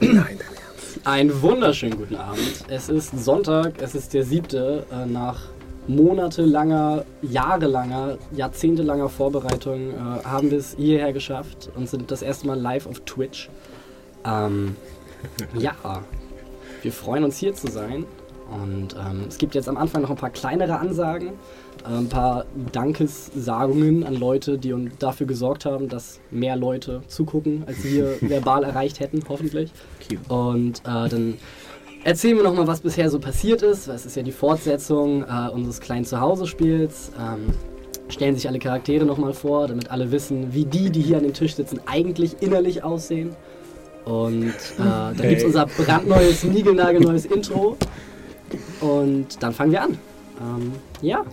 Nein. Einen wunderschönen guten Abend. Es ist Sonntag, es ist der siebte. Äh, nach monatelanger, jahrelanger, jahrzehntelanger Vorbereitung äh, haben wir es hierher geschafft und sind das erste Mal live auf Twitch. Ähm, ja, wir freuen uns hier zu sein. Und ähm, es gibt jetzt am Anfang noch ein paar kleinere Ansagen, ein paar Dankessagungen an Leute, die uns dafür gesorgt haben, dass mehr Leute zugucken, als wir verbal erreicht hätten, hoffentlich. Und äh, dann erzählen wir nochmal, was bisher so passiert ist. Es ist ja die Fortsetzung äh, unseres kleinen Zuhause-Spiels. Ähm, stellen sich alle Charaktere nochmal vor, damit alle wissen, wie die, die hier an dem Tisch sitzen, eigentlich innerlich aussehen. Und äh, dann Hey. gibt es unser brandneues, niegelnagelneues Intro. Und dann fangen wir an. Ähm, ja.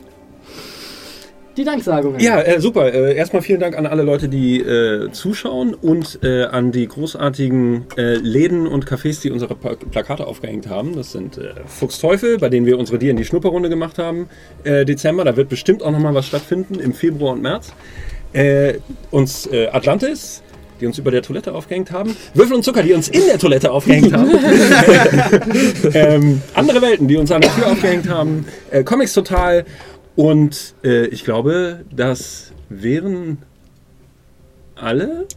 Die Danksagungen. Ja, äh, super. Äh, erstmal vielen Dank an alle Leute, die äh, zuschauen und äh, an die großartigen äh, Läden und Cafés, die unsere pa Plakate aufgehängt haben. Das sind äh, Fuchsteufel, bei denen wir unsere D&D Schnupperrunde gemacht haben. Dezember, da wird bestimmt auch nochmal was stattfinden im Februar und März. Uns Atlantis, die uns über der Toilette aufgehängt haben. Würfel und Zucker, die uns in der Toilette aufgehängt haben. ähm, andere Welten, die uns an der Tür aufgehängt haben. Comics Total. Und äh, ich glaube, das wären alle.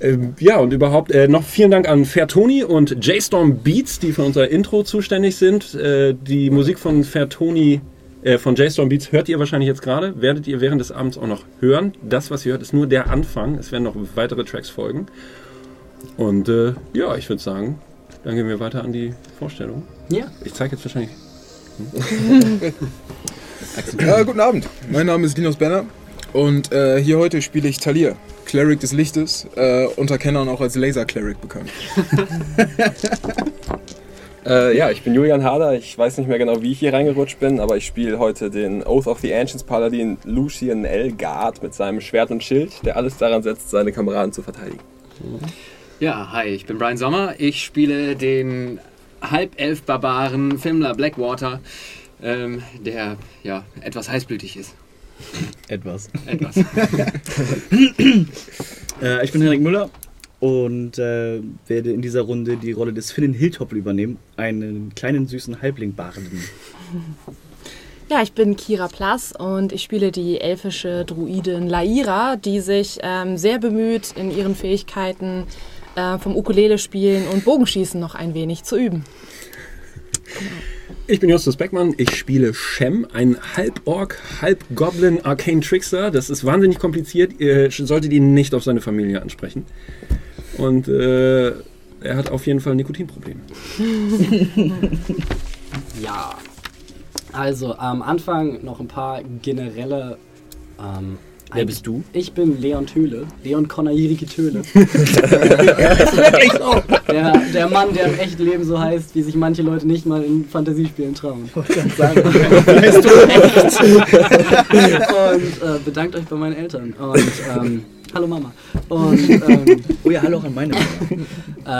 Ähm, ja, und überhaupt äh, noch vielen Dank an Fairtoni und J-Storm Beats, die für unser Intro zuständig sind. Äh, die Musik von Fairtoni, äh, von J-Storm Beats hört ihr wahrscheinlich jetzt gerade. Werdet ihr während des Abends auch noch hören. Das, was ihr hört, ist nur der Anfang. Es werden noch weitere Tracks folgen. Und äh, ja, ich würde sagen, dann gehen wir weiter an die Vorstellung. Ja. Ich zeige jetzt wahrscheinlich. Ja, guten Abend. Mein Name ist Linus Benner und äh, hier heute spiele ich Talir, Cleric des Lichtes, äh, unter Kennern auch als Laser Cleric bekannt. Äh, ja, ich bin Julian Hader. Ich weiß nicht mehr genau, wie ich hier reingerutscht bin, aber ich spiele heute den Oath of the Ancients Paladin Lucian Elgard mit seinem Schwert und Schild, der alles daran setzt, seine Kameraden zu verteidigen. Ja, hi, ich bin Brian Sommer. Ich spiele den Halbelf-Barbaren Fimmler Blackwater, ähm, der ja etwas heißblütig ist. Etwas. Etwas. Äh, ich bin Henrik Müller und äh, werde in dieser Runde die Rolle des Finnen Hilltopple übernehmen, einen kleinen süßen Halblingbarden. Ja, ich bin Kira Plass und ich spiele die elfische Druidin Laira, die sich ähm, sehr bemüht, in ihren Fähigkeiten äh, vom Ukulele spielen und Bogenschießen noch ein wenig zu üben. Ich bin Justus Beckmann, ich spiele Shem, ein Halborg, Halbgoblin Arcane Trickster. Das ist wahnsinnig kompliziert, ihr solltet ihn nicht auf seine Familie ansprechen. Und äh, er hat auf jeden Fall ein Nikotinproblem. Ja. Also am Anfang noch ein paar generelle. Ähm, Wer bist du? Ich bin Leon Töle. Leon. Wirklich so. Der, der Mann, der im echten Leben so heißt, wie sich manche Leute nicht mal in Fantasiespielen trauen. Und äh, bedankt euch bei meinen Eltern. Und ähm, hallo Mama. Und ähm, Oh ja, hallo auch an meine Mama.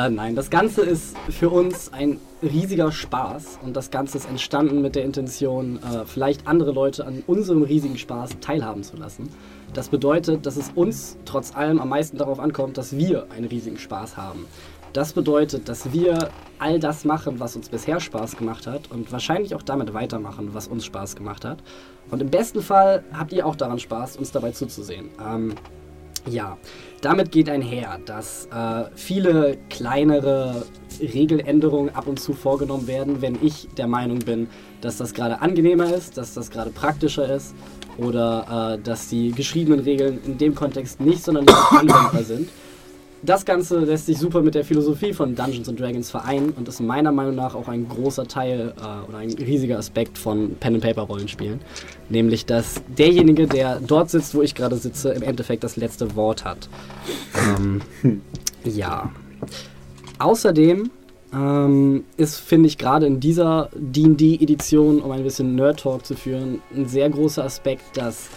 äh, nein, das Ganze ist für uns ein riesiger Spaß und das Ganze ist entstanden mit der Intention, äh, vielleicht andere Leute an unserem riesigen Spaß teilhaben zu lassen. Das bedeutet, dass es uns trotz allem am meisten darauf ankommt, dass wir einen riesigen Spaß haben. Das bedeutet, dass wir all das machen, was uns bisher Spaß gemacht hat und wahrscheinlich auch damit weitermachen, was uns Spaß gemacht hat. Und im besten Fall habt ihr auch daran Spaß, uns dabei zuzusehen. Ähm, ja, damit geht einher, dass äh, viele kleinere Regeländerungen ab und zu vorgenommen werden, wenn ich der Meinung bin, dass das gerade angenehmer ist, dass das gerade praktischer ist oder äh, dass die geschriebenen Regeln in dem Kontext nicht sonderlich gut anwendbar sind. Das Ganze lässt sich super mit der Philosophie von Dungeons and Dragons vereinen und ist meiner Meinung nach auch ein großer Teil äh, oder ein riesiger Aspekt von Pen and Paper Rollenspielen, nämlich dass derjenige, der dort sitzt, wo ich gerade sitze, im Endeffekt das letzte Wort hat. Ähm, ja. Außerdem ähm, ist, finde ich, gerade in dieser D&D-Edition, um ein bisschen Nerd-Talk zu führen, ein sehr großer Aspekt, das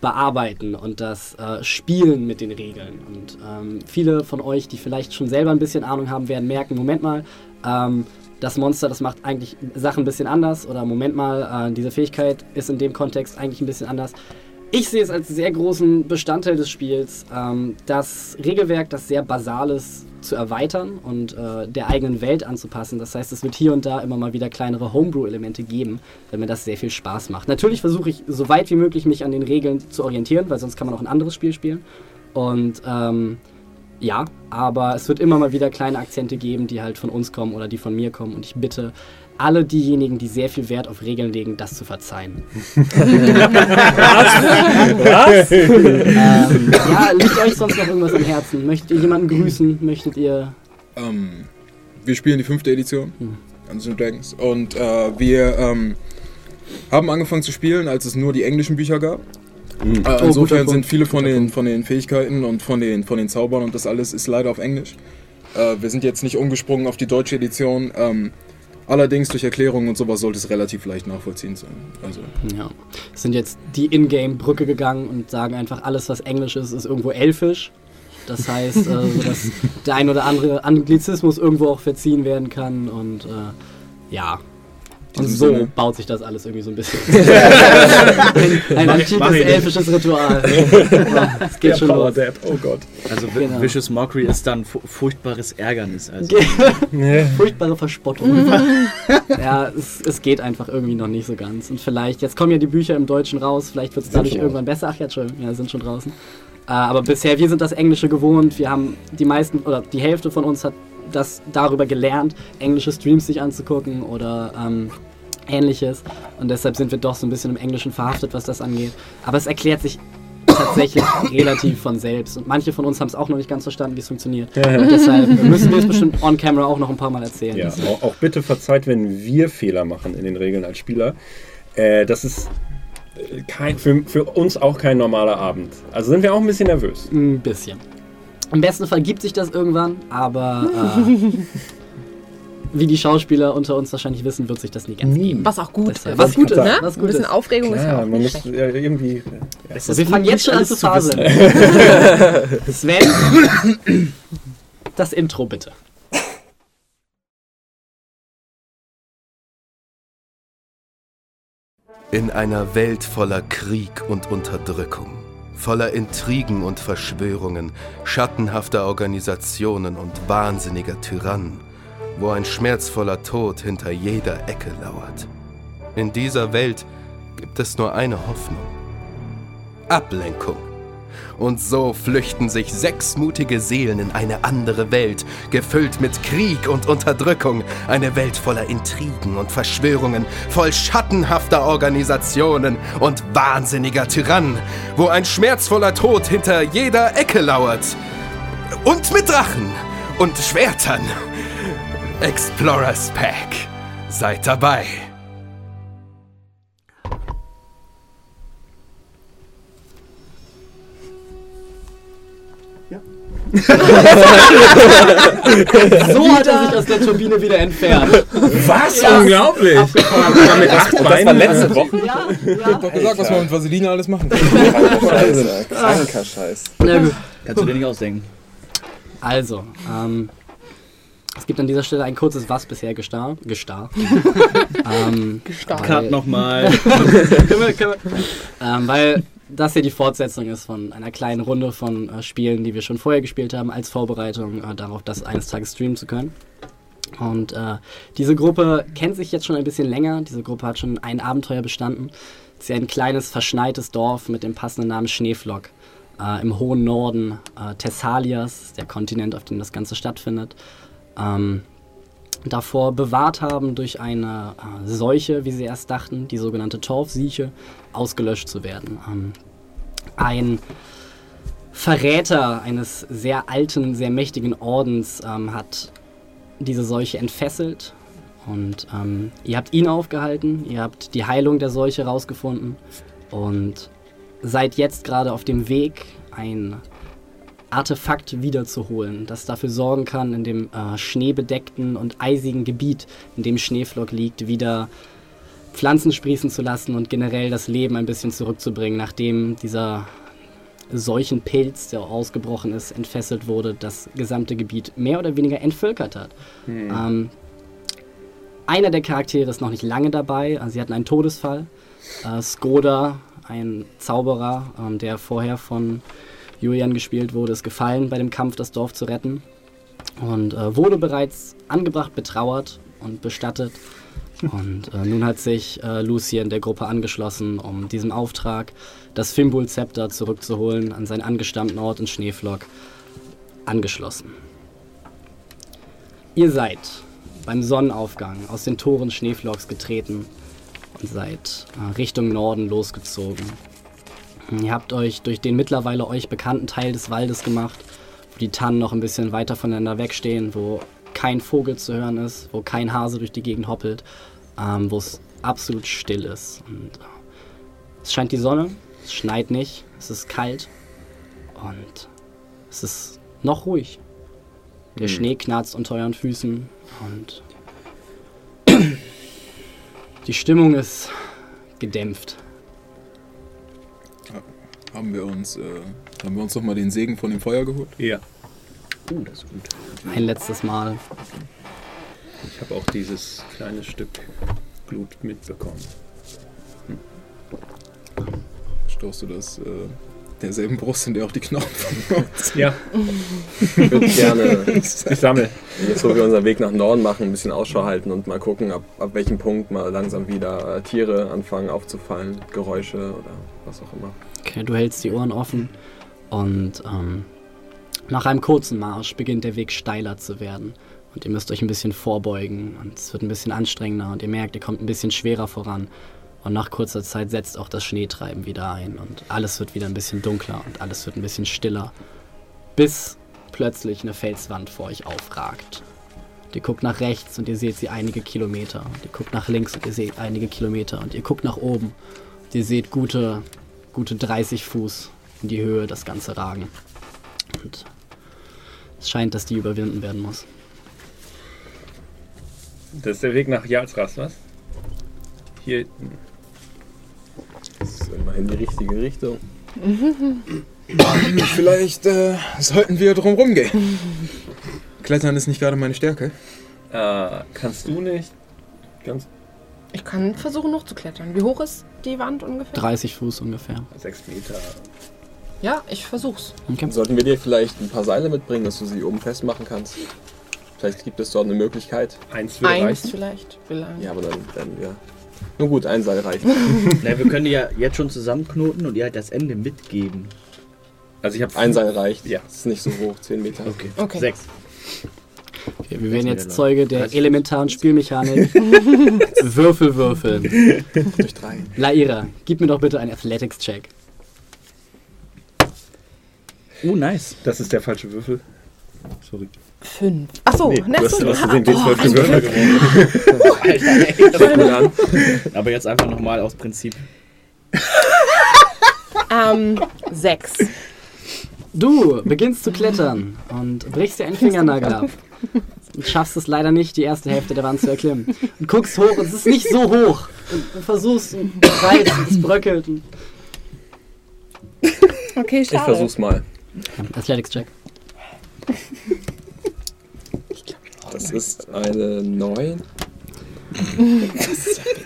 Bearbeiten und das äh, Spielen mit den Regeln. Und ähm, viele von euch, die vielleicht schon selber ein bisschen Ahnung haben, werden merken, Moment mal, ähm, das Monster, das macht eigentlich Sachen ein bisschen anders oder Moment mal, äh, diese Fähigkeit ist in dem Kontext eigentlich ein bisschen anders. Ich sehe es als sehr großen Bestandteil des Spiels, ähm, das Regelwerk, das sehr basal ist, zu erweitern und äh, der eigenen Welt anzupassen. Das heißt, es wird hier und da immer mal wieder kleinere Homebrew-Elemente geben, weil mir das sehr viel Spaß macht. Natürlich versuche ich so weit wie möglich mich an den Regeln zu orientieren, weil sonst kann man auch ein anderes Spiel spielen. Und ähm, ja, aber es wird immer mal wieder kleine Akzente geben, die halt von uns kommen oder die von mir kommen. Und ich bitte alle diejenigen, die sehr viel Wert auf Regeln legen, das zu verzeihen. Was? ähm, ja, liegt euch sonst noch irgendwas am Herzen? Möchtet ihr jemanden grüßen? Möchtet ihr. Ähm, wir spielen die fünfte Edition, Hm. Dungeons and Dragons. Und äh, wir ähm, haben angefangen zu spielen, als es nur die englischen Bücher gab. Mhm. Äh, Oh, insofern Punkt. sind viele von den, von den Fähigkeiten und von den, von den Zaubern und das alles ist leider auf Englisch. Äh, wir sind jetzt nicht umgesprungen auf die deutsche Edition. Ähm, allerdings durch Erklärungen und sowas sollte es relativ leicht nachvollziehen sein. Also, Ja. Sind jetzt die Ingame-Brücke gegangen und sagen einfach, alles, was Englisch ist, ist irgendwo elfisch. Das heißt, äh, dass der ein oder andere Anglizismus irgendwo auch verziehen werden kann und äh, ja. Und so Sinne. baut sich das alles irgendwie so ein bisschen. ein antikes elfisches Ritual. Es geht schon los. Dead. Oh Gott. Also Genau. Vicious Mockery ist dann fu furchtbares Ärgernis. Also. Furchtbare Verspottung. ja, es, es geht einfach irgendwie noch nicht so ganz. Und vielleicht, jetzt kommen ja die Bücher im Deutschen raus, vielleicht wird es dadurch schon irgendwann besser. Ach ja, Entschuldigung, ja, sind schon draußen. Äh, aber bisher, wir sind das Englische gewohnt. Wir haben die meisten, oder die Hälfte von uns hat das darüber gelernt, englische Streams sich anzugucken oder ähm, ähnliches. Und deshalb sind wir doch so ein bisschen im Englischen verhaftet, was das angeht. Aber es erklärt sich tatsächlich relativ von selbst. Und manche von uns haben es auch noch nicht ganz verstanden, wie es funktioniert. Und deshalb müssen wir es bestimmt on camera auch noch ein paar Mal erzählen. Ja, auch, auch bitte verzeiht, wenn wir Fehler machen in den Regeln als Spieler. Äh, das ist äh, kein, für, für uns auch kein normaler Abend. Also sind wir auch ein bisschen nervös. Ein bisschen. Im besten Fall gibt sich das irgendwann, aber äh, wie die Schauspieler unter uns wahrscheinlich wissen, wird sich das nie ganz geben. Was auch gut Deshalb- ist. Was gut ist, ne? was Ein gut bisschen ist. Aufregung ist ja Ja, auch man nicht muss äh, irgendwie. So, ist wir fangen jetzt schon an zu faseln. Sven, das Intro bitte. In einer Welt voller Krieg und Unterdrückung, voller Intrigen und Verschwörungen, schattenhafter Organisationen und wahnsinniger Tyrannen, wo ein schmerzvoller Tod hinter jeder Ecke lauert. In dieser Welt gibt es nur eine Hoffnung. Ablenkung. Und so flüchten sich sechs mutige Seelen in eine andere Welt, gefüllt mit Krieg und Unterdrückung, eine Welt voller Intrigen und Verschwörungen, voll schattenhafter Organisationen und wahnsinniger Tyrannen, wo ein schmerzvoller Tod hinter jeder Ecke lauert. Und mit Drachen und Schwertern. Explorers Pack. Seid dabei. So hat er sich aus der Turbine wieder entfernt. Was? Ja. Unglaublich! Abgefahren. Mit acht Das war Beinen. letzte Woche. Ja, ich ja. hab doch gesagt, was man mit Vaseline alles machen kann. Kranker Scheiß. Kranker Scheiß. Na gut. Kannst du dir nicht ausdenken. Also, ähm, es gibt an dieser Stelle ein kurzes Was bisher gestar. Gestar. ähm, Gestarrt. Cut nochmal. ähm, weil das hier die Fortsetzung ist von einer kleinen Runde von äh, Spielen, die wir schon vorher gespielt haben, als Vorbereitung äh, darauf, das eines Tages streamen zu können. Und äh, diese Gruppe kennt sich jetzt schon ein bisschen länger. Diese Gruppe hat schon ein Abenteuer bestanden. Es ist ja ein kleines, verschneites Dorf mit dem passenden Namen Schneeflock. Äh, Im hohen Norden äh, Thessalias, der Kontinent, auf dem das Ganze stattfindet. Ähm, davor bewahrt haben durch eine äh, Seuche, wie sie erst dachten, die sogenannte Torfsieche, ausgelöscht zu werden. Ähm, ein Verräter eines sehr alten, sehr mächtigen Ordens ähm, hat diese Seuche entfesselt und ähm, ihr habt ihn aufgehalten, ihr habt die Heilung der Seuche rausgefunden und seid jetzt gerade auf dem Weg, ein Artefakt wiederzuholen, das dafür sorgen kann, in dem äh, schneebedeckten und eisigen Gebiet, in dem Schneeflock liegt, wieder Pflanzen sprießen zu lassen und generell das Leben ein bisschen zurückzubringen, nachdem dieser Seuchenpilz, der ausgebrochen ist, entfesselt wurde, das gesamte Gebiet mehr oder weniger entvölkert hat. Ähm, einer der Charaktere ist noch nicht lange dabei, also sie hatten einen Todesfall. Äh, Skoda, ein Zauberer, ähm, der vorher von Julian gespielt wurde, ist gefallen bei dem Kampf, das Dorf zu retten und äh, wurde bereits angebracht, betrauert und bestattet. Und äh, nun hat sich äh, Lucien der Gruppe angeschlossen, um diesem Auftrag, das Fimbul-Zepter zurückzuholen an seinen angestammten Ort in Schneeflock, angeschlossen. Ihr seid beim Sonnenaufgang aus den Toren Schneeflocks getreten und seid äh, Richtung Norden losgezogen. Ihr habt euch durch den mittlerweile euch bekannten Teil des Waldes gemacht, wo die Tannen noch ein bisschen weiter voneinander wegstehen, wo kein Vogel zu hören ist, wo kein Hase durch die Gegend hoppelt, ähm, wo es absolut still ist. Und, äh, es scheint die Sonne, es schneit nicht, es ist kalt und es ist noch ruhig. Der Schnee knarzt unter euren Füßen und die Stimmung ist gedämpft. Haben wir uns, äh, haben wir uns noch mal den Segen von dem Feuer geholt? Ja, Uh, das ist gut. Ein letztes Mal. ich habe auch dieses kleine Stück Blut mitbekommen. Stoßt du das äh, derselben Brust, in der auch die Knochen von uns? Ja, Ich würde gerne, ich sammle. jetzt wo wir unseren Weg nach Norden machen, ein bisschen Ausschau halten und mal gucken, ab, ab welchem Punkt mal langsam wieder äh, Tiere anfangen aufzufallen, Geräusche oder was auch immer. Okay, du hältst die Ohren offen und ähm, nach einem kurzen Marsch beginnt der Weg steiler zu werden. Und ihr müsst euch ein bisschen vorbeugen und es wird ein bisschen anstrengender und ihr merkt, ihr kommt ein bisschen schwerer voran. Und nach kurzer Zeit setzt auch das Schneetreiben wieder ein und alles wird wieder ein bisschen dunkler und alles wird ein bisschen stiller, bis plötzlich eine Felswand vor euch aufragt. Ihr guckt nach rechts und ihr seht sie einige Kilometer. Und ihr guckt nach links und ihr seht einige Kilometer. Und ihr guckt nach oben und ihr seht gute, gute 30 Fuß in die Höhe das Ganze ragen. Und es scheint, dass die überwinden werden muss. Das ist der Weg nach Jalsras, was? Hier hinten. Das ist immerhin die richtige Richtung. Vielleicht äh, sollten wir drum rumgehen. Klettern ist nicht gerade meine Stärke. Äh, kannst du nicht ganz Ich kann versuchen, noch zu klettern. Wie hoch ist die Wand ungefähr? 30 Fuß ungefähr. sechs Meter? Ja, ich versuch's. Okay. Sollten wir dir vielleicht ein paar Seile mitbringen, dass du sie oben festmachen kannst? Vielleicht gibt es dort eine Möglichkeit. Eins Eins vielleicht. vielleicht. Ja, aber dann, dann ja. Nun gut, ein Seil reicht. Na, wir können die ja jetzt schon zusammenknoten und ihr halt das Ende mitgeben. Also ich habe Ein Seil reicht. Ja. Das ist nicht so hoch, 10 Meter. Okay. Okay. Sechs. Okay, wir werden jetzt Zeuge der elementaren Spielmechanik. Würfel würfeln. Durch drei. Laira, gib mir doch bitte einen Athletics-Check. Oh, nice. Das ist der falsche Würfel. Sorry. Fünf. Achso, Nee, ne, du hast, so, du hast ah, den D12 oh, ein Würfel Glück. gewonnen. Aber jetzt einfach nochmal aus Prinzip. Ähm, sechs. Du beginnst zu klettern und brichst dir einen Fingernagel ab. Und schaffst es leider nicht, die erste Hälfte der Wand zu erklimmen. Und guckst hoch und es ist nicht so hoch. Und du versuchst und du reizt und es bröckelt. Und Okay, Ich schade. versuch's mal. Athletics-Check. Das ist eine 9.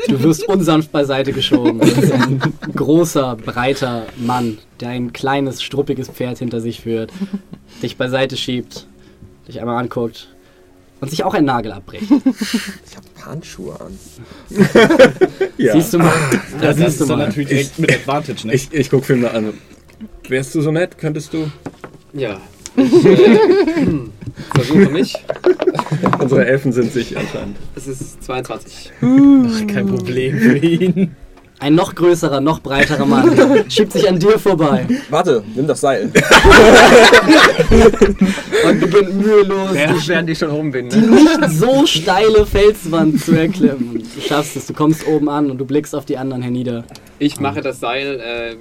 Du wirst unsanft beiseite geschoben. Das ist ein großer, breiter Mann, der ein kleines, struppiges Pferd hinter sich führt, dich beiseite schiebt, dich einmal anguckt und sich auch einen Nagel abbricht. Ich habe Handschuhe an. Ja. Siehst du mal? Da Das siehst ist du dann mal. natürlich direkt mit Advantage, ne? Ich, ich gucke Filme an. Wärst du so nett? Könntest du? Ja. Ich versuche mich. Unsere Elfen sind sich anscheinend. Es ist 22. Ach, kein Problem für ihn. Ein noch größerer, noch breiterer Mann schiebt sich an dir vorbei Warte, nimm das Seil. und beginnt mühelos Ja, die werden die schon rumbinden. die nicht so steile Felswand zu erklimmen. Du schaffst es, du kommst oben an und du blickst auf die anderen hernieder. Ich mache das Seil. Äh,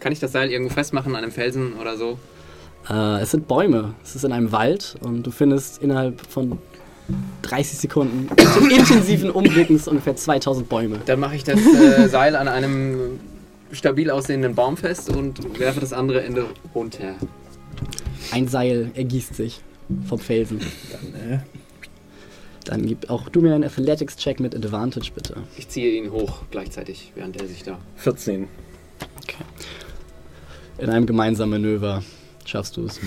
kann ich das Seil irgendwo festmachen an einem Felsen oder so? Äh, es sind Bäume. Es ist in einem Wald und du findest innerhalb von 30 Sekunden intensiven Umblickens ungefähr 2000 Bäume. Dann mache ich das äh, Seil an einem stabil aussehenden Baum fest und werfe das andere Ende runter. Ein Seil ergießt sich vom Felsen. Äh, Dann gib auch du mir einen Athletics-Check mit Advantage, bitte. Ich ziehe ihn hoch gleichzeitig, während er sich da. 14. In einem gemeinsamen Manöver schaffst du es.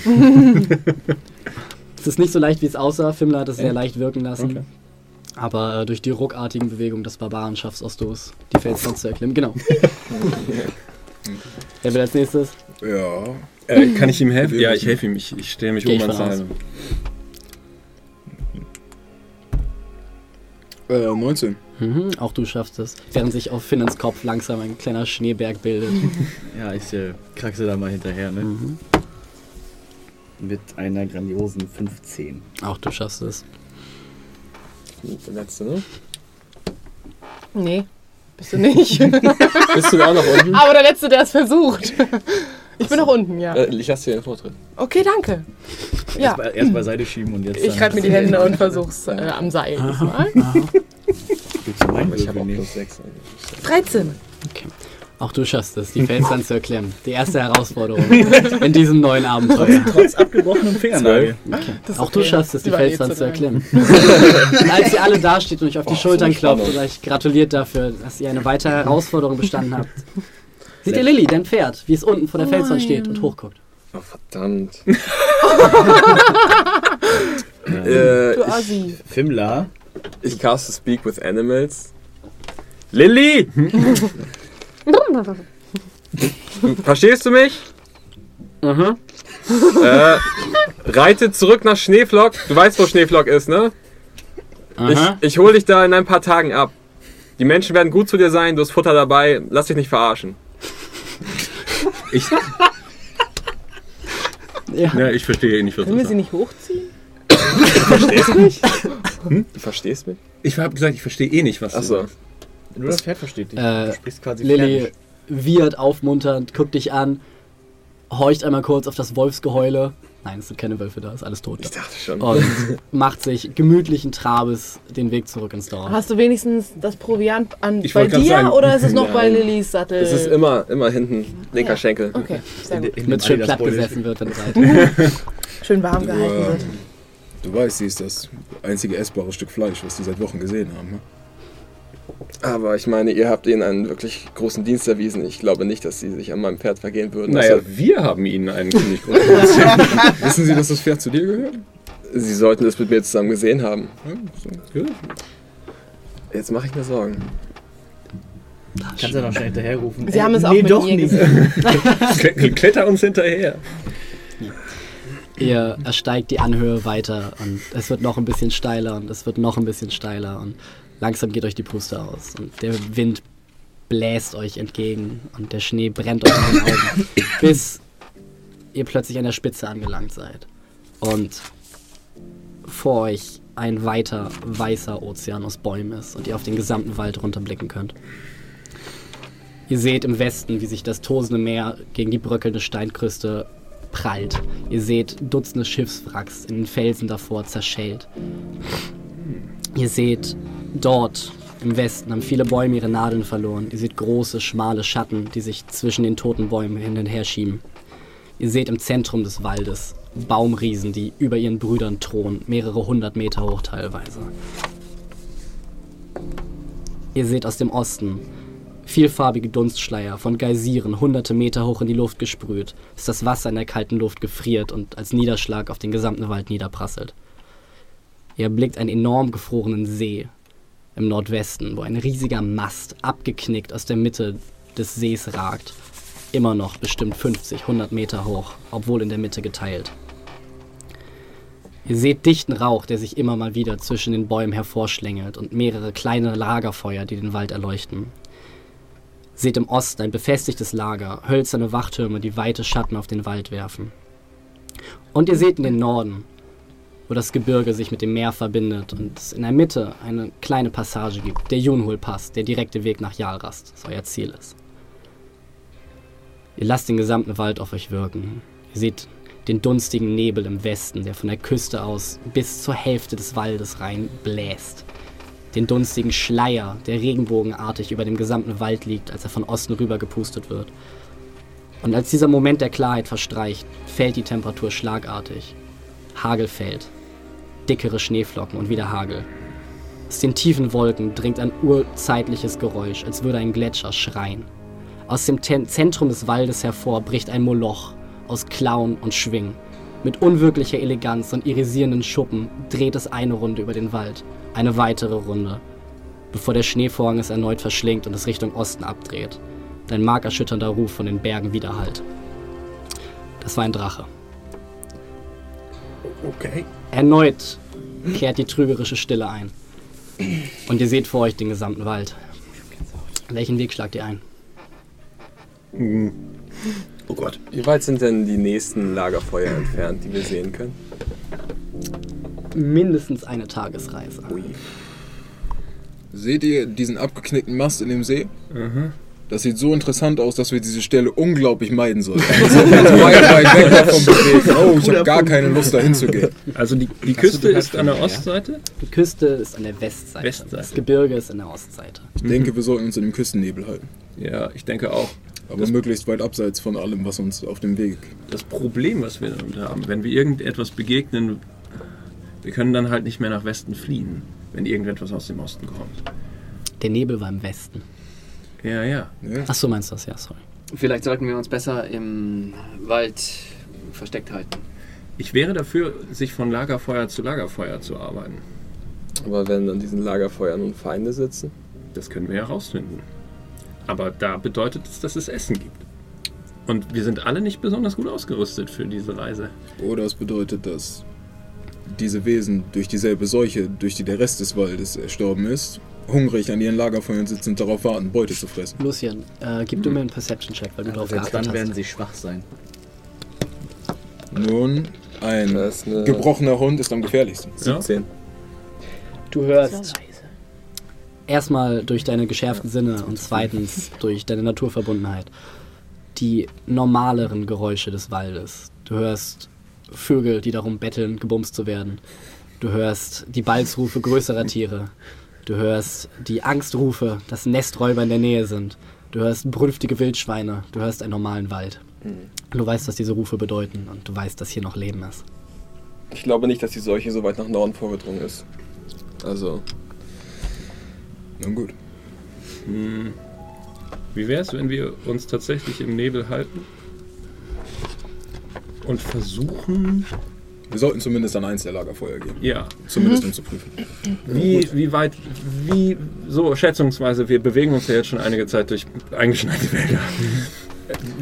es ist nicht so leicht, wie es aussah. Fimmler hat es sehr leicht wirken lassen. Okay. Aber äh, durch die ruckartigen Bewegungen des Barbaren schaffst Ostos, die Felswand zu erklimmen. Genau. Wer will als nächstes? Ja. Äh, kann ich ihm helfen? Ja, ich helfe ihm. Ich, ich stelle mich Geh um aus. Seil. Äh, 19. Mhm, auch du schaffst es. Während sich auf Finnens Kopf langsam ein kleiner Schneeberg bildet. Ja, ich äh, kraxe da mal hinterher, ne? Mhm. Mit einer grandiosen 15. Auch du schaffst es. Der letzte, ne? Nee, bist du nicht. Bist du da noch unten? Aber der Letzte, der es versucht. Ich bin noch unten, ja. Äh, ich lasse dir den Vortritt. Okay, danke. Erst, Ja, be erst beiseite schieben und jetzt. ich reibe mir die Hände und versuch's äh, am Seil du meinen Ich habe auch plus 6. 13. Auch du schaffst es, die Felswand zu erklimmen. Die erste Herausforderung in diesem neuen Abenteuer. Trotz abgebrochenem Fingernagel. Ist Auch du okay. schaffst es, die war eh Felswand zu erklimmen. und als ihr alle dasteht und euch auf die Schultern klopft Spannung. und euch gratuliert dafür, dass ihr eine weitere Herausforderung bestanden habt, seht ihr Lilly, dein Pferd, wie es unten vor der Oh Felswand steht und hochguckt. Oh, verdammt. Äh, Du ich, Assi. Fimmler. ich caste Speak with Animals. Lilly! Verstehst du mich? Mhm. Äh, reite zurück nach Schneeflock. Du weißt, wo Schneeflock ist, ne? Ich, ich hol dich da in ein paar Tagen ab. Die Menschen werden gut zu dir sein, du hast Futter dabei, lass dich nicht verarschen. Ich, Ja. ja, ich verstehe nicht, was Können du wir sie sagst. nicht hochziehen? Du verstehst mich? Ich habe gesagt, ich verstehe eh nicht, was du Achso. sagst. Nur das Pferd versteht dich. Äh, du sprichst quasi Lilly wiehert aufmunternd, guckt dich an, horcht einmal kurz auf das Wolfsgeheule. Nein, es sind keine Wölfe da, ist alles tot. Ich dachte schon. Und macht sich gemütlichen Trabes den Weg zurück ins Dorf. Hast du wenigstens das Proviant an, Ich bei dir sagen- oder ist es noch bei Nein. Lillys Sattel? Es ist immer, immer hinten, linker Ja. Schenkel. Okay, sehr gut. Damit schön platt gesessen wird, wenn ihr seid. Schön warm Du, gehalten äh, wird. du weißt, sie ist das einzige essbare Stück Fleisch, was die seit Wochen gesehen haben. Ne? Aber ich meine, ihr habt ihnen einen wirklich großen Dienst erwiesen. Ich glaube nicht, dass sie sich an meinem Pferd vergehen würden. Naja, Also, wir haben ihnen einen ziemlich großen. Wissen Sie, dass das Pferd zu dir gehört? sie sollten es mit mir zusammen gesehen haben. Jetzt mache ich mir Sorgen. Kannst du noch schnell hinterherrufen. Sie haben es auch nee, mit doch mir nicht. Kle- Kletter uns hinterher. Ihr ersteigt die Anhöhe weiter und es wird noch ein bisschen steiler und es wird noch ein bisschen steiler und langsam geht euch die Puste aus und der Wind bläst euch entgegen und der Schnee brennt euch in den Augen, bis ihr plötzlich an der Spitze angelangt seid und vor euch ein weiter weißer Ozean aus Bäumen ist und ihr auf den gesamten Wald runterblicken könnt. Ihr seht im Westen, wie sich das tosende Meer gegen die bröckelnde Steinkruste prallt. Ihr seht Dutzende Schiffswracks in den Felsen davor zerschellt. Ihr seht dort im Westen haben viele Bäume ihre Nadeln verloren. Ihr seht große, schmale Schatten, die sich zwischen den toten Bäumen hin und her schieben. Ihr seht im Zentrum des Waldes Baumriesen, die über ihren Brüdern thronen, mehrere hundert Meter hoch teilweise. Ihr seht aus dem Osten vielfarbige Dunstschleier von Geysiren hunderte Meter hoch in die Luft gesprüht, bis das Wasser in der kalten Luft gefriert und als Niederschlag auf den gesamten Wald niederprasselt. Ihr erblickt einen enorm gefrorenen See im Nordwesten, wo ein riesiger Mast abgeknickt aus der Mitte des Sees ragt. Immer noch bestimmt 50, 100 Meter hoch, obwohl in der Mitte geteilt. Ihr seht dichten Rauch, der sich immer mal wieder zwischen den Bäumen hervorschlängelt und mehrere kleine Lagerfeuer, die den Wald erleuchten. Seht im Osten ein befestigtes Lager, hölzerne Wachtürme, die weite Schatten auf den Wald werfen. Und ihr seht in den Norden, wo das Gebirge sich mit dem Meer verbindet und es in der Mitte eine kleine Passage gibt, der Junhul-Pass, der direkte Weg nach Jalrast, das euer Ziel ist. Ihr lasst den gesamten Wald auf euch wirken. Ihr seht den dunstigen Nebel im Westen, der von der Küste aus bis zur Hälfte des Waldes rein bläst. Den dunstigen Schleier, der regenbogenartig über dem gesamten Wald liegt, als er von Osten rüber gepustet wird. Und als dieser Moment der Klarheit verstreicht, fällt die Temperatur schlagartig. Hagel fällt. Dickere Schneeflocken und wieder Hagel. Aus den tiefen Wolken dringt ein urzeitliches Geräusch, als würde ein Gletscher schreien. Aus dem Ten Zentrum des Waldes hervor bricht ein Moloch aus Klauen und Schwingen. Mit unwirklicher Eleganz und irisierenden Schuppen dreht es eine Runde über den Wald, eine weitere Runde, bevor der Schneevorhang es erneut verschlingt und es Richtung Osten abdreht. Dein markerschütternder Ruf von den Bergen widerhallt. Das war ein Drache. Okay. Erneut kehrt die trügerische Stille ein. Und ihr seht vor euch den gesamten Wald. Welchen Weg schlagt ihr ein? Oh Gott. Wie weit sind denn die nächsten Lagerfeuer entfernt, die wir sehen können? Mindestens eine Tagesreise. Seht ihr diesen abgeknickten Mast in dem See? Das sieht so interessant aus, dass wir diese Stelle unglaublich meiden sollten. Uns weit, weit weg davon bewegen. Oh, ich habe gar keine Lust, dahin zu gehen. Also die, die Küste ist an der Ostseite? Die Küste ist an der Westseite. Westseite. Das Gebirge ist an der Ostseite. Ich denke, wir sollten uns in dem Küstennebel halten. Ja, ich denke auch. Aber möglichst weit abseits von allem, was uns auf dem Weg. Das Problem, was wir damit haben, wenn wir irgendetwas begegnen, wir können dann halt nicht mehr nach Westen fliehen, wenn irgendetwas aus dem Osten kommt. Der Nebel war im Westen. Ja, ja. Ja? Ach so meinst du das? Ja, sorry. Vielleicht sollten wir uns besser im Wald versteckt halten. Ich wäre dafür, sich von Lagerfeuer zu Lagerfeuer zu arbeiten. Aber wenn an diesen Lagerfeuern nun Feinde sitzen? Das können wir herausfinden. Aber da bedeutet es, dass es Essen gibt. Und wir sind alle nicht besonders gut ausgerüstet für diese Reise. Oder es bedeutet, dass diese Wesen durch dieselbe Seuche, durch die der Rest des Waldes erstorben ist, hungrig an ihren Lagerfeuern sitzen und darauf warten, Beute zu fressen. Lucian, äh, gib du mir einen Perception-Check, weil du Aber darauf geachtet dann werden hast. sie schwach sein. Nun, ein gebrochener Hund ist am gefährlichsten. 17. Du hörst erstmal durch deine geschärften Sinne und zweitens durch deine Naturverbundenheit die normaleren Geräusche des Waldes. Du hörst Vögel, die darum betteln, gebumst zu werden. Du hörst die Balzrufe größerer Tiere. Du hörst die Angstrufe, dass Nesträuber in der Nähe sind. Du hörst brünftige Wildschweine. Du hörst einen normalen Wald. Du weißt, was diese Rufe bedeuten und du weißt, dass hier noch Leben ist. Ich glaube nicht, dass die Seuche so weit nach Norden vorgedrungen ist. Also, Nun gut. Hm. Wie wäre es, wenn wir uns tatsächlich im Nebel halten? Und versuchen, Wir sollten zumindest an eins der Lagerfeuer gehen. ja, Zumindest um zu prüfen. wie, wie weit, wie, so schätzungsweise, wir bewegen uns ja jetzt schon einige Zeit durch eingeschneite Wälder.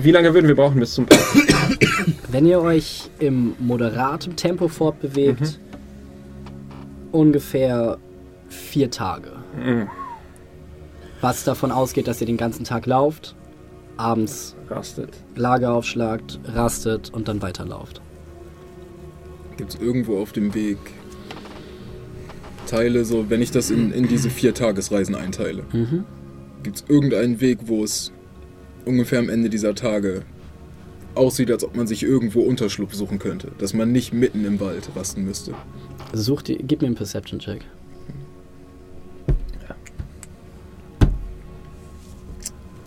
Wie lange würden wir brauchen bis zum Park? Wenn ihr euch im moderaten Tempo fortbewegt, ungefähr vier Tage. Mhm. Was davon ausgeht, dass ihr den ganzen Tag lauft, abends Rastet. Lager aufschlagt, rastet und dann weiterlauft. Gibt es irgendwo auf dem Weg Teile, so wenn ich das in, in diese vier Tagesreisen einteile? Mhm. Gibt es irgendeinen Weg, wo es ungefähr am Ende dieser Tage aussieht, als ob man sich irgendwo Unterschlupf suchen könnte? Dass man nicht mitten im Wald rasten müsste? Such die, gib mir einen Perception-Check.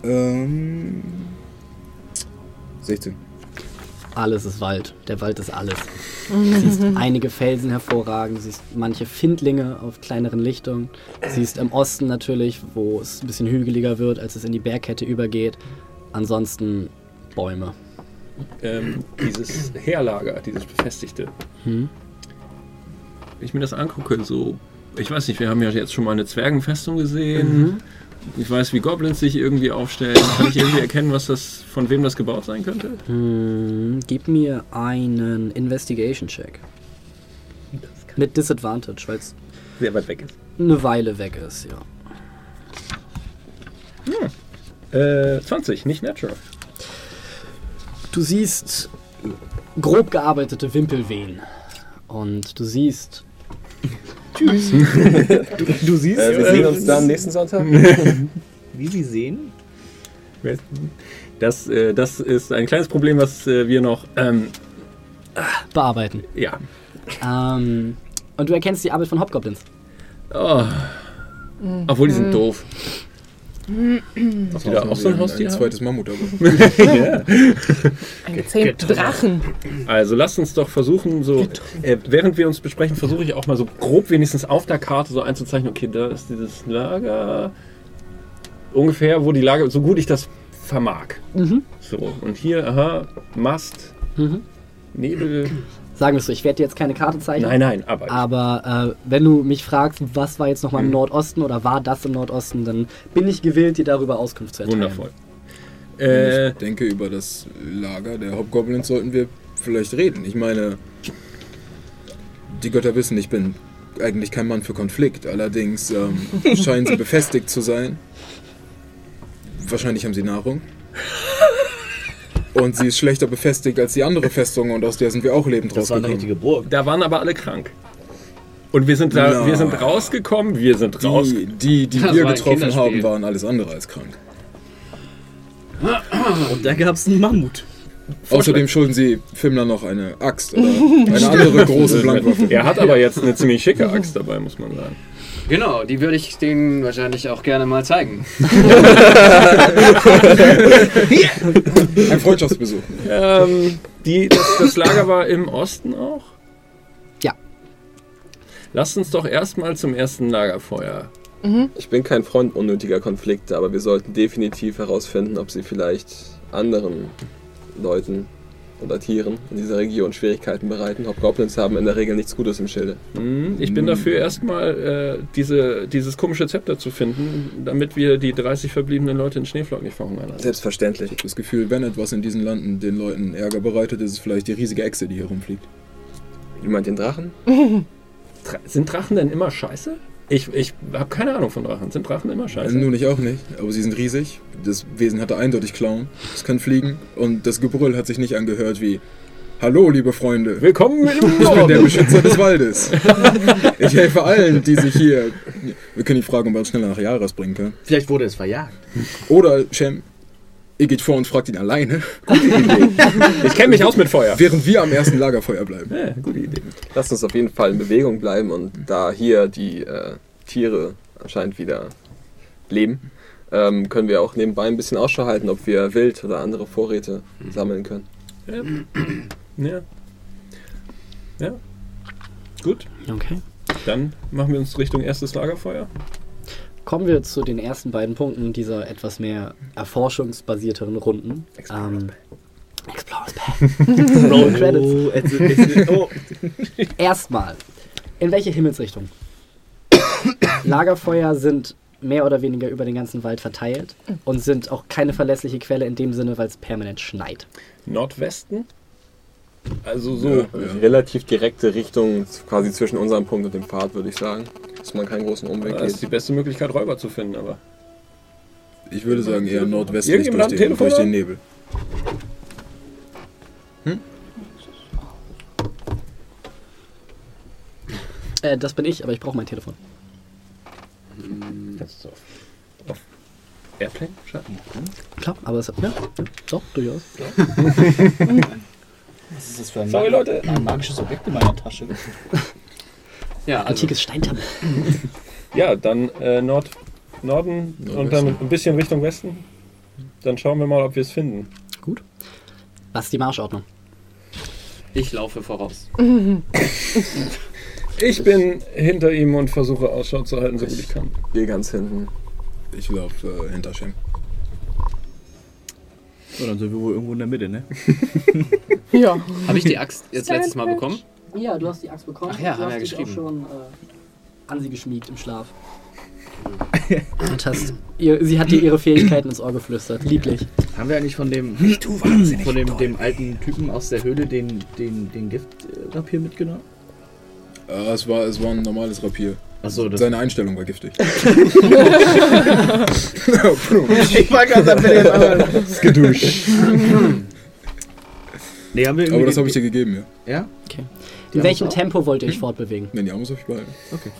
Ähm. 16. Alles ist Wald. Der Wald ist alles. Du siehst einige Felsen hervorragen, du siehst manche Findlinge auf kleineren Lichtungen. Du siehst im Osten natürlich, wo es ein bisschen hügeliger wird, als es in die Bergkette übergeht. Ansonsten Bäume. Ähm, dieses Heerlager, dieses befestigte. Hm? Wenn ich mir das angucke, so, ich weiß nicht, wir haben ja jetzt schon mal eine Zwergenfestung gesehen. Ich weiß, wie Goblins sich irgendwie aufstellen. Kann ich irgendwie erkennen, was das, von wem das gebaut sein könnte? Hm, gib mir einen Investigation-Check. Mit Disadvantage, weil es Sehr weit weg ist. eine Weile weg ist, ja. Äh, 20, nicht natural. Du siehst grob gearbeitete Wimpelwehen. Und du siehst Tschüss. du, du siehst, äh, wir sehen uns dann nächsten Sonntag. wie sie sehen. Das, äh, das ist ein kleines Problem, was äh, wir noch, ähm, bearbeiten. ja. Ähm, und du erkennst die Arbeit von Hobgoblins. Oh. Obwohl, die Mhm. sind doof. Hast du da auch so ein Haustier? Ein haben? zweites Mammut, aber. ja. Ein gezähmten Drachen. Also lasst uns doch versuchen, so äh, während wir uns besprechen, versuche ich auch mal so grob wenigstens auf der Karte so einzuzeichnen, okay, da ist dieses Lager ungefähr, wo die Lager, so gut ich das vermag. Mhm. So, und hier, aha, Mast, Mhm. Nebel. Sagen wir es so, ich werde dir jetzt keine Karte zeichnen. Nein, nein, aber Aber äh, wenn du mich fragst, was war jetzt nochmal im Mhm. Nordosten oder war das im Nordosten, dann bin ich gewillt, dir darüber Auskunft zu erteilen. wundervoll. Äh, ich denke, über das Lager der Hobgoblins sollten wir vielleicht reden. Ich meine, die Götter wissen, ich bin eigentlich kein Mann für Konflikt. Allerdings ähm, scheinen sie befestigt zu sein. Wahrscheinlich haben sie Nahrung. Und sie ist schlechter befestigt als die andere Festung und aus der sind wir auch lebend Das war eine rausgekommen. richtige Burg. da waren aber alle krank. Und wir sind da, Na. wir sind rausgekommen, wir sind raus. Die, die, die Das wir getroffen haben, waren alles andere als krank. Und da gab es einen Mammut. Außerdem schulden sie Fimmler noch eine Axt oder eine andere große Blankwaffe. Er hat aber jetzt eine ziemlich schicke Axt dabei, muss man sagen. Genau, die würde ich denen wahrscheinlich auch gerne mal zeigen. Ein Freundschaftsbesuch. Ähm, die, das, das Lager war im Osten auch? Ja. Lasst uns doch erstmal zum ersten Lagerfeuer. Ich bin kein Freund unnötiger Konflikte, aber wir sollten definitiv herausfinden, ob sie vielleicht anderen Leuten oder Tieren in dieser Region Schwierigkeiten bereiten. Hobgoblins haben in der Regel nichts Gutes im Schilde. Hm, Ich bin dafür erstmal äh, diese, dieses komische Zepter zu finden, damit wir die 30 verbliebenen Leute in Schneeflock nicht verhungern lassen. Selbstverständlich. Ich habe das Gefühl, wenn etwas in diesen Landen den Leuten Ärger bereitet, ist es vielleicht die riesige Echse, die hier rumfliegt. Wie meint den Drachen? Dra sind Drachen denn immer scheiße? Ich, ich habe keine Ahnung von Drachen. Sind Drachen immer scheiße? Nun, ich auch nicht, aber sie sind riesig. Das Wesen hatte eindeutig Klauen. Es kann fliegen und das Gebrüll hat sich nicht angehört wie Hallo, liebe Freunde. Willkommen im Ich bin der Norden. Beschützer des Waldes. Ich helfe allen, die sich hier. Wir können die fragen, ob wir uns schneller nach Jaras bringen können. Vielleicht wurde es verjagt. Oder, Shem, ihr geht vor und fragt ihn alleine, Ich kenne mich aus mit Feuer. während wir am ersten Lagerfeuer bleiben. Ja, gute Idee. Lasst uns auf jeden Fall in Bewegung bleiben und da hier die äh, Tiere anscheinend wieder leben, ähm, können wir auch nebenbei ein bisschen Ausschau halten, ob wir Wild oder andere Vorräte sammeln können. Ja. Ja. Gut, Okay. dann machen wir uns Richtung erstes Lagerfeuer. Kommen wir zu den ersten beiden Punkten dieser etwas mehr erforschungsbasierteren Runden. Ähm, Explorers. Roll Credits. Oh, oh. Erstmal, in welche Himmelsrichtung? Lagerfeuer sind mehr oder weniger über den ganzen Wald verteilt und sind auch keine verlässliche Quelle in dem Sinne, weil es permanent schneit. Nordwesten. Also so. Ja. Relativ direkte Richtung, quasi zwischen unserem Punkt und dem Pfad, würde ich sagen. Dass man keinen großen Umweg Das ist die geht. beste Möglichkeit, Räuber zu finden, aber. Ich würde sagen eher nordwestlich durch den, Telefon durch den? Nebel. Äh, das bin ich, aber ich brauche mein Telefon. Kannst du auf, auf Airplane schalten? Klar, aber es ja, ja, doch, durchaus. Was ist das für ein, Sorry, Leute. ein magisches Objekt in meiner Tasche? Ja, also, Antikes Steintammel. Ja, dann äh, Nord, Norden und dann ein bisschen Richtung Westen. Dann schauen wir mal, ob wir es finden. Gut. Was ist die Marschordnung? ich laufe voraus. Ich bin hinter ihm und versuche Ausschau zu halten, so gut ich kann. Hier ganz hinten. Ich laufe äh, hinter Shem. So, dann sind wir wohl irgendwo in der Mitte, ne? Ja. Habe ich die Axt jetzt letztes Mal bekommen? Ja, du hast die Axt bekommen. Ach ja, du haben hast wir dich geschrieben. auch schon äh, an sie geschmiegt im Schlaf. Und hast ihr, sie hat dir ihre Fähigkeiten ins Ohr geflüstert. Lieblich. Haben wir eigentlich von dem, von dem, dem alten Typen aus der Höhle den, den, den Giftrapier mitgenommen? Äh, es, war, es war ein normales Rapier. Achso, das Seine Einstellung war giftig. Ich war gerade am geduscht. Nee, haben wir irgendwie Aber das habe ich dir gegeben, ja. Ja? In Ja, welchem. Tempo wollt ihr euch fortbewegen? Wenn die Arme so viel behalten. Okay.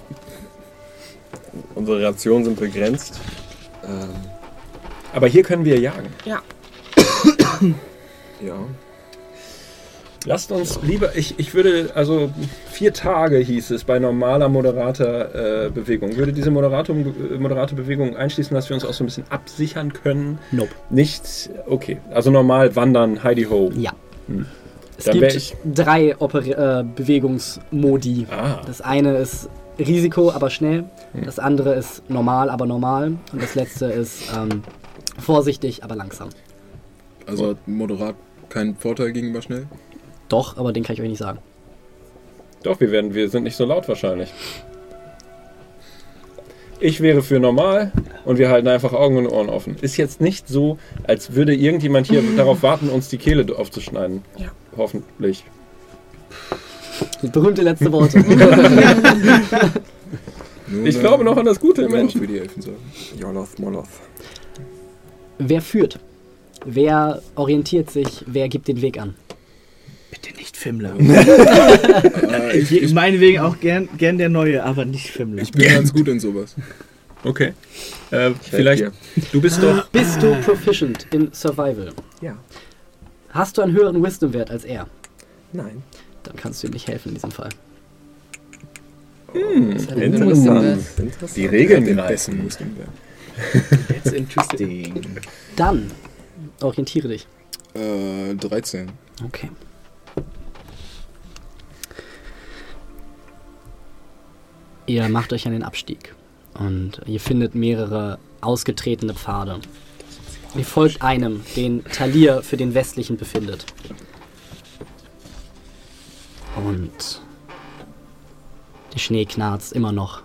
Unsere Rationen sind begrenzt. Ähm, Aber hier können wir jagen. ja. Lasst uns lieber, ich, ich würde, also vier Tage hieß es bei normaler Moderator-Bewegung. würde diese Moderator, äh, moderate Bewegung einschließen, dass wir uns auch so ein bisschen absichern können? Nope. Nicht, okay. Also normal wandern, Heidi Ho. Ja. Hm. Es Dann gibt ich- drei Oper äh, Bewegungsmodi. Ah, Das eine ist Risiko, aber schnell. Hm. Das andere ist normal, aber normal. Und das letzte ist ähm, Vorsichtig, aber langsam. Also hat moderat keinen Vorteil gegenüber schnell. Doch, aber den kann ich euch nicht sagen. Doch, wir, werden, wir sind nicht so laut wahrscheinlich. Ich wäre für normal und wir halten einfach Augen und Ohren offen. Ist jetzt nicht so, als würde irgendjemand hier darauf warten, uns die Kehle aufzuschneiden. Ja. Hoffentlich. Berühmte letzte Worte. Ich glaube noch an das Gute im Menschen. wie die Elfen sagen. Yoloth, Moloth. wer führt? Wer orientiert sich? Wer gibt den Weg an? Bitte nicht Fimmler. Äh, ich, ich, Meinetwegen auch gern, gern der Neue, aber nicht Fimmler. ich bin ganz gut in sowas. Okay. Äh, vielleicht, dir. du bist doch. Bist du proficient in Survival? Ja. Hast du einen höheren Wisdom-Wert als er? Nein. Dann kannst du ihm nicht helfen in diesem Fall. Interessant. Interessant. Die Regeln Den greifen. That's interesting. Dann orientiere dich. Äh, 13. Okay. Ihr macht euch an den Abstieg und ihr findet mehrere ausgetretene Pfade. Ihr folgt einem, den Talir für den westlichen befindet. Und der Schnee knarzt immer noch.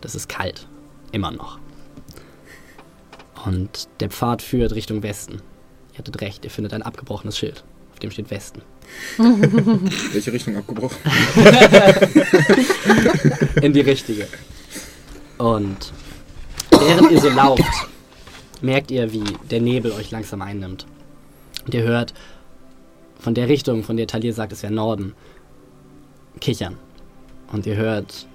Das ist kalt. Immer noch. Und der Pfad führt Richtung Westen. Ihr hattet recht, ihr findet ein abgebrochenes Schild. Auf dem steht Westen. Welche Richtung abgebrochen? in die richtige. Und während ihr so lauft, merkt ihr, wie der Nebel euch langsam einnimmt. Und ihr hört von der Richtung, von der Talir sagt, es wäre Norden, kichern. Und ihr hört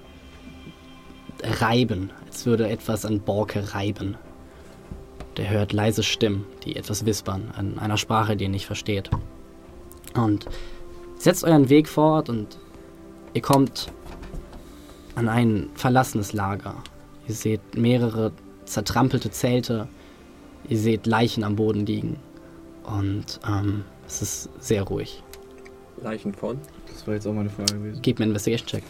reiben, als würde etwas an Borke reiben. Ihr hört leise Stimmen, die etwas wispern, an einer Sprache, die ihr nicht versteht. Und setzt euren Weg fort und ihr kommt an ein verlassenes Lager. Ihr seht mehrere zertrampelte Zelte. Ihr seht Leichen am Boden liegen. Und ähm, es ist sehr ruhig. Leichen von. Das war jetzt auch meine Frage gewesen. Gebt mir einen Investigation-Check.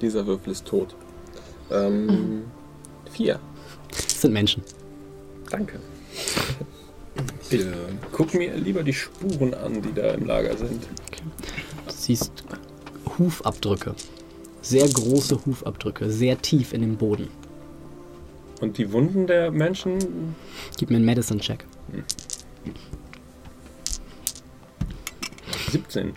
Dieser Würfel ist tot. Ähm, vier. Das sind Menschen. Danke. Ich Äh, guck mir lieber die Spuren an, die da im Lager sind. Du siehst Hufabdrücke. Sehr große Hufabdrücke, sehr tief in den Boden. Und die Wunden der Menschen. Gib mir einen Medicine-Check. 17.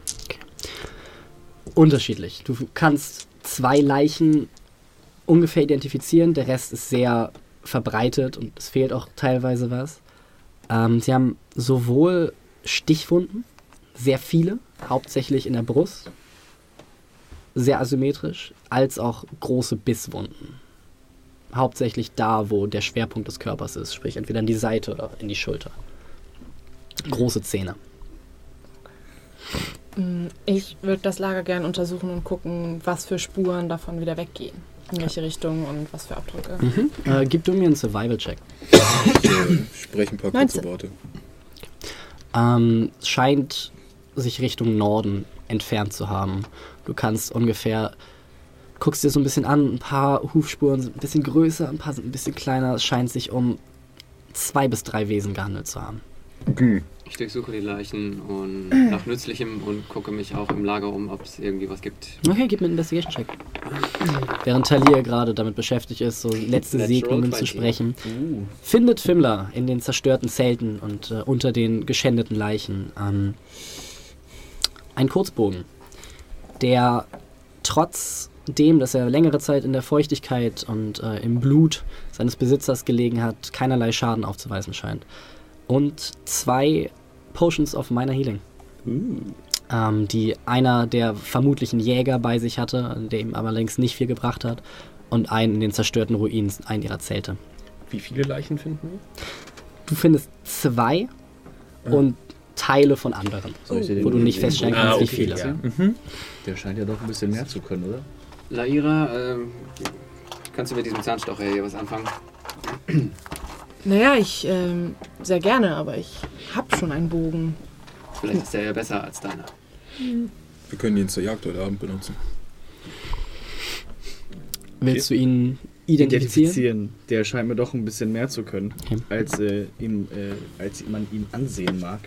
Unterschiedlich. Du kannst zwei Leichen ungefähr identifizieren, der Rest ist sehr verbreitet und es fehlt auch teilweise was. Ähm, sie haben sowohl Stichwunden, sehr viele, hauptsächlich in der Brust, sehr asymmetrisch, als auch große Bisswunden. Hauptsächlich da, wo der Schwerpunkt des Körpers ist, sprich entweder in die Seite oder in die Schulter. Große Zähne. Mm, Ich würde das Lager gerne untersuchen und gucken, was für Spuren davon wieder weggehen. In welche Richtung und was für Abdrücke. Mhm. Äh, gib du mir einen Survival-Check. ich äh, spreche ein paar kurze 19. Worte. Ähm, es scheint sich Richtung Norden entfernt zu haben. Du kannst ungefähr, guckst dir so ein bisschen an, ein paar Hufspuren sind ein bisschen größer, ein paar sind ein bisschen kleiner. Es scheint sich um zwei bis drei Wesen gehandelt zu haben. Ich durchsuche die Leichen und nach Nützlichem und gucke mich auch im Lager um, ob es irgendwie was gibt. Okay, gib mir einen Investigation-Check. Während Talir gerade damit beschäftigt ist, so letzte Natural Segnungen 20. zu sprechen, findet Fimmler in den zerstörten Zelten und äh, unter den geschändeten Leichen ähm, einen Kurzbogen, der trotz dem, dass er längere Zeit in der Feuchtigkeit und äh, im Blut seines Besitzers gelegen hat, keinerlei Schaden aufzuweisen scheint. Und zwei Potions of Minor Healing ähm, die einer der vermutlichen Jäger bei sich hatte, der ihm aber längst nicht viel gebracht hat, und einen in den zerstörten Ruinen, einen ihrer Zelte. Wie viele Leichen finden wir? Du findest zwei und Teile von anderen, wo du nicht feststellen Ah, kannst, wie okay, viele. Ja. Mhm. Der scheint ja doch ein bisschen mehr zu können, oder? Laira, ähm, kannst du mit diesem Zahnstocher hier was anfangen? Naja, ich ähm, sehr gerne, aber ich habe schon einen Bogen. Vielleicht ist der ja besser als deiner. Wir können ihn zur Jagd heute Abend benutzen. Willst du ihn Identifizieren? identifizieren. Der scheint mir doch ein bisschen mehr zu können, Okay. als, äh, ihm, äh, als man ihm ansehen mag.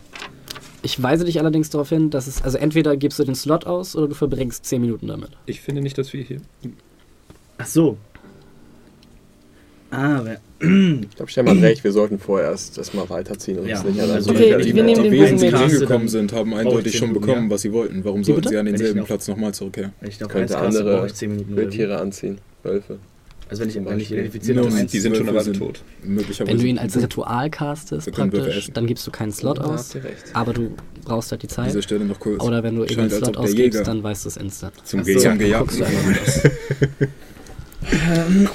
Ich weise dich allerdings darauf hin, dass es, also entweder gibst du den Slot aus oder du verbringst 10 Minuten damit. Ich finde nicht, dass wir hier. Ach so. Ah, wer, Ich glaube, Stefan hat recht, wir sollten vorerst das mal weiterziehen und Ja, uns nicht an also Okay, Zufall wir nehmen die Wesen, die reingekommen sind, haben eindeutig schon Minuten, bekommen, ja. was sie wollten. Warum sollten sie an denselben Platz nochmal zurückkehren? wenn ich noch Könnte andere ich 10 Minuten. Oder wie? Wildtiere anziehen. Wölfe. Also wenn ich, wenn ich Beispiel. identifiziert habe, eins, Die sind schon alle sind tot. Möglicherweise. Wenn du ihn als Ritual castest, Wir praktisch, dann gibst du keinen Slot Da aus, aber du brauchst halt die an dieser Zeit. Stelle noch kurz. Oder wenn du eben einen Slot ausgibst, dann weißt du es instant. Zum. Gejagt. Gejagten ist.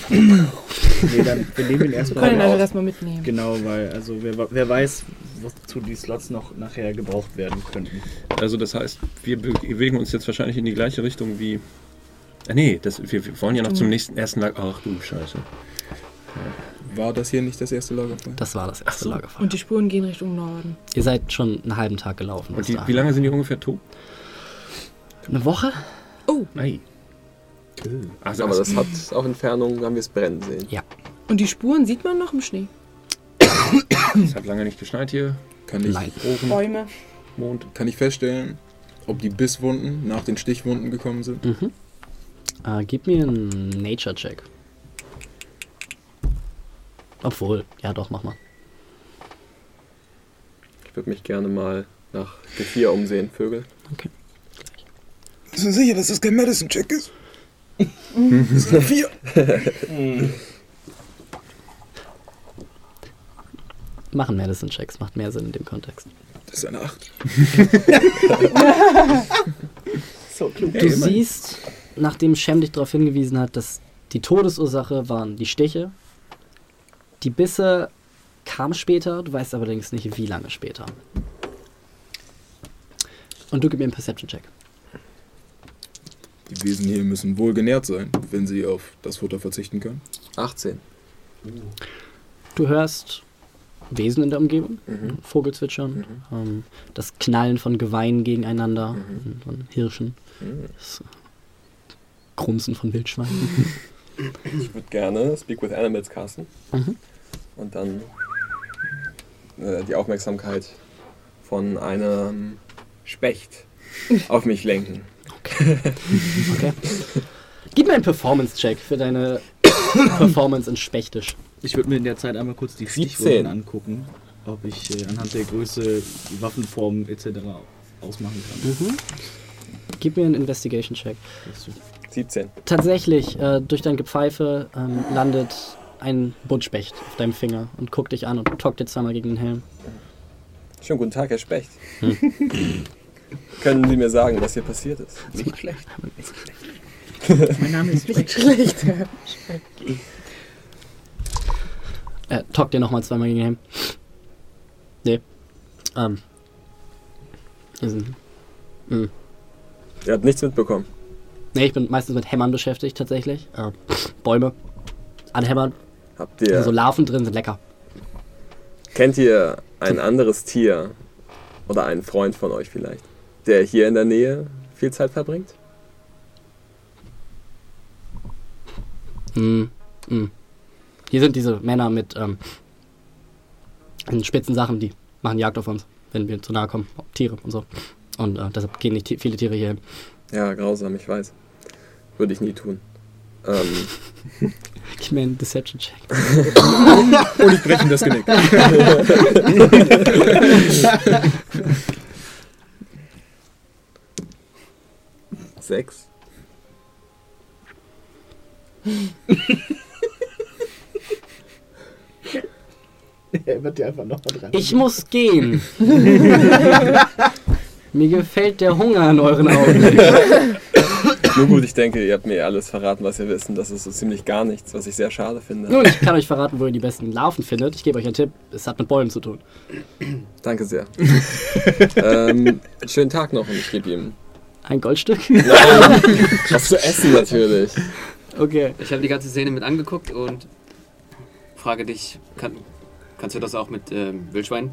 nee, dann wir nehmen ihn Wir erstmal können ihn also erstmal mitnehmen. Genau, weil, also wer, wer weiß, wozu die Slots noch nachher gebraucht werden könnten. Also das heißt, wir bewegen uns jetzt wahrscheinlich in die gleiche Richtung wie. Ah, nee, das, wir, wir wollen ja noch zum nächsten ersten Lager. Ach du Scheiße. War das hier nicht das erste Lagerfeuer? Das war das erste Lagerfeuer. Und die Spuren gehen Richtung Norden. Ihr seid schon einen halben Tag gelaufen. Und die, wie lange sind die ungefähr tot? Eine Woche? Nein. Also, Aber das hat auf Entfernung, haben wir es brennen sehen. Und die Spuren sieht man noch im Schnee. es hat lange nicht geschneit hier. Kann ich. Ofen, Bäume. Mond. kann ich feststellen, ob die Bisswunden nach den Stichwunden gekommen sind? Mhm. Äh, gib mir einen Nature-Check. Obwohl, ja doch, mach mal. Ich würde mich gerne mal nach Gevier umsehen, Vögel. Bist du sicher, dass das kein Medicine-Check ist? das ist eine 4. Machen Medicine-Checks, macht mehr Sinn in dem Kontext. Das ist eine 8. So, klug. Du siehst, nachdem Shem dich darauf hingewiesen hat, dass die Todesursache waren die Stiche. Die Bisse kam später, du weißt allerdings nicht, wie lange später. Und du gib mir einen Perception-Check. Die Wesen hier müssen wohl genährt sein, wenn sie auf das Futter verzichten können. 18. Du hörst Wesen in der Umgebung, Mhm. Vogelzwitschern, ähm, das Knallen von Geweihen gegeneinander, Mhm. von Hirschen, Mhm. das Grunzen von Wildschweinen. Ich würde gerne Speak with Animals casten Mhm. und dann äh, die Aufmerksamkeit von einem Specht auf mich lenken. Okay. Gib mir einen Performance-Check für deine Performance in Spechtisch. Ich würde mir in der Zeit einmal kurz die 17. Stichwunden angucken, ob ich äh, anhand der Größe, die Waffenform etc. ausmachen kann. Mhm. Gib mir einen Investigation-Check. Das ist- 17. Tatsächlich, äh, durch dein Gepfeife ähm, landet ein Buntspecht auf deinem Finger und guckt dich an und tockt dir zweimal gegen den Helm. Schönen guten Tag, Herr Specht. Können Sie mir sagen, was hier passiert ist? Nicht schlecht. mein Name ist Nicht schlecht. Äh, tockt dir nochmal zweimal gegen den Helm. Nee. Ähm. Also, mh. Ihr habt nichts mitbekommen. Nee, ich bin meistens mit Hämmern beschäftigt tatsächlich. Äh, Bäume anhämmern. Habt ihr, sind so Larven drin, sind lecker. kennt ihr ein anderes Tier oder einen Freund von euch vielleicht, der hier in der Nähe viel Zeit verbringt? Mm, mm. Hier sind diese Männer mit ähm, spitzen Sachen, die machen Jagd auf uns, wenn wir zu nahe kommen. Tiere und so. Und äh, deshalb gehen nicht viele Tiere hier hin. Ja, grausam, ich weiß. Würde ich nie tun. Ähm, Gib mir einen Deception-Check. Und ich breche ihm das Genick. sechs. Er wird dir einfach noch mal dran. Ich muss gehen. Mir gefällt der Hunger in euren Augen. Nur gut, ich denke, ihr habt mir alles verraten, was ihr wisst. Und das ist so ziemlich gar nichts, was ich sehr schade finde. Nun, ich kann euch verraten, wo ihr die besten Larven findet. Ich gebe euch einen Tipp. Es hat mit Bäumen zu tun. Danke sehr. ähm, schönen Tag noch und ich gebe ihm Ein Goldstück? was zu essen natürlich. Okay. Ich habe die ganze Szene mit angeguckt und frage dich, kann, kannst du das auch mit ähm, Wildschwein?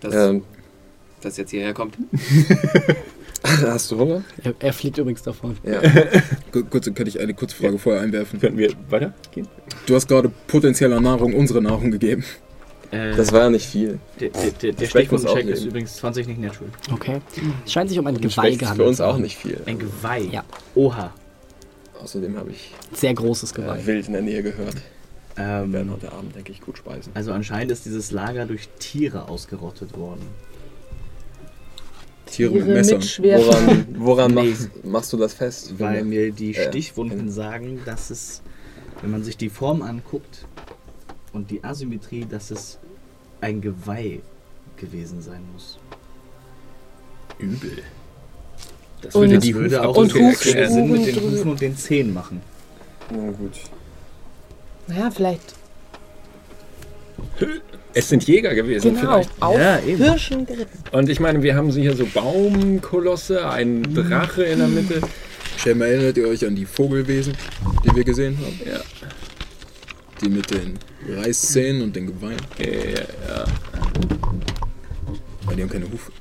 Das, Ähm, das jetzt hierher kommt? Hast du Hunger? Er, er fliegt übrigens davon. Ja. Kurz, könnte ich eine kurze Frage vorher einwerfen? Könnten wir weitergehen? Du hast gerade potenzieller Nahrung unsere Nahrung gegeben. Äh, Das war ja nicht viel. der der, der, der ist nicht. übrigens 20 nicht natural. Okay. Es scheint sich um ein Und Geweih gehandelt für uns auch nicht viel. Ein Geweih. Ja. Oha. Außerdem habe ich Sehr großes Geweih. äh, wild in der Nähe gehört. Wir werden Ähm, heute Abend, denke ich, gut speisen. also anscheinend ist dieses Lager durch Tiere ausgerottet worden. Tiere mit Tiere Messern. mit. Woran, woran Nee. machst, machst du das fest? Weil mir die Äh, Stichwunden in- sagen, dass es, wenn man sich die Form anguckt und die Asymmetrie, dass es ein Geweih gewesen sein muss. Übel. Das Und- würde, die die würde auch und Sinn mit den Hufen und den Zähnen machen. Na gut. Naja, vielleicht. Es sind Jäger gewesen Genau. vielleicht. Auf Ja, eben. Hirschen geritten. Und ich meine, wir haben hier so Baumkolosse, einen Drache in der Mitte. Schem, erinnert ihr euch an die Vogelwesen, die wir gesehen haben? Ja. Die mit den Reißzähnen und den Geweihen. Äh, ja. Weil die haben keine Hufe.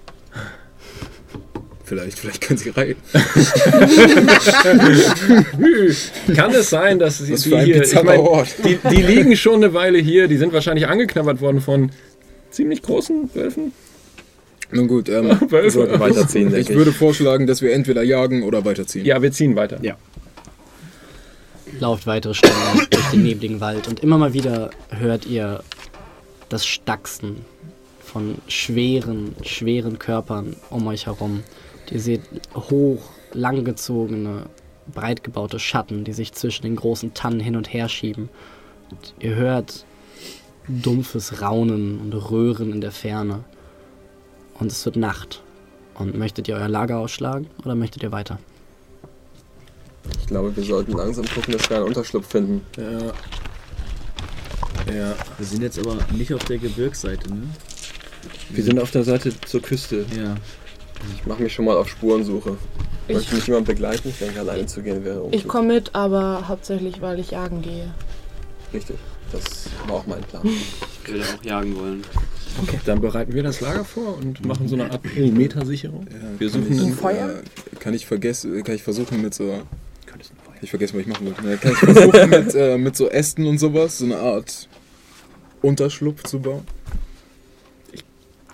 Vielleicht, vielleicht können sie reiten. Kann es sein, dass sie die hier, ich mein, Ort. die, die liegen schon eine Weile hier, die sind wahrscheinlich angeknabbert worden von ziemlich großen Wölfen. Nun gut, ähm. Wir sollten weiterziehen, ich ich. würde vorschlagen, dass wir entweder jagen oder weiterziehen. Ja, wir ziehen weiter. Ja. Lauft weitere Stunden durch den nebligen Wald und immer mal wieder hört ihr das Stachsen von schweren, schweren Körpern um euch herum. Ihr seht hoch, langgezogene, breit gebaute Schatten, die sich zwischen den großen Tannen hin und her schieben. Und ihr hört dumpfes Raunen und Röhren in der Ferne. Und es wird Nacht. Und möchtet ihr euer Lager ausschlagen oder möchtet ihr weiter? Ich glaube, wir sollten langsam gucken, dass wir einen Unterschlupf finden. Ja. Ja. Wir sind jetzt aber nicht auf der Gebirgsseite, ne? Wir sind auf der Seite zur Küste. Ja. Ich mache mich schon mal auf Spurensuche. Ich- Möchte mich jemand begleiten? Ich denke, alleine zu gehen wäre Ich komme mit, aber hauptsächlich, weil ich jagen gehe. Richtig. Das war auch mein Plan. Ich würde auch jagen wollen. Okay, dann bereiten wir das Lager vor und machen so eine Art Perimetersicherung. ja Wir kann suchen ich, einen Feuer? Äh, kann ich vergessen, kann ich versuchen mit so. Ich vergesse, was ich machen wollte. Kann ich versuchen mit, äh, mit so Ästen und sowas, so eine Art Unterschlupf zu bauen?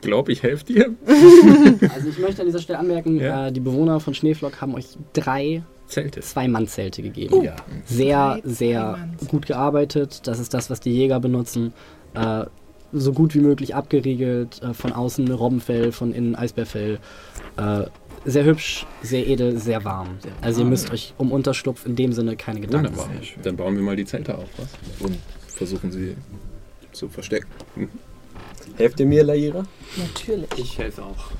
Ich glaube, ich helfe dir. Also ich möchte an dieser Stelle anmerken, Ja. äh, die Bewohner von Schneeflock haben euch drei Zelte. Zwei-Mann-Zelte gegeben. Ja. Sehr, Drei sehr gut gearbeitet. Das ist das, was die Jäger benutzen. Äh, so gut wie möglich abgeriegelt. Äh, von außen Robbenfell, von innen Eisbärfell. Äh, sehr hübsch, sehr edel, sehr warm. Also ihr müsst euch um Unterschlupf in dem Sinne keine Gedanken Wunderbar. machen. Dann bauen wir mal die Zelte auf, was? Und versuchen sie zu verstecken. Helft ihr mir, Laira? Natürlich. Ich helfe auch.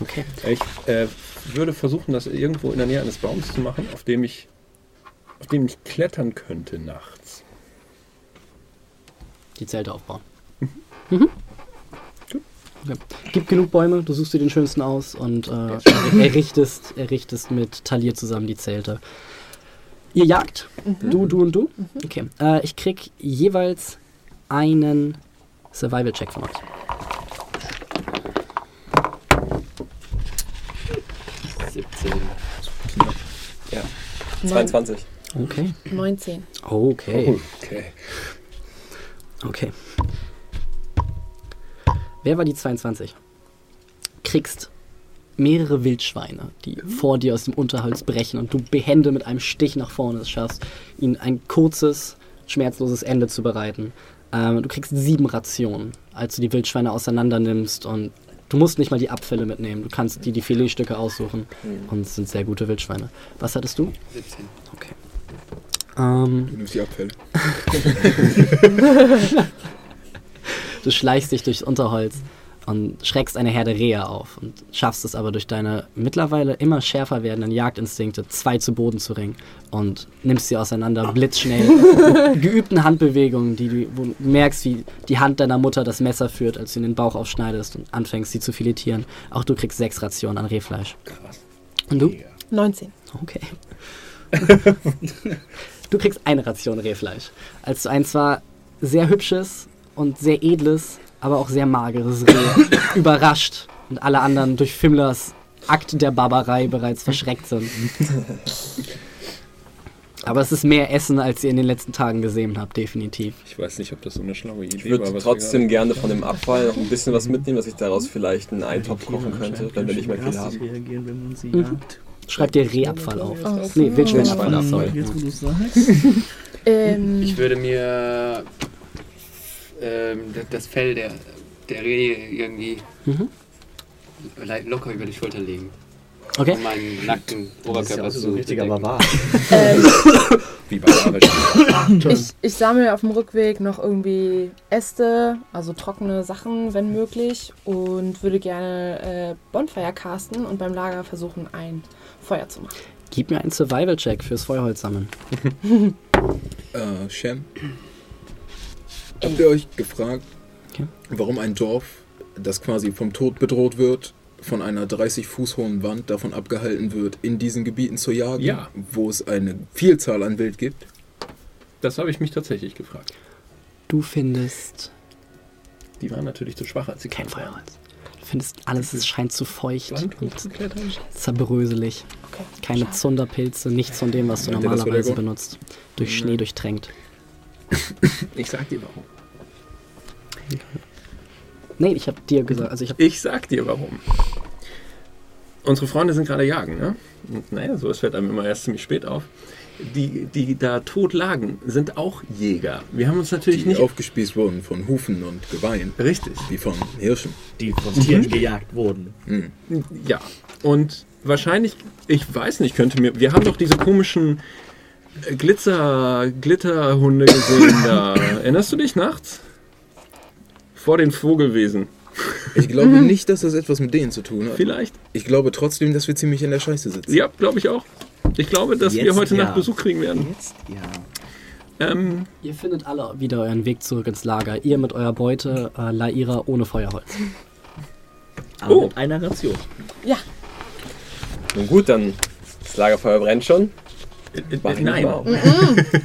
Okay. Ich äh, würde versuchen, das irgendwo in der Nähe eines Baums zu machen, auf dem ich, auf dem ich klettern könnte nachts. Die Zelte aufbauen. Mhm. Okay. Gibt genug Bäume, du suchst dir den schönsten aus und äh, errichtest, errichtest mit Talir zusammen die Zelte. Ihr jagt, du, du und du. Okay. Äh, ich krieg jeweils einen Survival-Check von euch. 17. Ja. 22. Okay. 19. Okay. Okay. Okay. Wer war die 22? Kriegst mehrere Wildschweine, die vor dir aus dem Unterholz brechen und du behende mit einem Stich nach vorne es schaffst, ihnen ein kurzes, schmerzloses Ende zu bereiten. Ähm, du kriegst sieben Rationen, als du die Wildschweine auseinander nimmst und du musst nicht mal die Abfälle mitnehmen. Du kannst die, die Filetstücke aussuchen und es sind sehr gute Wildschweine. Was hattest du? 17. Okay. Ähm, Du nimmst die Abfälle. Du schleichst dich durchs Unterholz und schreckst eine Herde Rehe auf und schaffst es aber durch deine mittlerweile immer schärfer werdenden Jagdinstinkte, zwei zu Boden zu ringen und nimmst sie auseinander, blitzschnell, mit geübten Handbewegungen, die du, wo du merkst, wie die Hand deiner Mutter das Messer führt, als du in den Bauch aufschneidest und anfängst, sie zu filetieren. Auch du kriegst sechs Rationen an Rehfleisch. Krass. Und du? 19. Okay. du kriegst eine Ration Rehfleisch. Als du ein zwar sehr hübsches und sehr edles, aber auch sehr mageres Reh überrascht und alle anderen durch Fimmlers Akt der Barbarei bereits verschreckt sind. Aber es ist mehr Essen, als ihr in den letzten Tagen gesehen habt, definitiv. Ich weiß nicht, ob das so eine schlaue Idee Ich würde war. was wir trotzdem gerne von dem Abfall noch ein bisschen was mitnehmen, dass ich daraus vielleicht einen Eintopf kochen könnte, wenn wir nicht mehr viel haben. reagieren, wenn man sie Mhm. Schreibt ihr Rehabfall auf. Oh. Nee, Wildschweinabfall, sagst. Ähm, Ich würde mir ähm, das- Fell der, der Rehe irgendwie Mhm. locker über die Schulter legen. Okay. Um meinen nackten Das ist ja Oberkörper so bedecken. Barbar. ähm, Wie barbarisch. ich, ich sammle auf dem Rückweg noch irgendwie Äste, also trockene Sachen, wenn möglich, und würde gerne äh, Bonfire casten und beim Lager versuchen, ein Feuer zu machen. Gib mir einen Survival-Check fürs Feuerholz sammeln. Äh, Shem, habt ihr euch gefragt, warum ein Dorf, das quasi vom Tod bedroht wird, von einer 30 Fuß hohen Wand davon abgehalten wird, in diesen Gebieten zu jagen, Ja. wo es eine Vielzahl an Wild gibt? Das habe ich mich tatsächlich gefragt. Du findest Die waren natürlich zu schwach, als sie kein. Feuerholz. Du findest alles, es scheint zu feucht Land und zerbröselig. Okay. Keine Zunderpilze, nichts von dem, was du normalerweise benutzt. Durch Schnee durchtränkt. Ich sag dir warum. Nee, ich hab dir gesagt, also ich hab. Ich sag dir warum. Unsere Freunde sind gerade jagen, ne? Und, naja, so es fällt einem immer erst ziemlich spät auf. Die, die da tot lagen, sind auch Jäger. Wir haben uns natürlich Die nicht. aufgespießt wurden von Hufen und Geweihen, Richtig. wie von Hirschen. Die von Tieren gejagt wurden. Hm. Ja. Und wahrscheinlich, ich weiß nicht, könnte mir. Wir haben doch diese komischen Glitzer, Glitterhunde gesehen da. Erinnerst du dich nachts? Vor den Vogelwesen. Ich glaube nicht, dass das etwas mit denen zu tun hat. Vielleicht? Ich glaube trotzdem, dass wir ziemlich in der Scheiße sitzen. Ja, glaube ich auch. Ich glaube, dass wir Jetzt heute ja. Nacht Besuch kriegen werden. Jetzt ja. Ähm, Ihr findet alle wieder euren Weg zurück ins Lager. Ihr mit eurer Beute, äh, Laira ohne Feuerholz. Aber Oh. mit einer Ration. Nun gut, dann das Lagerfeuer brennt schon. Mach ihn nein. mal.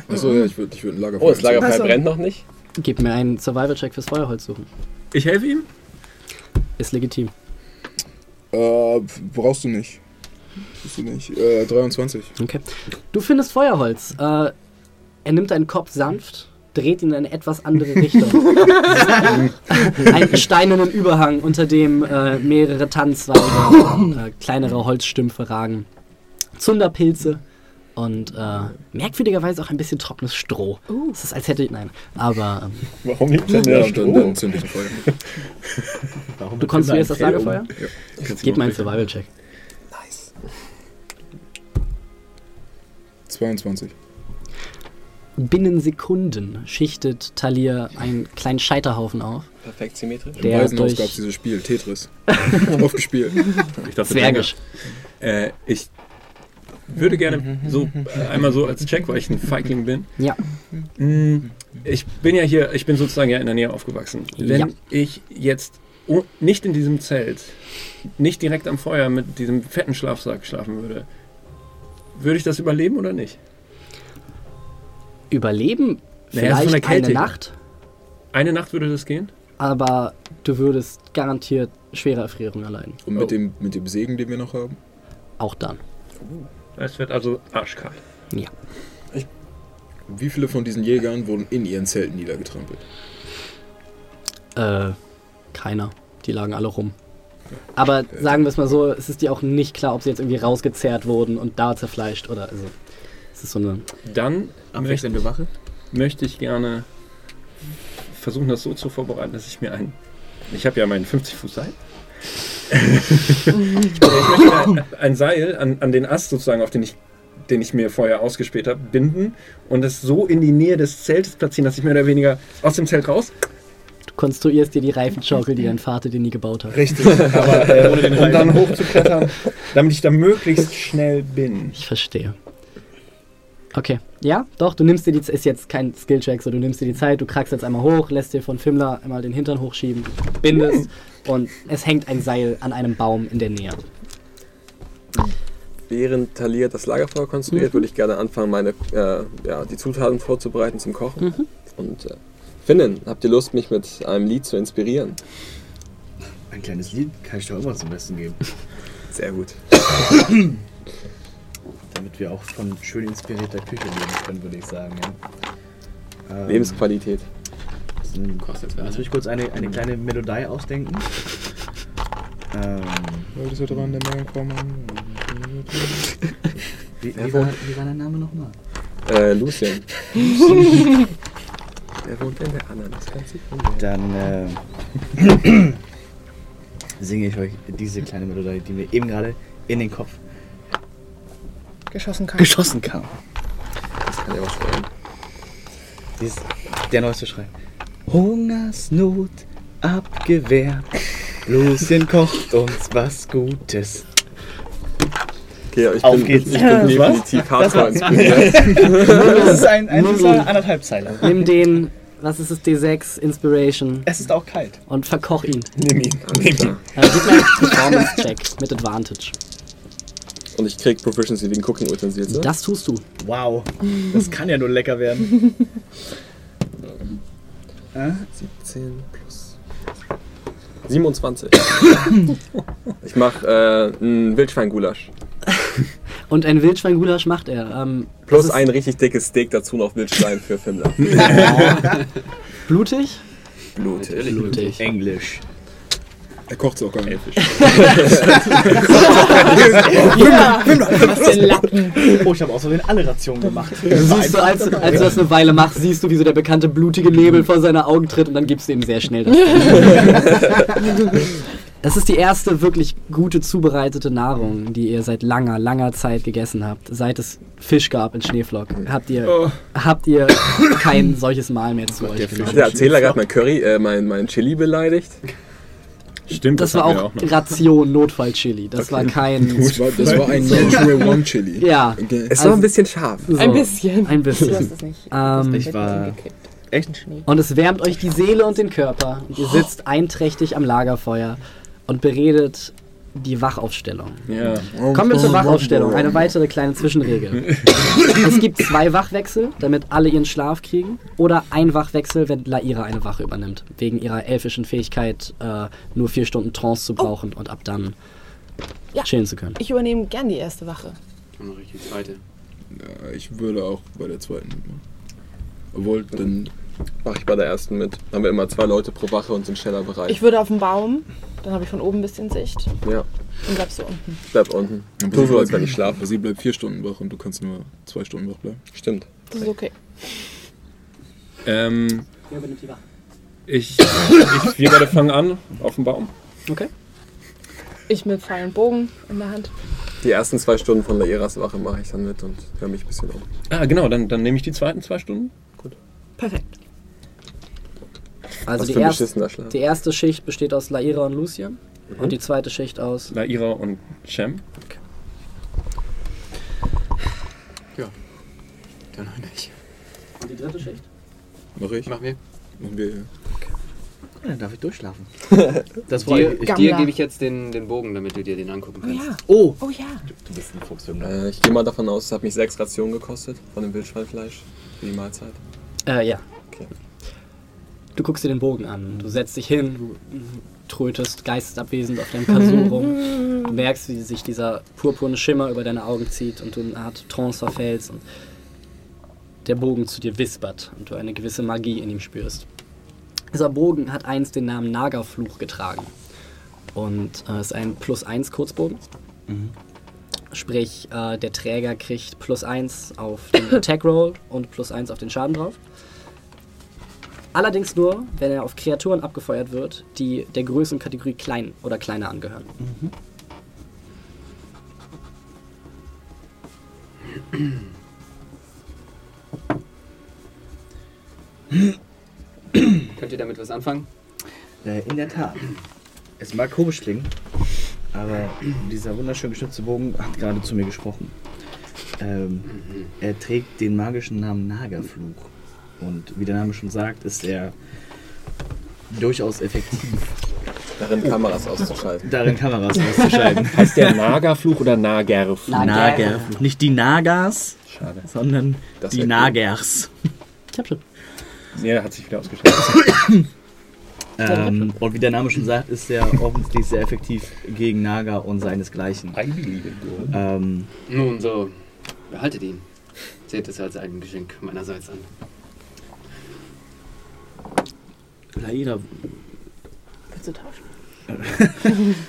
Achso, ja, ich würde ich würd ein Lagerfeuer Oh, das Lagerfeuer Achso. brennt noch nicht. Gib mir einen Survival-Check fürs Feuerholz suchen. Ich helfe ihm? Ist legitim. Äh, brauchst du nicht. Brauchst du nicht. Äh, 23. Okay. Du findest Feuerholz. Äh, er nimmt deinen Kopf sanft, dreht ihn in eine etwas andere Richtung. Einen steinernen Überhang, unter dem äh, mehrere Tannenzweige, äh, kleinere Holzstümpfe ragen. Zunderpilze und äh, merkwürdigerweise auch ein bisschen trockenes Stroh. Es ist als hätte. Nein, aber ähm, Warum liegt denn Ja, dann, dann zünd ich ein Feuer. Warum du konstruierst das Lagerfeuer? Ja. Gib mir einen Survival-Check. 22. Binnen Sekunden schichtet Talir einen kleinen Scheiterhaufen auf. Perfekt symmetrisch. Im Der Waisenhaus durch- gab es dieses Spiel, Tetris. Aufgespielt. Ich dachte, Zwergisch. Äh, ich würde gerne so äh, einmal so als Check, weil ich ein Feigling bin. Ja. Mm, Ich bin ja hier, ich bin sozusagen ja in der Nähe aufgewachsen. Wenn Ja. ich jetzt oh, nicht in diesem Zelt, nicht direkt am Feuer mit diesem fetten Schlafsack schlafen würde, würde ich das überleben oder nicht? Überleben Naja, vielleicht von der Kälte eine. Nacht, Eine Nacht würde das gehen? aber du würdest garantiert schwere Erfrierungen erleiden. Und mit, Oh. dem, mit dem Segen, den wir noch haben. Auch dann. Es wird also arschkalt. Ja. Wie viele von diesen Jägern wurden in ihren Zelten niedergetrampelt? Äh, keiner. Die lagen alle rum. Aber sagen wir es mal so, es ist dir auch nicht klar, ob sie jetzt irgendwie rausgezerrt wurden und da zerfleischt oder also. Es ist so eine. Dann möchte, Abwechselnde Wache. möchte ich gerne versuchen, das so zu vorbereiten, dass ich mir ein. Ich habe ja meinen 50 Fuß Seil. Ich möchte ein, ein Seil an, an den Ast sozusagen, auf den ich, den ich mir vorher ausgespäht habe, binden und es so in die Nähe des Zeltes platzieren, dass ich mehr oder weniger aus dem Zelt raus. Du konstruierst dir die Reifenschaukel, die dein Vater dir nie gebaut hat. Richtig, aber äh, um dann hochzuklettern, damit ich da möglichst schnell bin. Ich verstehe. Okay. Ja, doch, du nimmst dir die Z- ist jetzt kein Skillcheck, so du nimmst dir die Zeit, du krackst jetzt einmal hoch, lässt dir von Fimmler einmal den Hintern hochschieben, bindest und es hängt ein Seil an einem Baum in der Nähe. Während Talia das Lagerfeuer konstruiert, Mhm. würde ich gerne anfangen, meine, äh, ja, die Zutaten vorzubereiten zum Kochen. Mhm. Und äh, Finnen, habt ihr Lust, mich mit einem Lied zu inspirieren? Ein kleines Lied kann ich doch immer zum Besten geben. Sehr gut. Damit wir auch von schön inspirierter Küche leben können, würde ich sagen. Ja. Ähm, Lebensqualität. Kostet Lass mich kurz eine, eine kleine Melodie ausdenken. Ähm, Wolltest du dran der Mail kommen? wie, wie, war, wie war der Name nochmal? Äh, Lucien. Wer wohnt denn der Ananas? Dann äh, singe ich euch diese kleine Melodie, die mir eben gerade in den Kopf Geschossen kam. geschossen kam. Das kann ja auch stellen. Die ist der neueste Schrei. Hungersnot abgewehrt. Lucien kocht uns was Gutes. Okay, ich Auf bin, geht's. ich bin Was? definitiv hardcore inspiriert. Das ist ein, ein nun. anderthalbzeiler. Nimm den, was ist es, D6 Inspiration Es ist auch kalt. und verkoch ihn. Nimm ihn. Nimm ihn. Äh, gib mir einen Performance-Check mit Advantage. Und ich krieg Proficiency wegen Cooking Utensils. Das tust du. Wow. Das kann ja nur lecker werden. Äh? 17 plus 27. ich mach äh, ein Wildschweingulasch. Und ein Wildschweingulasch macht er. Ähm, Plus ein richtig dickes Steak dazu noch Wildschwein für Fimmler. Blutig? Blutig. Blutig. Englisch. Er kocht es auch gar nicht. Was den Lappen. Oh, ich habe außerdem alle Rationen gemacht. Du siehst du, als, als du das eine Weile machst, siehst du, wie so der bekannte blutige Nebel vor seine Augen tritt und dann gibst du ihm sehr schnell das. Das ist die erste wirklich gute zubereitete Nahrung, die ihr seit langer, langer Zeit gegessen habt. Seit es Fisch gab in Schneeflock, habt ihr, habt ihr kein solches Mahl mehr zu euch Hat genommen. der Erzähler gerade mein Curry, äh, mein, mein Chili beleidigt? Stimmt, Das war hatten wir auch noch. Ration Notfall-Chili. Das war kein. Das war, das war ein Natural One Chili. Ja, Okay. Es Also- war ein bisschen scharf. so, Ein bisschen. Ein Du bisschen. hast es nicht. Ähm, Ich war echt. Und es wärmt euch die Seele und den Körper. Und ihr sitzt einträchtig am Lagerfeuer und beredet die Wachaufstellung. Ja. Kommen wir zur Wachaufstellung. Eine weitere kleine Zwischenregel. es gibt zwei Wachwechsel, damit alle ihren Schlaf kriegen. Oder ein Wachwechsel, wenn Laira eine Wache übernimmt. Wegen ihrer elfischen Fähigkeit, äh, nur vier Stunden Trance zu brauchen und ab dann Ja. chillen zu können. Ich übernehme gern die erste Wache. Dann mache ich die zweite. Ja, ich würde auch bei der zweiten mitmachen. Obwohl, dann Mach ich bei der ersten mit. Haben wir immer zwei Leute pro Wache und sind schneller bereit. Ich würde auf den Baum, dann habe ich von oben ein bisschen Sicht ja, und bleibst du unten. bleib unten. Aber Tu sie so, als bleibt- wenn ich schlafe. Aber sie bleibt vier Stunden wach und du kannst nur zwei Stunden wach bleiben. Stimmt. Das ist okay. Ähm, Wer übernimmt die Wache? ich, ich, wir beide fangen an auf dem Baum. Okay. Ich mit Pfeil und Bogen in der Hand. Die ersten zwei Stunden von Lairas Wache mache ich dann mit und höre mich ein bisschen um. Ah, genau, dann, dann nehme ich die zweiten zwei Stunden. Perfekt. Also die Schlaf. die erste Schicht besteht aus Laira und Lucian. Und die zweite Schicht aus Laira und Shem. Dann noch nicht. Und die dritte Schicht? Mach ich? Mach mir. Machen wir. Dann darf ich durchschlafen. Das Dir, dir gebe ich jetzt den, den Bogen, damit du dir den angucken Oh kannst. ja. Oh, Oh ja. du bist ein Fuchsjunge. Äh, ich gehe mal davon aus, es hat mich sechs Rationen gekostet von dem Wildschweinfleisch für die Mahlzeit. Äh, ja. Okay. Du guckst dir den Bogen an. Du setzt dich hin, du trötest geistesabwesend auf deinem Kazoo rum. Du merkst, wie sich dieser purpurne Schimmer über deine Augen zieht und du in eine Art Trance verfällst und der Bogen zu dir wispert und du eine gewisse Magie in ihm spürst. Dieser Bogen hat einst den Namen Nagerfluch getragen und äh, ist ein Plus 1 Kurzbogen. Sprich, äh, der Träger kriegt plus 1 auf den Attack Roll und plus 1 auf den Schaden drauf. Allerdings nur, wenn er auf Kreaturen abgefeuert wird, die der Größenkategorie klein oder kleiner angehören. Könnt ihr damit was anfangen? Äh, in der Tat. Es mag komisch klingen, aber dieser wunderschön geschnitzte Bogen hat gerade zu mir gesprochen. Ähm, er trägt den magischen Namen Nagerfluch. Und wie der Name schon sagt, ist er durchaus effektiv, Darin Kameras auszuschalten. darin Kameras auszuschalten. Heißt der Nagerfluch oder Nagerfluch? Nager. Nagerfluch. Nicht die Nagas, Schade. sondern Das die wär cool. Nagers. Ich hab schon. Ja, hat sich wieder ausgestellt. Ähm, und wie der Name schon sagt, ist er offensichtlich sehr effektiv gegen Naga und seinesgleichen. I believe. Ähm, Nun, so, behaltet ihn. Seht es als ein Geschenk meinerseits an. Laira, Willst du tauschen?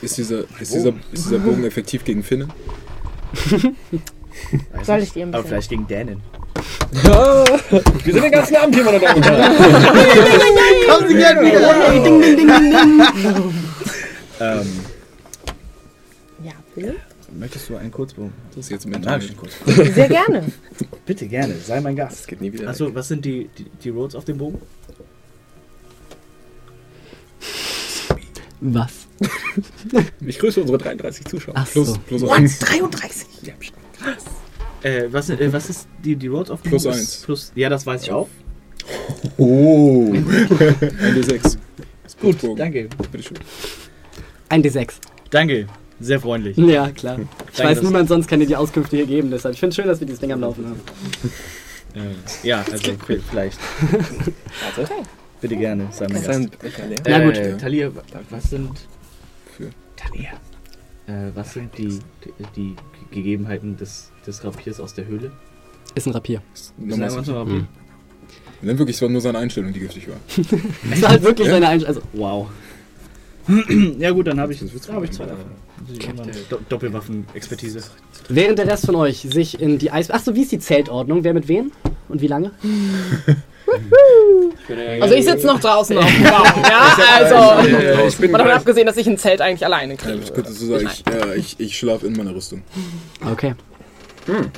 Ist dieser, ist, dieser, ist dieser Bogen effektiv gegen Finne? weiß Soll ich dir ein Aber bisschen- vielleicht gegen Dänen. Wir sind den ganzen Abend hier, meine Damen und Herren. Kommen Sie gerne wieder! Ding, ding, ding, ding, ähm, Ja, bitte. möchtest du einen Kurzbogen? Das ist jetzt mental. magischen Kurzbogen? Sehr gerne. Bitte gerne, sei mein Gast. Geht nie wieder. Achso, was sind die, die, die Rolls auf dem Bogen? Was? Ich grüße unsere 33 Zuschauer. Ach Plus, so. plus eins. 33! Äh, was, äh, was ist die, die auf dem Plus Bogen? eins. Plus, ja, das weiß ich auch. Oh. Ein D6. Ist Gut, Bogen. danke. Bitteschön. Ein D6. Danke, sehr freundlich. Ja, klar. Ich Danke, weiß, dass- niemand sonst kann dir die Auskünfte hier geben, deshalb. Ich finde es schön, dass wir dieses Ding am Laufen haben. Äh, ja, also vielleicht. Warte. Bitte gerne, sei mein Gast. Na gut. Äh, Talia, wa- was sind. Für. Talia. Äh, was sind die, die, Gegebenheiten des, des Rapiers aus der Höhle? Ist ein Rapier. Ist ein Rapier? Hm. Dann wirklich, es war nur seine Einstellung, die giftig war. Das war halt wirklich seine Einstellung. Also, Wow. ja gut, dann habe ich, hab ich zwei davon. Do Doppelwaffen-Expertise. während der Rest von euch sich in die Eis... Achso, wie ist die Zeltordnung? Wer mit wem? Und wie lange? Also ich sitze noch draußen auf dem Baum. Ja, also. Ich bin Mal davon abgesehen, dass ich ein Zelt eigentlich alleine Ja, kriege. ich könnte so sagen, ich, äh, ich, ich schlafe in meiner Rüstung. Okay.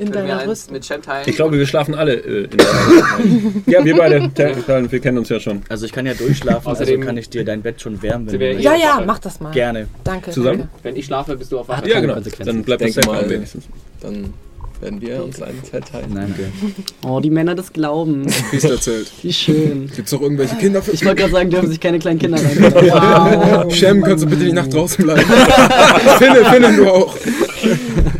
In deiner Rüstung. mit Cem teilen? Ich glaube, wir schlafen alle äh, in der Ja, wir beide. Der- Wir kennen uns ja schon. Also ich kann ja durchschlafen, Außerdem- also kann ich dir dein Bett schon wärmen, wenn du möchtest. Ja, ja, mach das mal. Gerne. Danke. Zusammen? Danke. Wenn ich schlafe, bist du auf Wache. Ja, genau. Dann bleibt das mal. wenigstens. Dann werden wir uns einen Zelt teilen. Nein, okay. Oh, die Männer des Glaubens. Priesterzelt. Wie schön. Gibt's auch irgendwelche Kinder für Ich wollte gerade sagen, dürfen sich keine kleinen Kinder rein. Wow. Shem, kannst du bitte nicht nach draußen bleiben? Finne, Finne, du auch.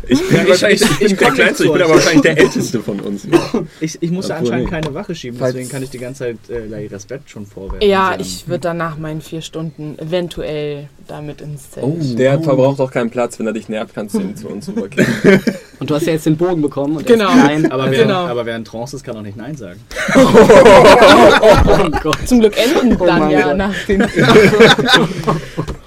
Ich bin wahrscheinlich ich, bin der Kleinste, ich bin aber wahrscheinlich der Älteste von uns. Ich, ich muss ja Obwohl anscheinend nicht. keine Wache schieben, Falls- deswegen kann ich die ganze Zeit äh, Lairas Bett schon vorwärmen. Ja, ich würde dann nach meinen vier Stunden eventuell damit ins Zelt. Oh. Der verbraucht auch keinen Platz. Wenn er dich nervt, kannst du ihn zu uns rübergehen. Und du hast ja jetzt den Bogen bekommen. Und Genau. Klein. Aber, wer, Genau. aber wer in Trance ist, kann auch nicht Nein sagen. Oh Gott. Zum Glück enden dann mein ja Gott. nach den.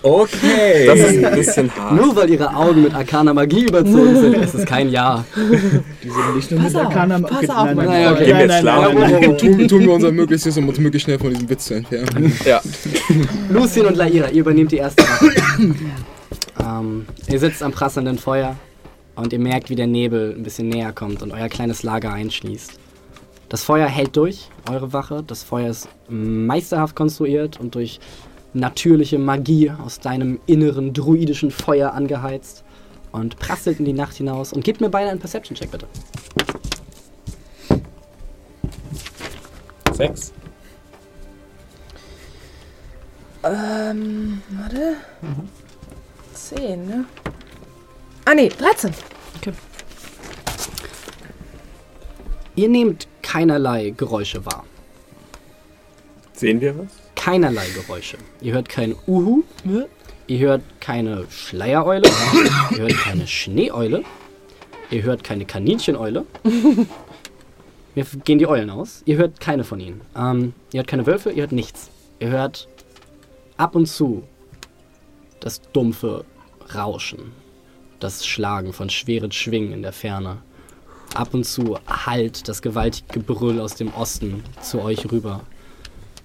Okay. Das ist ein bisschen hart. Nur weil ihre Augen mit arkaner Magie überzogen sind, ist es kein Ja. Die sind nicht nur Pass mit auf, Arcana... pass Okay, auf, nein, nein, Naja, nein, okay. nein, Jetzt nein, schlafen. nein, nein. Tun, tun wir unser Möglichstes, um uns möglichst schnell von diesem Witz zu entfernen. Ja. Lucien und Laira, ihr übernehmt die erste Wache. ähm, ihr sitzt am prasselnden Feuer und ihr merkt, wie der Nebel ein bisschen näher kommt und euer kleines Lager einschließt. Das Feuer hält durch, eure Wache. Das Feuer ist meisterhaft konstruiert und durch natürliche Magie aus deinem inneren druidischen Feuer angeheizt und prasselt in die Nacht hinaus. Und gebt mir beide einen Perception-Check, bitte. Sechs. Ähm, warte. Zehn, ne? Ah, nee, 13. Ihr nehmt keinerlei Geräusche wahr. Sehen wir was? keinerlei Geräusche. Ihr hört kein Uhu, ihr hört keine Schleiereule, ihr hört keine Schneeeule, ihr hört keine Kanincheneule. Mir gehen die Eulen aus. Ihr hört keine von ihnen. Ähm, ihr hört keine Wölfe, ihr hört nichts. Ihr hört ab und zu das dumpfe Rauschen, das Schlagen von schweren Schwingen in der Ferne. Ab und zu hallt das gewaltige Gebrüll aus dem Osten zu euch rüber.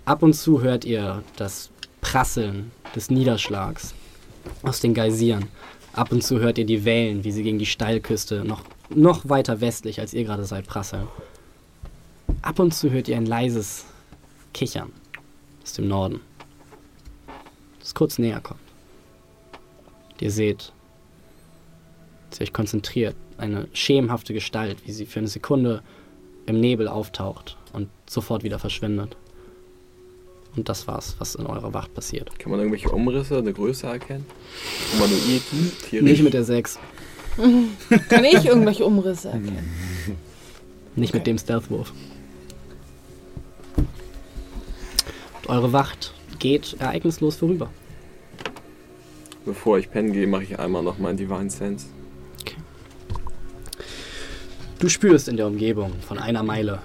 Ab und zu hört ihr das Prasseln des Niederschlags aus den Geysiren. Ab und zu hört ihr die Wellen, wie sie gegen die Steilküste noch, noch weiter westlich, als ihr gerade seid, prasseln. Ab und zu hört ihr ein leises Kichern aus dem Norden, das kurz näher kommt. Ihr seht, dass ihr euch konzentriert, eine schemenhafte Gestalt, wie sie für eine Sekunde im Nebel auftaucht und sofort wieder verschwindet. Und das war's, was in eurer Wacht passiert. Kann man irgendwelche Umrisse, eine Größe erkennen? Humanoid, tierisch? Nicht mit der 6, Kann ich irgendwelche Umrisse erkennen? nicht mit dem Stealthwurf. Und eure Wacht geht ereignislos vorüber. Bevor ich pennen gehe, mache ich einmal noch meinen Divine Sense. Du spürst in der Umgebung von einer Meile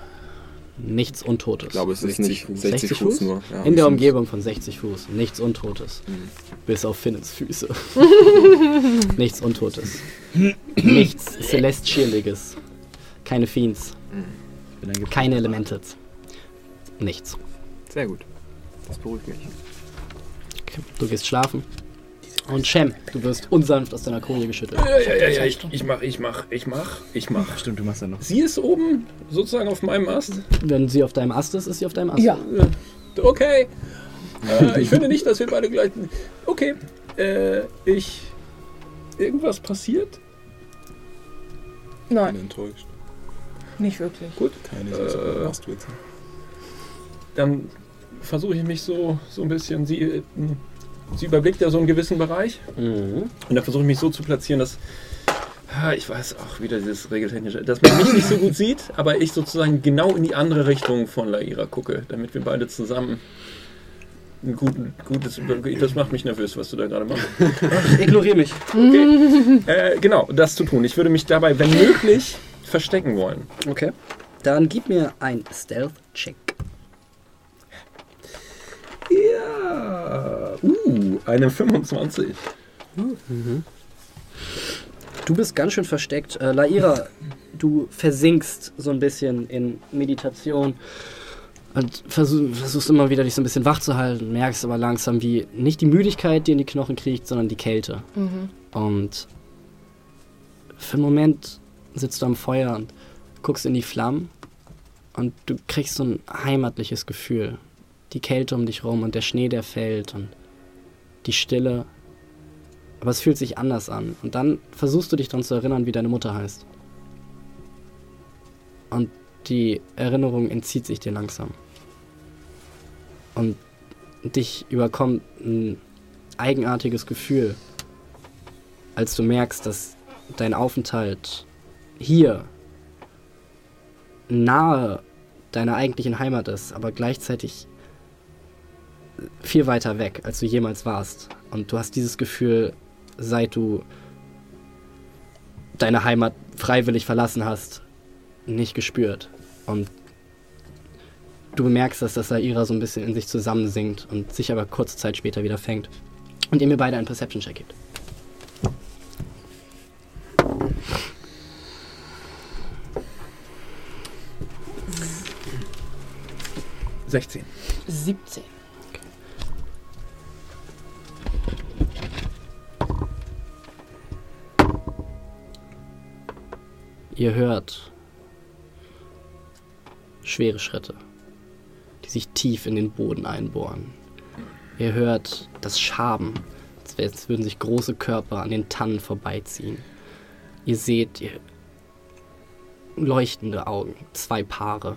nichts Untotes. Ich glaube, es ist 60 nicht Fuß. 60, Fuß, nur. Ja. in der Umgebung von 60 Fuß. Nichts Untotes. Bis auf Finnens Füße. nichts Untotes. nichts Celestialiges. Keine Fiends. Keine Elementals. Nichts. Sehr gut. Das beruhigt mich. Okay. Du gehst schlafen. Und Shem, du wirst unsanft aus deiner Koje geschüttelt. Ja, ja, ja, ja, ich, ich mach, ich mach, ich mach, ich mach. Stimmt, du machst ja noch. Sie ist oben, sozusagen auf meinem Ast. Wenn sie auf deinem Ast ist, ist sie auf deinem Ast. Ja. Okay. Äh, ich finde nicht, dass wir beide gleich. Okay. Äh, ich. Irgendwas passiert? bin Nein, enttäuscht. nicht wirklich. Gut. Keine Äh. Jetzt. Dann versuche ich mich so, so ein bisschen. Sie, äh, sie überblickt ja so einen gewissen Bereich. Mhm. Und da versuche ich mich so zu platzieren, dass. Ah, Ich weiß auch wieder dieses regeltechnische, dass man mich nicht so gut sieht, aber ich sozusagen genau in die andere Richtung von Laira gucke, damit wir beide zusammen ein guten, gutes. Das macht mich nervös, was du da gerade machst. Ignoriere mich. Äh, genau, das zu tun. Ich würde mich dabei, wenn möglich, verstecken wollen. Okay. Dann gib mir ein Stealth-Check. Ja. Uh, eine 25. Du bist ganz schön versteckt. Äh, Laira, du versinkst so ein bisschen in Meditation und versuch, versuchst immer wieder dich so ein bisschen wach zu halten, merkst aber langsam, wie nicht die Müdigkeit dir in die Knochen kriecht, sondern die Kälte. Und für einen Moment sitzt du am Feuer und guckst in die Flammen und du kriegst so ein heimatliches Gefühl. Die Kälte um dich rum und der Schnee, der fällt und die Stille. Aber es fühlt sich anders an. Und dann versuchst du dich daran zu erinnern, wie deine Mutter heißt. Und die Erinnerung entzieht sich dir langsam. Und dich überkommt ein eigenartiges Gefühl, als du merkst, dass dein Aufenthalt hier nahe deiner eigentlichen Heimat ist, aber gleichzeitig viel weiter weg, als du jemals warst. Und du hast dieses Gefühl, seit du deine Heimat freiwillig verlassen hast, nicht gespürt. Und du bemerkst, dass das Saira so ein bisschen in sich zusammensinkt und sich aber kurze Zeit später wieder fängt. Und ihr mir beide einen Perception-Check gibt. 16. 17. Ihr hört schwere Schritte, die sich tief in den Boden einbohren. Ihr hört das Schaben, als würden sich große Körper an den Tannen vorbeiziehen. Ihr seht ihr leuchtende Augen, zwei Paare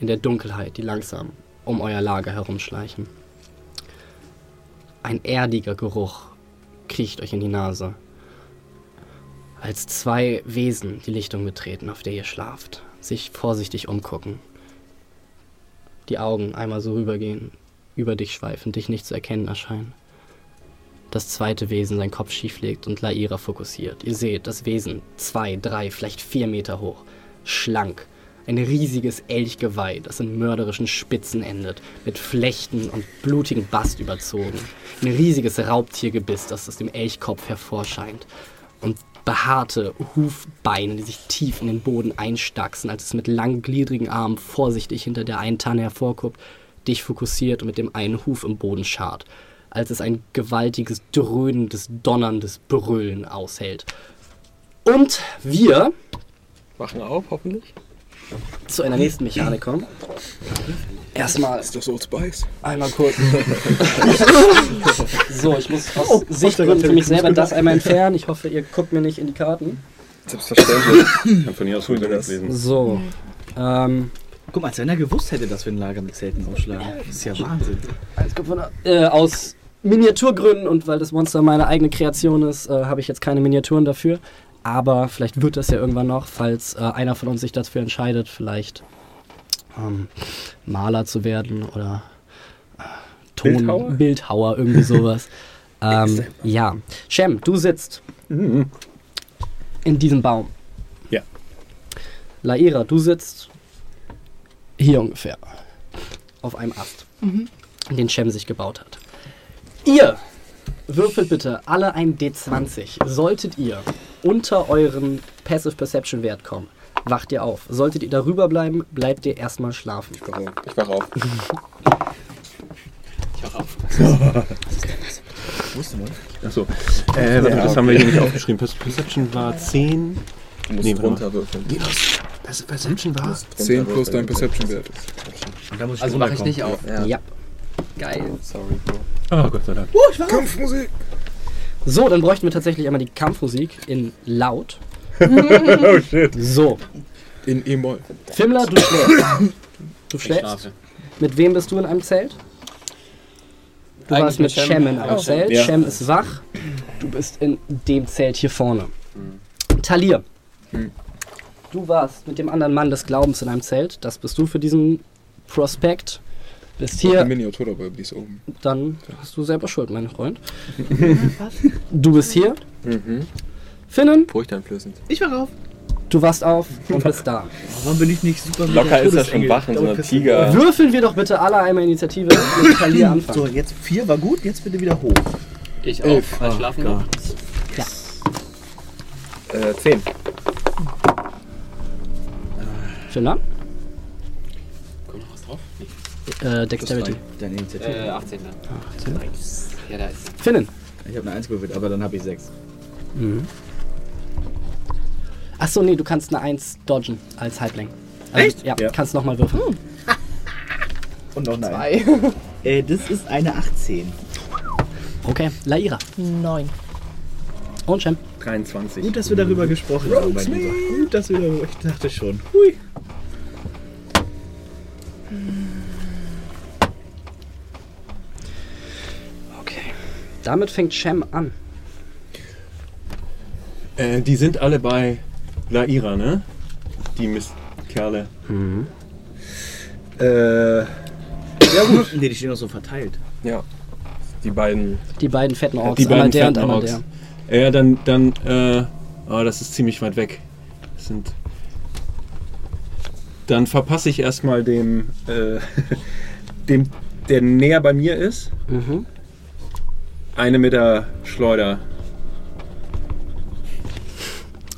in der Dunkelheit, die langsam um euer Lager herumschleichen. Ein erdiger Geruch kriecht euch in die Nase als zwei Wesen die Lichtung betreten, auf der ihr schlaft, sich vorsichtig umgucken. Die Augen einmal so rübergehen, über dich schweifen, dich nicht zu erkennen erscheinen. Das zweite Wesen seinen Kopf schief legt und Laira fokussiert. Ihr seht das Wesen zwei, drei, vielleicht vier Meter hoch, schlank, ein riesiges Elchgeweih, das in mörderischen Spitzen endet, mit Flechten und blutigen Bast überzogen. Ein riesiges Raubtiergebiss, das aus dem Elchkopf hervorscheint. Und behaarte Hufbeine, die sich tief in den Boden einstachsen, als es mit langgliedrigen Armen vorsichtig hinter der einen Tanne hervorguckt, dich fokussiert und mit dem einen Huf im Boden scharrt, als es ein gewaltiges, dröhnendes, donnerndes Brüllen aushält. Und wir Wachen auf, hoffentlich. Zu einer nächsten Mechanik kommen. Erstmal Ist das Old Spice? einmal kurz. so, ich muss aus Sichtgründen für mich selber das einmal entfernen. Ich hoffe, ihr guckt mir nicht in die Karten. Selbstverständlich. Kann von hier aus Tun wir Fußball das. lesen. So. Ähm, Guck mal, als wenn er gewusst hätte, dass wir ein Lager mit Zelten aufschlagen. Das ist ja Wahnsinn. Es kommt von, äh, aus Miniaturgründen und weil das Monster meine eigene Kreation ist, äh, habe ich jetzt keine Miniaturen dafür. Aber vielleicht wird das ja irgendwann noch, falls äh, einer von uns sich dafür entscheidet, vielleicht ähm, Maler zu werden oder äh, Ton, Bildhauer? Bildhauer irgendwie sowas. ähm, ja. Shem, du sitzt Mhm. in diesem Baum. Ja. Laira, du sitzt hier ungefähr. Auf einem Ast, den Shem sich gebaut hat. Ihr würfelt bitte alle ein D20. Solltet ihr unter euren Passive Perception Wert kommen, wacht ihr auf. Solltet ihr darüber bleiben, bleibt ihr erstmal schlafen. Ich wach auf. Ich wach auf. Wusste man. Achso. Äh, warte, das haben wir hier nicht aufgeschrieben. Perce- Perception war 10. Du musst Nee, runterwürfeln. Perce- Perception war. 10 plus dein Perception-Wert. Und da muss ich Also mache ich nicht auf. Ja. Ja. Geil. Sorry, Bro. Oh, Gott sei Dank. Kampfmusik! So, dann bräuchten wir tatsächlich einmal die Kampfmusik in laut. Oh shit. So, In E-Moll. Fimmler, du schläfst. Du schläfst. Mit wem bist du in einem Zelt? Du Eigentlich warst mit Shem. In einem Oh. Zelt. Ja. Shem ist wach. Du bist in dem Zelt hier vorne. Talir. Du warst mit dem anderen Mann des Glaubens in einem Zelt. Das bist du für diesen Prospekt. Bist Die hier, Miniatur dabei, die ist oben. dann bist du selber schuld, mein Freund. Du bist hier. Mhm. Finnen, Furchteinflößend. Ich war rauf. du wachst auf und bist da. Warum bin ich nicht super mit Locker ist er schon wach in so einer. Tiger. Würfeln wir doch bitte alle einmal Initiative mit Talir So, anfangen. jetzt vier war gut, jetzt bitte wieder hoch. Ich Elf. auf. Als schlafen noch. Äh, 10. Finnen, Kommt äh, Dexterity. Deine Initiative. Äh, 18 dann. Ja, da ist Finnen. Ich habe eine 1 gewürfelt, aber dann habe ich 6. Achso, nee, du kannst eine 1 dodgen als Halbling. Also, Echt? Ja, Ja. kannst nochmal würfeln. Und noch eine 1. Äh, das ist eine 18. Okay, Laira. Neun. Und Shem. 23. Gut, dass wir darüber gesprochen haben. Gut, dass wir darüber... Ich dachte schon. Hui. Damit fängt Shem an. Äh, die sind alle bei Laira, ne? Die Mistkerle. Äh, Ja gut. Nee, die stehen noch so verteilt. Ja. Die beiden. Die beiden fetten Orks. die einmal beiden der und fetten einmal Orks. der. Ja, dann, dann, äh, oh, das ist ziemlich weit weg. Das sind. Dann verpasse ich erstmal dem, äh, dem, der näher bei mir ist, Mhm. Eine mit der Schleuder.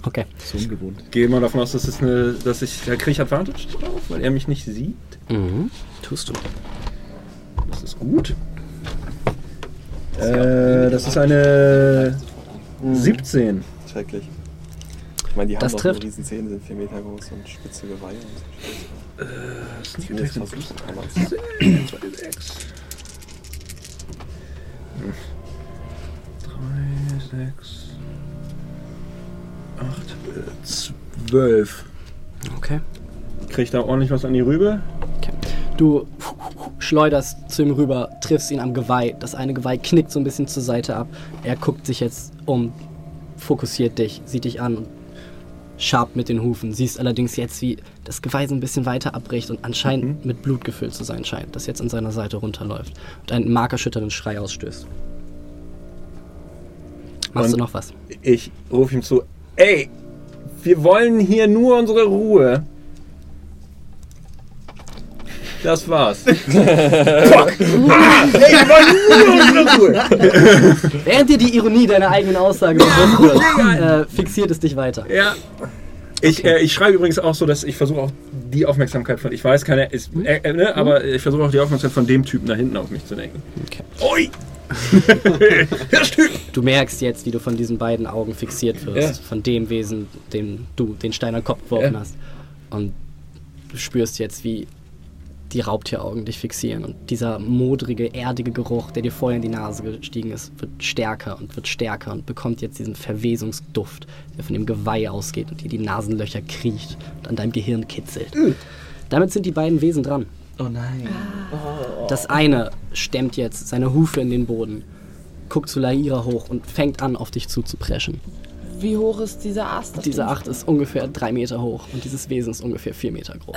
Okay. So ungewohnt. Gehe mal davon aus, dass, es eine, dass ich. Da kriege ich Advantage drauf, weil er mich nicht sieht. Mhm. Tust du. Das ist gut. Äh, das ist eine mhm. 17. Schrecklich. Ich meine, die haben das doch trifft. Zähne, sind 4 Meter groß und spitze Geweihe und so. Äh, das ist sind plus sechs, acht, zwölf. Okay. Krieg da ordentlich was an die Rübe? Okay. Du schleuderst zu ihm rüber, triffst ihn am Geweih. Das eine Geweih knickt so ein bisschen zur Seite ab. Er guckt sich jetzt um, fokussiert dich, sieht dich an und schabt mit den Hufen. Siehst allerdings jetzt, wie das Geweih so ein bisschen weiter abbricht und anscheinend mhm. mit Blut gefüllt zu sein scheint, das jetzt an seiner Seite runterläuft und einen markerschütternden Schrei ausstößt. Machst du Und- noch was? Ich rufe ihm zu: Ey, wir wollen hier nur unsere Ruhe. Das war's. Während dir die Ironie deiner eigenen Aussage bewusst wird, äh, fixiert es dich weiter. Ja. Ich, äh, ich schreibe übrigens auch so, dass ich versuche auch die Aufmerksamkeit von, ich weiß keiner ist, äh, äh, ne, aber ich versuche auch die Aufmerksamkeit von dem Typen da hinten auf mich zu lenken. Okay. Oi! Du merkst jetzt, wie du von diesen beiden Augen fixiert wirst, Ja. von dem Wesen, dem du den Stein an den Kopf geworfen Ja. hast. Und du spürst jetzt, wie die Raubtieraugen dich fixieren. Und dieser modrige, erdige Geruch, der dir vorher in die Nase gestiegen ist, wird stärker und wird stärker und bekommt jetzt diesen Verwesungsduft, der von dem Geweih ausgeht und dir die Nasenlöcher kriecht und an deinem Gehirn kitzelt. Damit sind die beiden Wesen dran. Oh nein. Das eine stemmt jetzt seine Hufe in den Boden, guckt zu Laira hoch und fängt an, auf dich zuzupreschen. wie hoch ist dieser Ast? auf Diese dem Acht ist ungefähr drei Meter hoch und dieses Wesen ist ungefähr vier Meter groß.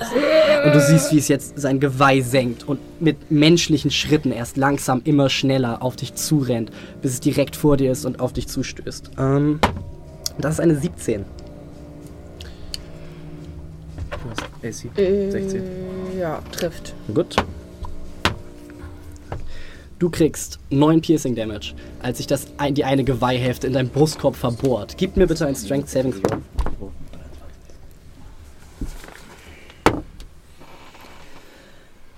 Und du siehst, wie es jetzt sein Geweih senkt und mit menschlichen Schritten erst langsam immer schneller auf dich zurennt, bis es direkt vor dir ist und auf dich zustößt. Ähm, das ist eine 17. AC. Äh, 16. Ja, trifft. Gut. Du kriegst 9 Piercing Damage, als sich das ein, die eine Geweihhälfte in deinem Brustkorb verbohrt. Gib mir bitte ein Strength Saving Throw.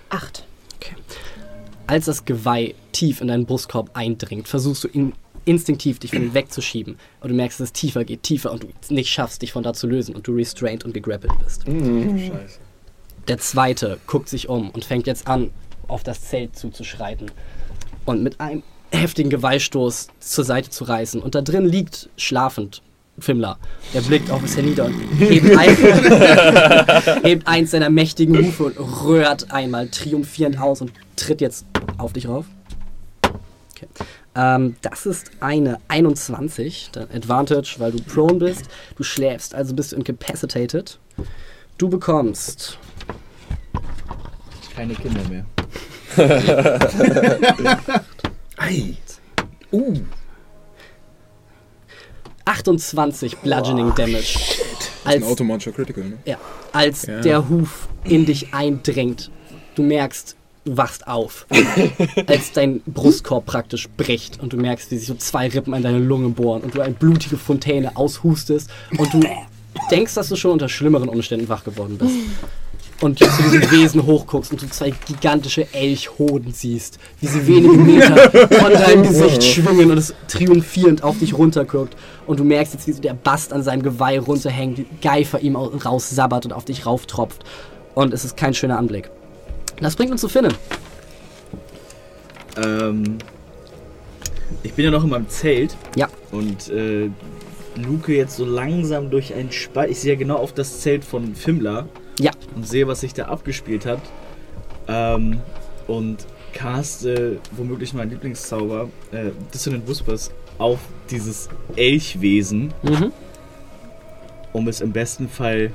Acht. Als das Geweih tief in deinen Brustkorb eindringt, versuchst du ihn instinktiv dich von ihm wegzuschieben. Aber du merkst, dass es tiefer geht, tiefer und du es nicht schaffst, dich von da zu lösen und du restrained und gegrappelt bist. Scheiße. Der zweite guckt sich um und fängt jetzt an, auf das Zelt zuzuschreiten und mit einem heftigen Geweihstoß zur Seite zu reißen. Und da drin liegt schlafend Fimmler. Der blickt auf es hernieder und hebt, ein, hebt eins seiner mächtigen Hufe und rührt einmal triumphierend aus und tritt jetzt auf dich rauf. Okay. Ähm, das ist eine 21, dein Advantage, weil du prone bist. Du schläfst, also bist du incapacitated. Du bekommst Keine Kinder mehr. Ei. Uh. 28 Bludgeoning Damage. Das ist ein Als, automatischer Critical, ne? ja, als Ja. der Huf in dich eindringt. Du merkst, du wachst auf. als dein Brustkorb praktisch bricht und du merkst, wie sich so zwei Rippen an deine Lunge bohren und du eine blutige Fontäne aushustest und du denkst, dass du schon unter schlimmeren Umständen wach geworden bist. Und du zu diesem Wesen hochguckst und du zwei gigantische Elchhoden siehst, wie sie wenige Meter von deinem Gesicht schwingen und es triumphierend auf dich runterguckt. Und du merkst jetzt, wie so der Bast an seinem Geweih runterhängt, die Geifer ihm au- raussabbert und auf dich rauftropft. Und es ist kein schöner Anblick. Das bringt uns zu Finnen. Ähm, ich bin ja noch in meinem Zelt. Ja. Und äh, luke jetzt so langsam durch ein Spalt. Ich sehe ja genau auf das Zelt von Fimmler. Ja. Und sehe, was sich da abgespielt hat. Ähm, und caste womöglich meinen Lieblingszauber, äh, Dissonant Whispers, auf dieses Elchwesen, Mhm. um es im besten Fall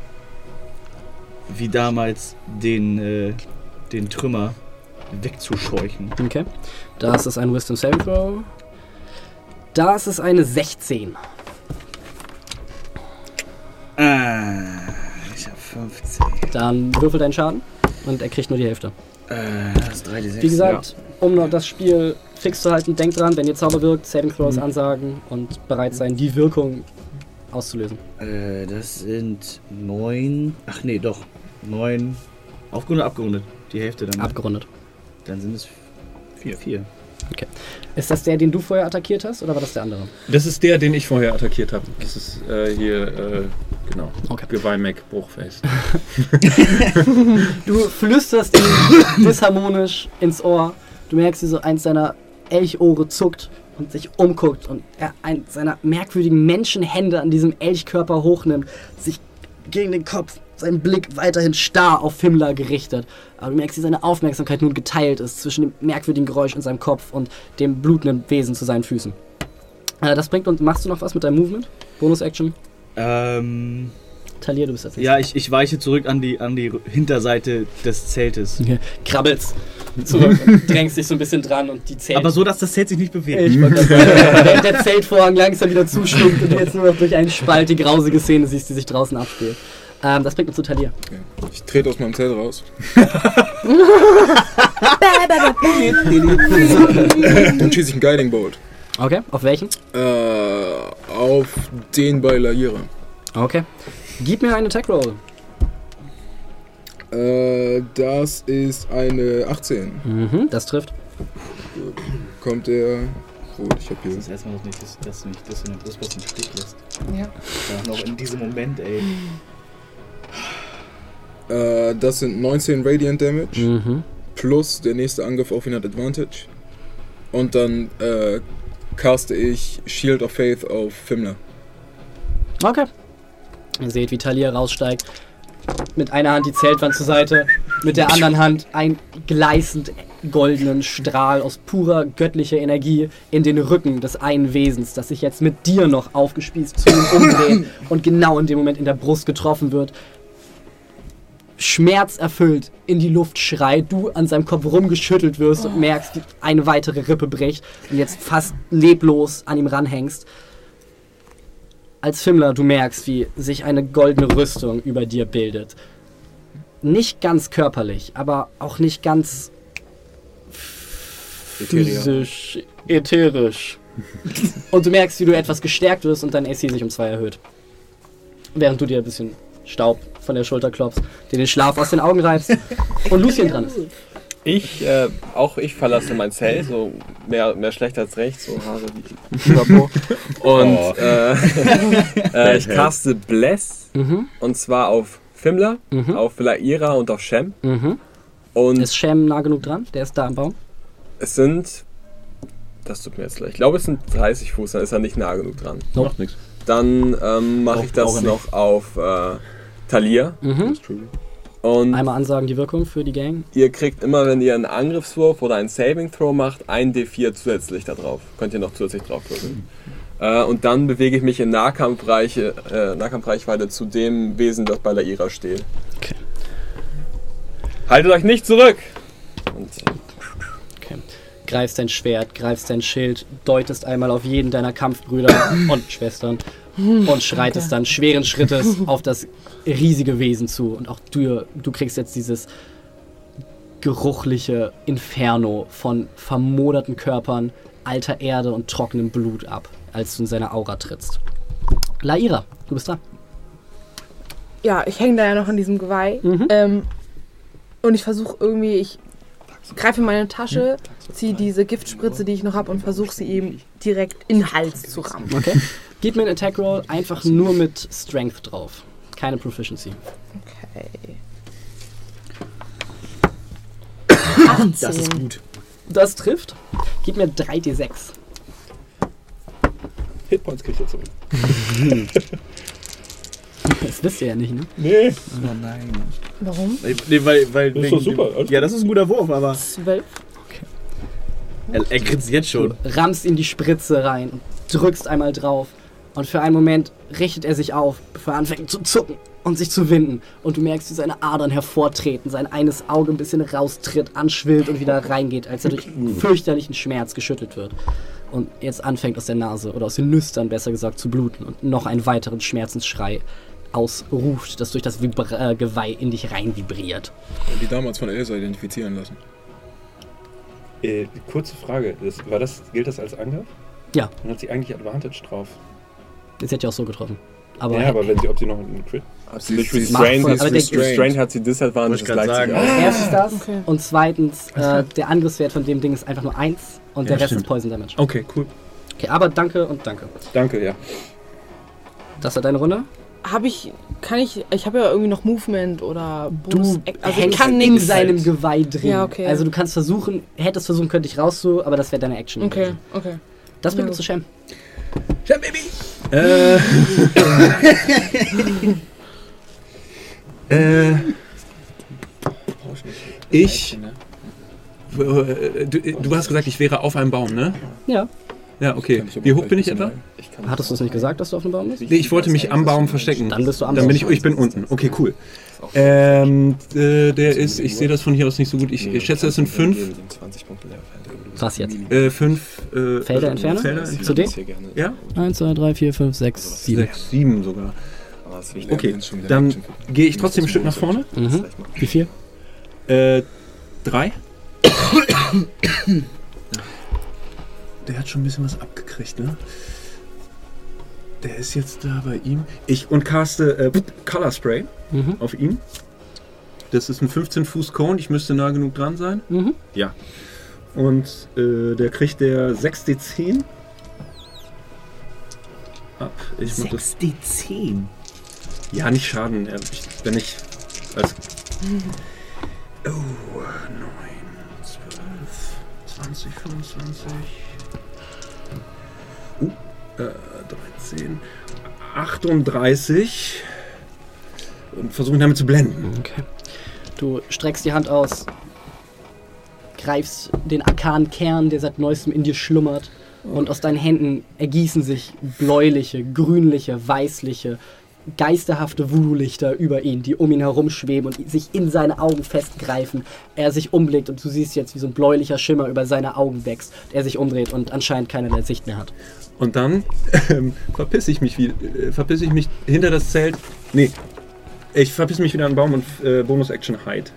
wie damals den, äh, den Trümmer wegzuscheuchen. Okay. Das ist ein Wisdom Saving Throw. Das ist eine 16. Ah, ich habe 15. Dann würfel deinen Schaden und er kriegt nur die Hälfte. Äh, das ist 3 d 6. Wie gesagt, um noch das Spiel fix zu halten, denkt dran, wenn ihr Zauber wirkt, Saving Throws Mhm. ansagen und bereit sein, die Wirkung auszulösen. Äh, das sind 9. Ach nee, doch. 9. Aufgerundet, abgerundet. Die Hälfte dann. ne? Abgerundet. Dann sind es 4. 4. Ist das der, den du vorher attackiert hast, oder war das der andere? Das ist der, den ich vorher attackiert habe. Das ist äh, hier, äh, genau. Okay. Geweih Mac Bruchface. Du flüsterst ihm disharmonisch ins Ohr. Du merkst, wie so eins seiner Elchohre zuckt und sich umguckt und er eins seiner merkwürdigen Menschenhände an diesem Elchkörper hochnimmt, sich gegen den Kopf, sein Blick weiterhin starr auf Himmler gerichtet. Aber du merkst, wie seine Aufmerksamkeit nun geteilt ist zwischen dem merkwürdigen Geräusch in seinem Kopf und dem blutenden Wesen zu seinen Füßen. Äh, das bringt uns. Machst du noch was mit deinem Movement? Bonus-Action? Ähm. Talia, du bist als Ja, ich, ich weiche zurück an die, an die Hinterseite des Zeltes. Okay. Krabbelst zurück, drängst dich so ein bisschen dran und die Zelt. Aber so, dass das Zelt sich nicht bewegt. Ich sagen, der, Zeltvorhang langsam wieder zustimmt und du jetzt nur noch durch einen Spalt die grausige Szene siehst, die sich draußen abspielt. Ähm, das bringt uns zu Talia. Okay. Ich trete aus meinem Zelt raus. Dann schieße ich einen Guiding Bolt. Okay, auf welchen? Äh, auf den bei Laira. Okay. Gib mir einen Attack Roll. Äh, das ist eine 18. Mhm, das trifft. Kommt der. Gut, ich hab hier. Das ist erstmal noch nicht, dass, dass du nicht, dass du nicht das, was im Stich lässt. Ja. Ja, noch in diesem Moment, ey. Äh, das sind 19 Radiant Damage. Mhm. Plus der nächste Angriff auf ihn hat Advantage. Und dann äh, caste ich Shield of Faith auf Fimmler. Okay. Ihr seht, wie Talia raussteigt. Mit einer Hand die Zeltwand zur Seite, mit der anderen Hand ein gleißend goldenen Strahl aus purer göttlicher Energie in den Rücken des einen Wesens, das sich jetzt mit dir noch aufgespießt zu ihm umdreht und genau in dem Moment in der Brust getroffen wird. Schmerzerfüllt in die Luft schreit, du an seinem Kopf rumgeschüttelt wirst und merkst, wie eine weitere Rippe bricht und jetzt fast leblos an ihm ranhängst. Als Fimmler, du merkst, wie sich eine goldene Rüstung über dir bildet. Nicht ganz körperlich, aber auch nicht ganz physisch, ätherisch. und du merkst, wie du etwas gestärkt wirst und dein AC sich um zwei erhöht. Während du dir ein bisschen Staub von der Schulter klopfst, dir den Schlaf aus den Augen reibst und Lucien dran ist. Ich, äh, auch ich verlasse mein Zelt, so mehr, mehr schlecht als recht, so Haare wie. Und Oh. äh, äh, ich caste Bless, Mhm. und zwar auf Fimmler, Mhm. auf Laira und auf Shem. Mhm. Und Ist Shem nah genug dran? Der ist da am Baum. es sind, das tut mir jetzt leid, ich glaube es sind 30 Fuß, dann ist er nicht nah genug dran. Macht nichts. Dann ähm, mache ich das noch auf äh, Talia. Mhm. Und Einmal ansagen die Wirkung für die Gang. ihr kriegt immer, wenn ihr einen Angriffswurf oder einen Saving Throw macht, ein D4 zusätzlich da drauf. Könnt ihr noch zusätzlich drauf würfeln. Äh, und dann bewege ich mich in Nahkampfreiche, äh, Nahkampfreichweite zu dem Wesen, das bei Laira steht. Okay. Haltet euch nicht zurück! Und Okay. Greifst dein Schwert, greifst dein Schild, deutest einmal auf jeden deiner Kampfbrüder und Schwestern und schreitest dann schweren Schrittes auf das riesige Wesen zu. Und auch du, du kriegst jetzt dieses geruchliche Inferno von vermoderten Körpern, alter Erde und trockenem Blut ab, als du in seine Aura trittst. Laira, du bist dran. Ja, ich hänge da ja noch in diesem Geweih. Mhm. Ähm, und ich versuche irgendwie, ich greife in meine Tasche, ziehe diese Giftspritze, die ich noch habe, und versuche sie ihm direkt in den Hals zu rammen. Okay. Gib mir einen Attack Roll einfach nur mit Strength drauf. Keine Proficiency. Okay. Das ist 18. gut. Das trifft. Gib mir 3d6. Hitpoints kriegt ihr zurück. Das wisst ihr ja nicht, ne? Nee, Oh nein. Warum? Nee, weil, weil Das ist doch super, oder? Ja, das ist ein guter Wurf, aber Zwölf. er, er grinst jetzt schon. Rammst ihm die Spritze rein und drückst einmal drauf. Und für einen Moment richtet er sich auf, bevor er anfängt zu zucken und sich zu winden. Und du merkst, wie seine Adern hervortreten, sein eines Auge ein bisschen raustritt, anschwillt und wieder reingeht, als er durch fürchterlichen Schmerz geschüttelt wird. Und jetzt anfängt aus der Nase oder aus den Nüstern besser gesagt zu bluten und noch einen weiteren Schmerzensschrei ausruft, das durch das Vibra äh, Geweih in dich rein vibriert. Die damals von Elsa identifizieren lassen. Äh, kurze Frage. Das, war das, gilt das als Angriff? Ja. Dann hat sie eigentlich Advantage drauf. Das hätte ja auch so getroffen. Aber, ja, aber wenn sie, ob sie noch einen Crit. Sie Durch ist Restraint, machtvoll, aber Restraint hat sie Disadvantage, ich das gleicht sich sagen. aus. Erstens das Okay. und zweitens, äh, der Angriffswert von dem Ding ist einfach nur 1 und Ja, der Rest stimmt. ist Poison Damage. Okay, cool. Okay, aber danke und danke. Danke, ja. Das war deine Runde? Habe ich, kann ich, ich habe ja irgendwie noch Movement oder Bonus. also ich hängst kann in seinem Geweih drin. Ja, okay. Also du kannst versuchen, hättest versuchen, könnte ich raus zu, aber das wäre deine Action. Okay, gewesen. okay. Das bringt Ja, uns zu Shem. Äh. äh. Ich. äh, Du, du hast gesagt, ich wäre auf einem Baum, ne? Ja. Ja, okay. Wie hoch bin ich etwa? Ich kann Hattest du es nicht gesagt, dass du auf dem Baum bist? Nee, ich wollte mich am Baum verstecken. Dann bist du am Dann Baum. bin ich, oh, ich bin unten. Okay, cool. Ähm, äh, der ist, ich sehe das von hier aus nicht so gut. Ich, ich schätze, es sind fünf, 20 Punkte Was jetzt? äh, fünf äh, Felder äh, entfernen? Felder Zu entfernen. D? Ja? 1, 2, 3, 4, 5, 6, 7. Sechs, sieben sogar. Okay, dann gehe ich trotzdem ein Stück nach vorne. Mhm. Wie viel? Äh, drei. Der hat schon ein bisschen was abgekriegt, ne? Der ist jetzt da bei ihm. Ich und caste äh, Color Spray Mhm. auf ihn. Das ist ein 15 Fuß Cone. Ich müsste nah genug dran sein. Mhm. Ja. Und äh, der kriegt der 6d10 ab. Ich mach das 6D10. ja, nicht Schaden. äh, Ich, wenn ich als. Oh, 9, 12, 20, 25. Uh, äh, 13, 38. Und versuche ihn damit zu blenden. Okay. Du streckst die Hand aus, greifst den arkanen Kern, der seit neuestem in dir schlummert. Und aus deinen Händen ergießen sich bläuliche, grünliche, weißliche, geisterhafte Voodoo-Lichter über ihn, die um ihn herum schweben und sich in seine Augen festgreifen. Er sich umblickt und du siehst jetzt, wie so ein bläulicher Schimmer über seine Augen wächst. Er sich umdreht und anscheinend keinerlei Sicht mehr hat. Und dann ähm, verpiss ich mich wieder, äh, verpiss ich mich hinter das Zelt. Nee, ich verpiss mich wieder an den Baum und äh, Bonus-Action Hide.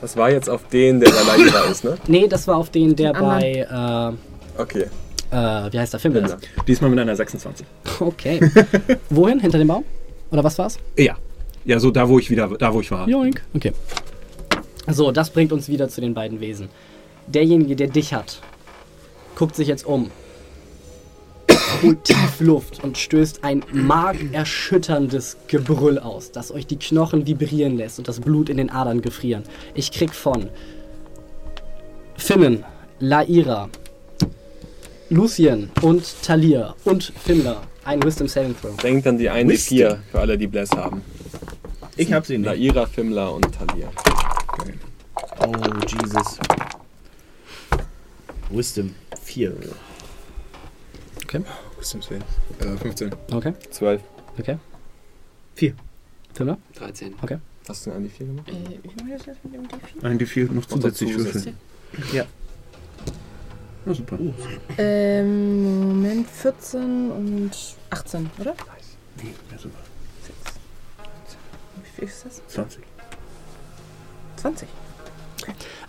Das war jetzt auf den, der da Laira ist, ne? Nee, das war auf den, der bei, Okay. Äh, äh, wie heißt der Film? ist? Diesmal mit einer 26. Okay. Wohin? Hinter dem Baum? Oder was war's? Ja. Ja, so da, wo ich wieder, da, wo ich war. Joink. Okay. So, das bringt uns wieder zu den beiden Wesen. Derjenige, der dich hat, guckt sich jetzt um, holt tief Luft und stößt ein markerschütterndes Gebrüll aus, das euch die Knochen vibrieren lässt und das Blut in den Adern gefrieren. Ich krieg von Finnen, Laira, Lucien und Talir und Fimmler einen Wisdom Saving Throw. Denkt an die 1d4 für alle, die Bless haben. Ich hab sie nicht. Laira, Fimla und Talia. Oh, Jesus. Wisdom 4. Okay. Wisdom Save. Äh, 15. Okay. 12. Okay. 4. Fimmler? 13. Hast du eine 1d4 gemacht? Ein D4 noch zusätzlich würfeln. Ja. Ja, super. Ähm, Moment, 14 und 18, oder? Ja, super. Wie viel ist das? 20. 20.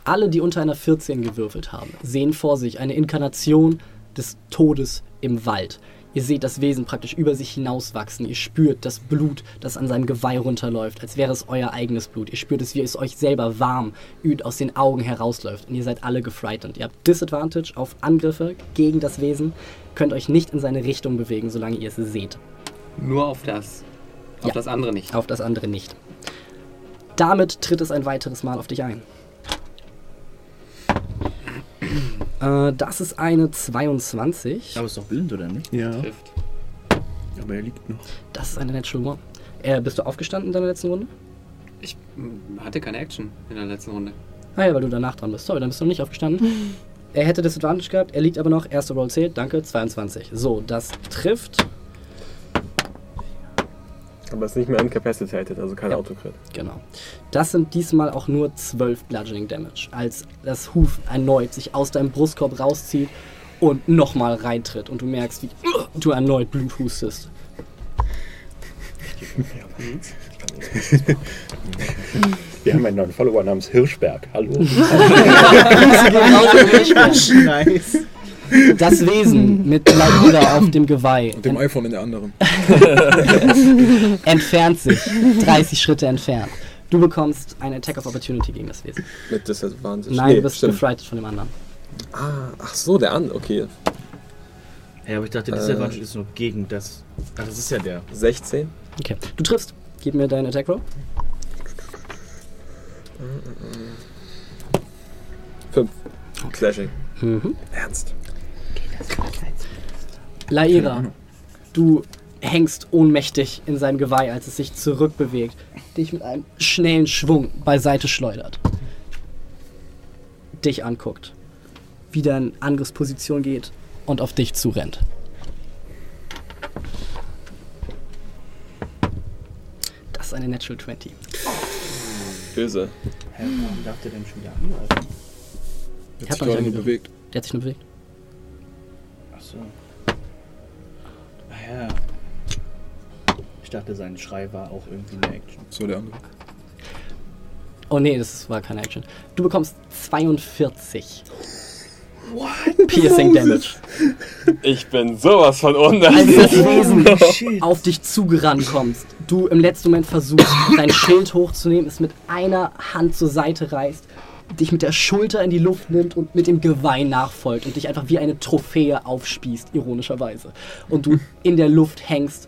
Alle, die unter einer 14 gewürfelt haben, sehen vor sich eine Inkarnation des Todes im Wald. Ihr seht das Wesen praktisch über sich hinauswachsen. Ihr spürt das Blut, das an seinem Geweih runterläuft, als wäre es euer eigenes Blut. Ihr spürt es, wie es euch selber warm üd aus den Augen herausläuft. Und ihr seid alle gefrightened. Ihr habt Disadvantage auf Angriffe gegen das Wesen, könnt euch nicht in seine Richtung bewegen, solange ihr es seht. Nur auf das. Auf Ja. das andere nicht. Auf das andere nicht. Damit tritt es ein weiteres Mal auf dich ein. Äh, das ist eine 22. Aber ist doch blind, oder nicht? Ja, Trifft. aber er liegt noch. Das ist eine Natural One. Äh, bist du aufgestanden in deiner letzten Runde? Ich mm, hatte keine Action in der letzten Runde. Ah ja, weil du danach dran bist. Sorry, dann bist du noch nicht aufgestanden. er hätte Disadvantage gehabt, er liegt aber noch. Erster Roll zählt, danke, 22. So, das trifft. Aber es ist nicht mehr incapacitated, also kein Ja. Autocrit. Genau. Das sind diesmal auch nur 12 Bludgeoning Damage, als das Huf erneut sich aus deinem Brustkorb rauszieht und nochmal reintritt und du merkst, wie du erneut Blut hustest. Wir haben einen neuen Follower namens Hirschberg. Hallo. nice. Das Wesen mit Laira auf dem Geweih Und dem iPhone in der anderen. entfernt sich 30 Schritte entfernt. Du bekommst eine Attack of Opportunity gegen das Wesen. Mit Disadvantage. Nein, Nee, du bist stimmt. gefrighted von dem anderen. Ah, ach so, der andere. Okay. Ja, aber ich dachte, Disadvantage ist nur gegen das. Ach, das ist ja der. 16. Okay. Du triffst. Gib mir deinen Attack Roll. 5. Slashing. Mhm. Ernst. Laira, du hängst ohnmächtig in seinem Geweih, als es sich zurückbewegt, dich mit einem schnellen Schwung beiseite schleudert, dich anguckt, wieder in Angriffsposition geht und auf dich zurennt. Das ist eine Natural 20. Böse. Hä, warum darf der denn schon wieder angreifen? Ich Hat sich nicht angegriffen. bewegt. Der hat sich nur bewegt. Achso. Ah ja. Ich dachte, sein Schrei war auch irgendwie eine Action. So der andere. Oh nee, das war keine Action. Du bekommst 42. What? Piercing Damage. Ich bin sowas von Als undankbar. das Wesen auf dich zugerannt kommst, du im letzten Moment versuchst, dein Schild hochzunehmen, es mit einer Hand zur Seite reißt, dich mit der Schulter in die Luft nimmt und mit dem Geweih nachfolgt und dich einfach wie eine Trophäe aufspießt, ironischerweise. Und du in der Luft hängst,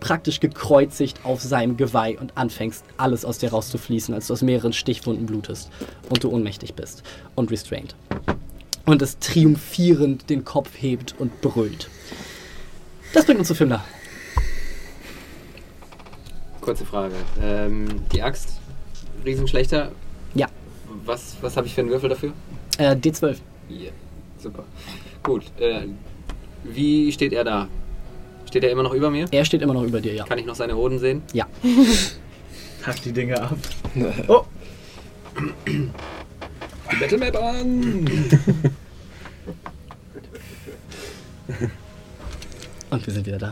praktisch gekreuzigt auf seinem Geweih und anfängst, alles aus dir rauszufließen, als du aus mehreren Stichwunden blutest und du ohnmächtig bist und restrained. Und es triumphierend den Kopf hebt und brüllt. Das bringt uns zu Fimmler. Kurze Frage. Ähm, die Axt, Riesenschlechter. Ja. Was was habe ich für einen Würfel dafür? Äh, D12. Yeah. Super. Gut. Äh, wie steht er da? Steht er immer noch über mir? Er steht immer noch über dir, ja. Kann ich noch seine Hoden sehen? Ja. Hack die Dinge ab. Die Battlemap an! Und wir sind wieder da.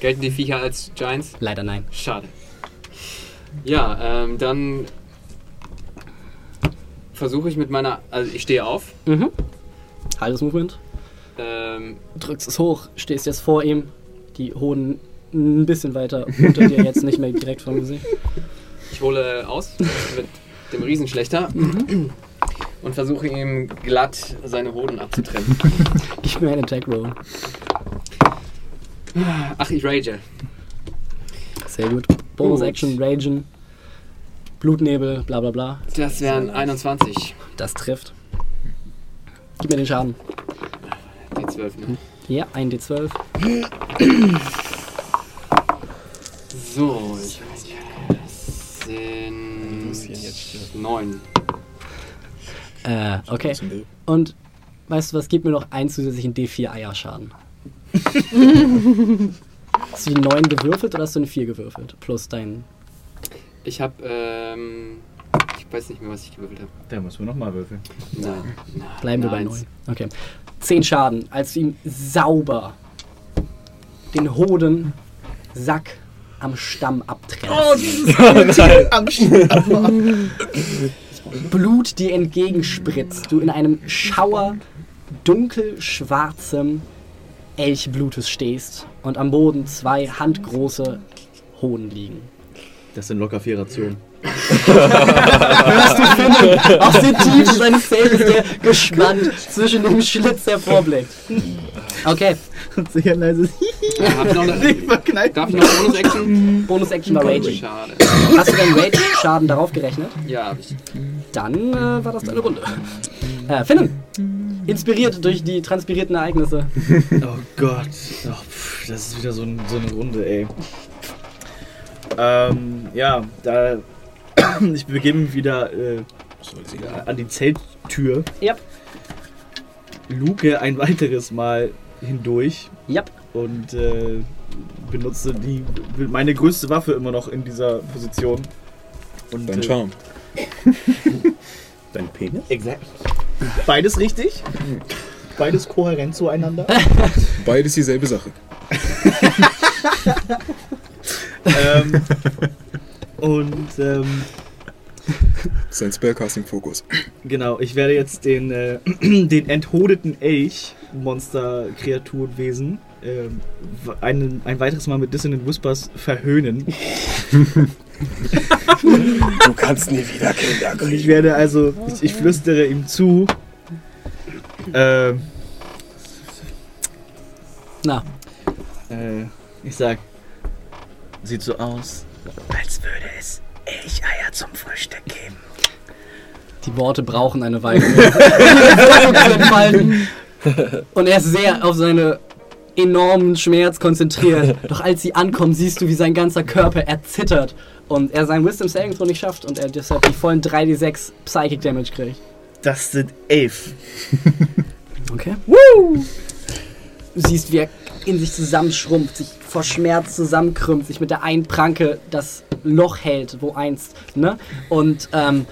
Gelten die Viecher als Giants? Leider nein. Schade. Ja, ähm, dann versuche ich mit meiner. Also ich stehe auf. Mhm. Halbes Movement. Ähm, Drückst es hoch, stehst jetzt vor ihm. Die Hoden ein bisschen weiter unter dir, jetzt nicht mehr direkt vom Gesicht. ich hole aus mit dem Riesenschlechter und versuche ihm glatt seine Hoden abzutrennen. Gib mir einen Attack Roll. Ach, ich rage. Sehr gut. Bonus Action, Ragen. Blutnebel, bla bla bla. Das wären 21. Das trifft. Gib mir den Schaden. Die 12, ne? Ja, ein D12. So, ich das sind 9. Äh, okay. Und weißt du was, gib mir noch einen zusätzlichen D4 Eierschaden. hast du die 9 gewürfelt oder hast du eine 4 gewürfelt? Plus dein. Ich habe, ähm, ich weiß nicht mehr, was ich gewürfelt habe. Da müssen wir nochmal würfeln. Nein. Bleiben wir bei Eins. 9. Okay. 10 Schaden, als du ihm sauber den Hoden Sack am Stamm abtrennst. Blut dir entgegenspritzt, du in einem Schauer dunkelschwarzem Elchblutes stehst und am Boden zwei handgroße Hoden liegen. Das sind locker vier Rationen. Hörst du Finnen aus den Tiefen seines Zeltes, der gespannt zwischen dem Schlitz hervorblickt. Okay, Sicher leise. Ja, hab ich noch eine, verkneift. darf ich noch eine Bonus-Action? Bonus-Action war Raging. Schade. Hast du deinen Rage-Schaden darauf gerechnet? Ja, hab ich. Dann äh, war das deine Runde. Äh, Finnen, inspiriert durch die transpirierten Ereignisse. Oh Gott. Oh, pff, das ist wieder so, ein, so eine Runde, ey. Ähm, ja, da. Ich begebe mich wieder äh, an die Zelttür. Yep. Luke ein weiteres Mal hindurch Yep. und äh, benutze die meine größte Waffe immer noch in dieser Position. Und, Dein äh, Charme. Dein Penis? Exakt. Beides richtig. Beides kohärent zueinander. Beides dieselbe Sache. ähm, und ähm, Sein Spellcasting-Fokus. genau, ich werde jetzt den, äh, den enthodeten Elch, Monster, Kreaturwesen, ähm, ein, ein weiteres Mal mit Dissonant Whispers verhöhnen. Du kannst nie wieder Kinder Und ich werde also, ich, ich flüstere ihm zu. Ähm, Na, äh, ich sag, sieht so aus, als würde es Elcheier zum Frühstück geben. die Worte brauchen eine Weile. Und er ist sehr auf seine enormen Schmerz konzentriert. Doch als sie ankommen, siehst du, wie sein ganzer Körper erzittert und er sein Wisdom Saving Throw nicht schafft und er deshalb die vollen 3d6 Psychic Damage kriegt. Das sind elf. Okay. Woo! Du siehst, wie er in sich zusammenschrumpft, sich vor Schmerz zusammenkrümmt, sich mit der einen Pranke das Loch hält, wo einst, ne? Und ähm,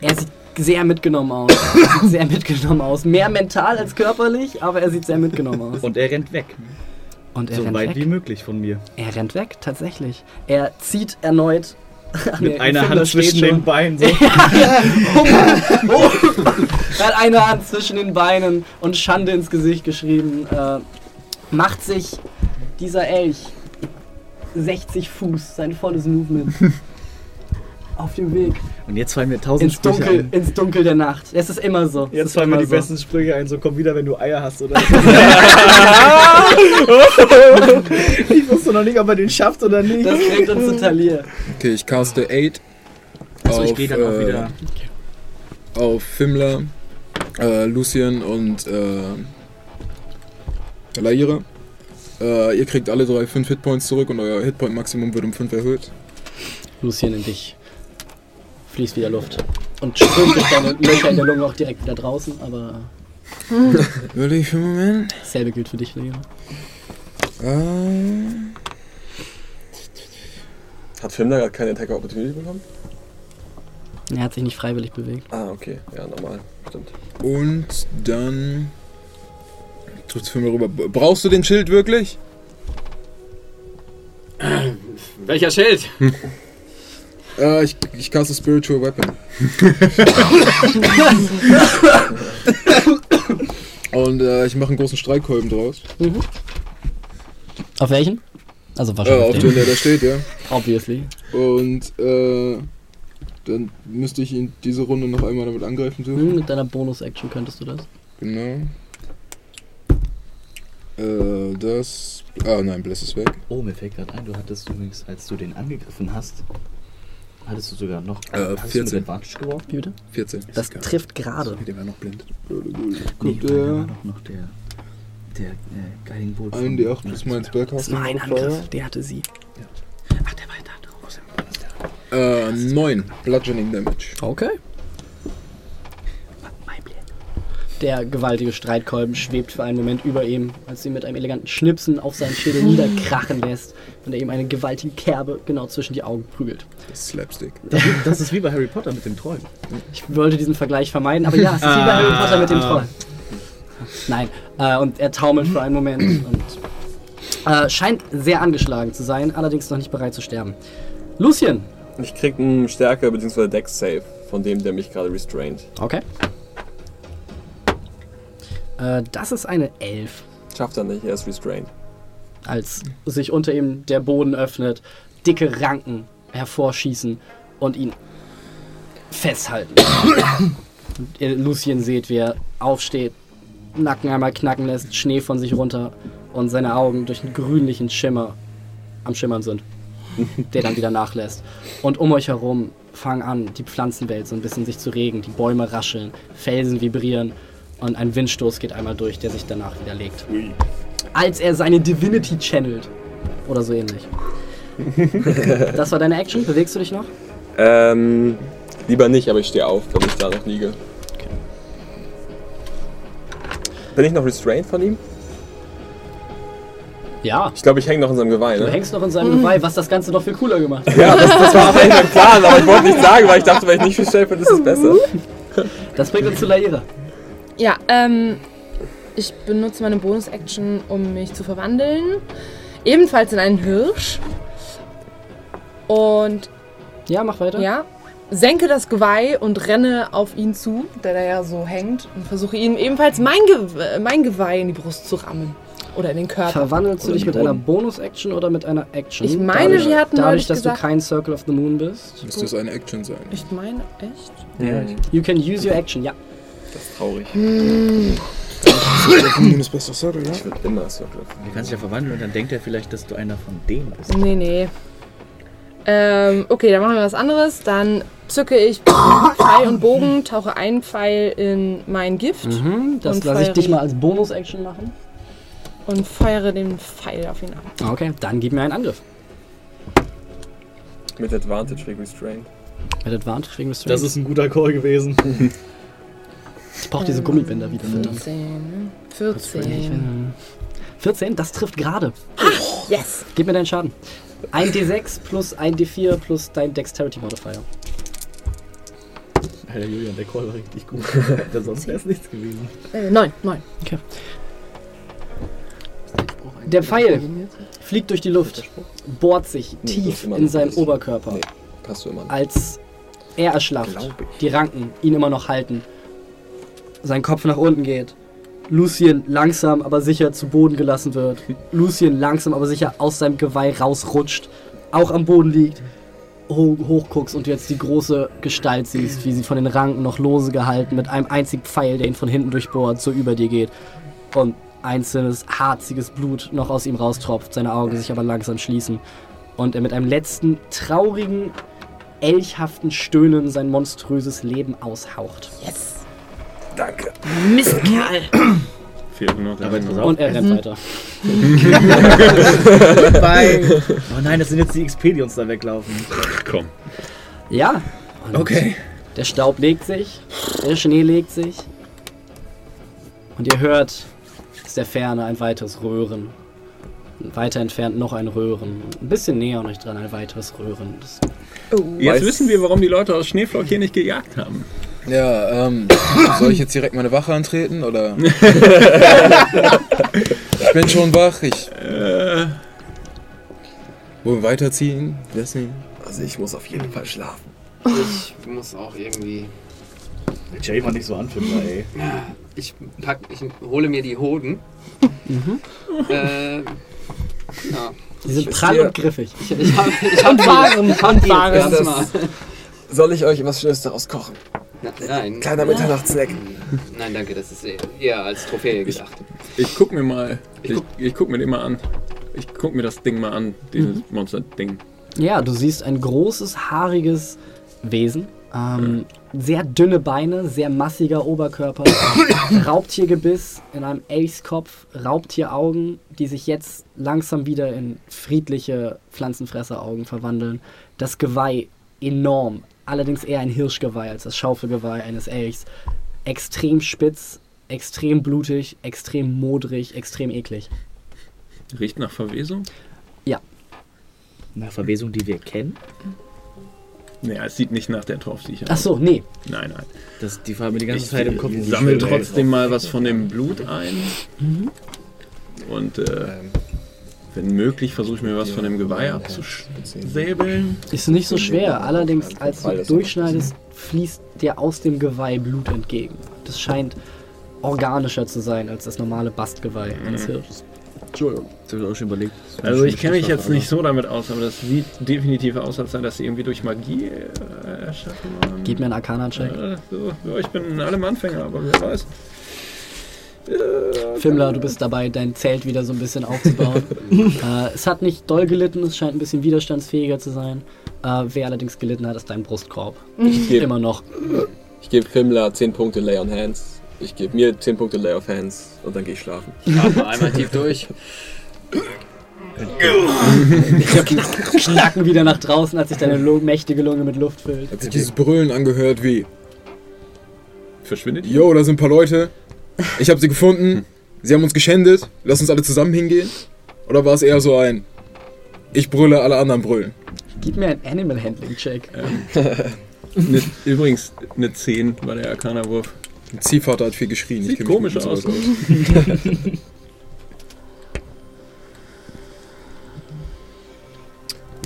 er sieht sehr mitgenommen aus. Er sieht sehr mitgenommen aus. Mehr mental als körperlich, aber er sieht sehr mitgenommen aus. Und er rennt weg. Und er so rennt weit weg. wie möglich von mir. Er rennt weg, tatsächlich. Er zieht erneut. Ach nee, Mit einer Hand zwischen den Beinen. So. Oh. Er hat eine Hand zwischen den Beinen und Schande ins Gesicht geschrieben. Äh, macht sich dieser Elch 60 Fuß, sein volles Movement, auf dem Weg Und jetzt fallen mir tausend ins Sprüche Dunkel, ein. ins Dunkel der Nacht. Es ist immer so. Jetzt fallen mir die so. besten Sprüche ein. So komm wieder, wenn du Eier hast, oder? ich wusste noch nicht, ob er den schafft oder nicht. Das bringt uns zu Talir. Okay, ich caste 8 Achso, ich auf, gehe dann auch äh, wieder. auf Fimmler, äh, Lucien und äh, Laira. Äh, ihr kriegt alle drei 5 Hitpoints zurück und euer Hitpoint-Maximum wird um 5 erhöht. Lucien in dich. Fließt wieder Luft. und strömt durch deine Löcher in der Lunge auch direkt wieder draußen, aber Würde ich für einen Moment. dasselbe gilt für dich, Leo. Äh, Hat Film da gerade keine Attack Opportunity bekommen? Er hat sich nicht freiwillig bewegt. Ah, okay. Ja, normal. Stimmt. und dann. Trifft's für mich rüber. Brauchst du den Schild wirklich? Welcher Schild? Äh, ich, ich caste Spiritual Weapon. Und äh, ich mache einen großen Streitkolben draus. Auf welchen? Also Äh, wahrscheinlich auf auf den, der da steht, ja. Obviously. Und äh, dann müsste ich ihn diese Runde noch einmal damit angreifen dürfen. Hm, mit deiner Bonus-Action könntest du das. Genau. Äh, das. Ah nein, Bless ist weg. Oh, mir fällt gerade ein, du hattest übrigens, als du den angegriffen hast, hattest du sogar noch. Äh, hast 14. du mit Advantage geworfen? Wie bitte? 14. Das trifft gerade. Der war noch blind. Nee, Kommt weil da war doch noch der, der äh, Guiding Bolt. Ein D8 plus mein Das Spellcasting. war ein Modifier. Angriff, der hatte sie. Ach, der war da draußen. Äh, 9. Bludgeoning Damage. Okay. Der gewaltige Streitkolben schwebt für einen Moment über ihm, als sie mit einem eleganten Schnipsen auf seinen Schädel niederkrachen lässt und er ihm eine gewaltige Kerbe genau zwischen die Augen prügelt. Das ist Slapstick. Das ist wie bei Harry Potter mit dem Troll. Ich wollte diesen Vergleich vermeiden, aber ja, es ist wie bei Harry Potter mit dem Troll. Nein, äh, und er taumelt für einen Moment und äh, scheint sehr angeschlagen zu sein, allerdings noch nicht bereit zu sterben. Lucien. Ich krieg einen Stärke- bzw. Dex-Save von dem, der mich gerade restrained. Okay. Äh, das ist eine Elf. Schafft er nicht, er ist restrained. als sich unter ihm der Boden öffnet, dicke Ranken hervorschießen und ihn festhalten. und ihr Lucien seht, wie er aufsteht, Nacken einmal knacken lässt, Schnee von sich runter und seine Augen durch einen grünlichen Schimmer am Schimmern sind, der dann wieder nachlässt. Und um euch herum fangen an, die Pflanzenwelt so ein bisschen sich zu regen, die Bäume rascheln, Felsen vibrieren und ein Windstoß geht einmal durch, der sich danach wieder legt als er seine Divinity channelt. Oder so ähnlich. das war deine Action. Bewegst du dich noch? Ähm, lieber nicht, aber ich stehe auf, wenn ich da noch liege. Bin ich noch restrained von ihm? Ja. Ich glaube, ich hänge noch in seinem Geweih, Du ne? hängst noch in seinem Geweih, was das Ganze noch viel cooler gemacht hat. Ja, das, das war auch eigentlich mein Plan, aber ich wollte nicht sagen, weil ich dachte, wenn ich nicht restrained bin, ist es besser. Das bringt uns zu Laira. Ja, ähm, ich benutze meine Bonus-Action, um mich zu verwandeln. Ebenfalls in einen Hirsch. Und Ja, mach weiter. ja, senke das Geweih und renne auf ihn zu, der da ja so hängt, und versuche ihm ebenfalls mein, Ge mein Geweih in die Brust zu rammen. Oder in den Körper. Verwandelst du dich mit einer. Bonus-Action oder mit einer Action? Ich meine, dadurch, wir hatten Dadurch, dass gesagt- du kein Circle of the Moon bist. Müsste es eine Action sein. Ich meine, echt? Ja, ich, You can use your action, ja. Das ist traurig. das beste Circle, ja? Ich würde immer Circle. du kannst dich ja verwandeln und dann denkt er vielleicht, dass du einer von denen bist. Nee, nee. Ähm, okay, dann machen wir was anderes. Dann zücke ich Pfeil und Bogen, tauche einen Pfeil in mein Gift Mhm, das lasse ich dich mal als Bonus-Action machen. und feuere den Pfeil auf ihn ab. Okay, dann gib mir einen Angriff. Mit Advantage wegen restrained. Mit Advantage wegen Restraint. Das ist ein guter Call gewesen. ich brauche diese Gummibänder wieder, verdammt. 14. 14. 14, das trifft gerade. Yes! Gib mir deinen Schaden. Ein D6 plus ein D4 plus dein Dexterity Modifier. Alter Julian, der Call war richtig gut. Alter, sonst wäre es nichts gewesen. Äh, 9, 9. Der Pfeil fliegt durch die Luft, bohrt sich Nee, tief in noch seinen. Oberkörper, Nee. Passt du immer. als er erschlafft, die Ranken ihn immer noch halten, sein Kopf nach unten geht, Lucien langsam aber sicher zu Boden gelassen wird, Lucien langsam aber sicher aus seinem Geweih rausrutscht, auch am Boden liegt, ho hochguckst und du jetzt die große Gestalt siehst, wie sie von den Ranken noch lose gehalten, mit einem einzigen Pfeil, der ihn von hinten durchbohrt, so über dir geht und einzelnes harziges Blut noch aus ihm raustropft, seine Augen sich aber langsam schließen und er mit einem letzten traurigen, elchhaften Stöhnen sein monströses Leben aushaucht. Yes! Danke. Mistkerl! 400. Aber pass auf. Und er rennt weiter. Bye. Oh nein, das sind jetzt die XP, die uns da weglaufen. Komm. Ja. und Okay. Der Staub legt sich, der Schnee legt sich. Und ihr hört aus der Ferne ein weiteres Röhren. Und weiter entfernt noch ein Röhren. Ein bisschen näher an euch dran ein weiteres Röhren. Das Jetzt Weiß- wissen wir, warum die Leute aus Schneeflock hier nicht gejagt haben. Ja, ähm, soll ich jetzt direkt meine Wache antreten oder? ich bin schon wach, ich. Äh, Wollen wir weiterziehen? Wissen? Also ich muss auf jeden Fall schlafen. Ich muss auch irgendwie. Jay war nicht so an, Fimmler, ey. Ich pack, ich hole mir die Hoden. Äh, ja. Die sind Ich prall und griffig. Ich, ich hab, ich hab Und waren. Und waren. Erstens mal. Soll ich euch was Schönes daraus kochen? Na, nein. Kleiner Mitternachtssnack. Nein, danke, das ist eher- eher als Trophäe gedacht. ich guck mir mal. Ich Ich, guck- ich guck mir den mal an. Ich guck mir das Ding mal an, dieses Mhm. Monster-Ding. Ja, du siehst ein großes, haariges Wesen. Ähm, sehr dünne Beine, sehr massiger Oberkörper, Raubtiergebiss in einem Ace-Kopf, Raubtieraugen, die sich jetzt langsam wieder in friedliche Pflanzenfresseraugen verwandeln. Das Geweih enorm, allerdings eher ein Hirschgeweih als das Schaufelgeweih eines Elchs. Extrem spitz, extrem blutig, extrem modrig, extrem eklig. Riecht nach Verwesung? Nach Verwesung, die wir kennen. Naja, es sieht nicht nach der Torfsiecher Ach so, nee. Nein, nein. Das, die haben wir die ganze Ich Zeit im Kopf. ich sammle trotzdem mal was von dem Blut ein. Und äh, wenn möglich, versuche ich mir was von dem Geweih abzusäbeln. Ist nicht so schwer, allerdings als du durchschneidest, fließt dir aus dem Geweih Blut entgegen. Das scheint organischer zu sein als das normale Bastgeweih eines Hirsches. Entschuldigung. Das habe ich auch schon überlegt. Also ich kenne mich jetzt nicht so damit aus, aber das sieht definitiv aus, als sei das irgendwie durch Magie äh, erschaffen worden. Gib mir einen Arcana-Check. Äh, so, ja, ich bin allem Anfänger, aber wer weiß. Fimmler, du bist dabei, dein Zelt wieder so ein bisschen aufzubauen. äh, es hat nicht doll gelitten, es scheint ein bisschen widerstandsfähiger zu sein. Äh, wer allerdings gelitten hat, ist dein Brustkorb. Ich gebe Immer noch. ich geb Fimmler 10 Punkte Lay on Hands. Ich gebe mir 10 Punkte Lay of Hands und dann gehe ich schlafen. Atme einmal tief durch. Knacken wieder nach draußen, als sich deine Lu- mächtige Lunge mit Luft füllt. Hat sich dieses Brüllen angehört wie, Verschwindet die? yo, da sind ein paar Leute, ich habe sie gefunden, sie haben uns geschändet, lass uns alle zusammen hingehen? Oder war es eher so ein, ich brülle, alle anderen brüllen? Gib mir einen Animal Handling Check. Ne, übrigens, eine 10 war der Arcana-Wurf. Ein Ziehvater hat viel geschrien. Sieht komisch sowas aus.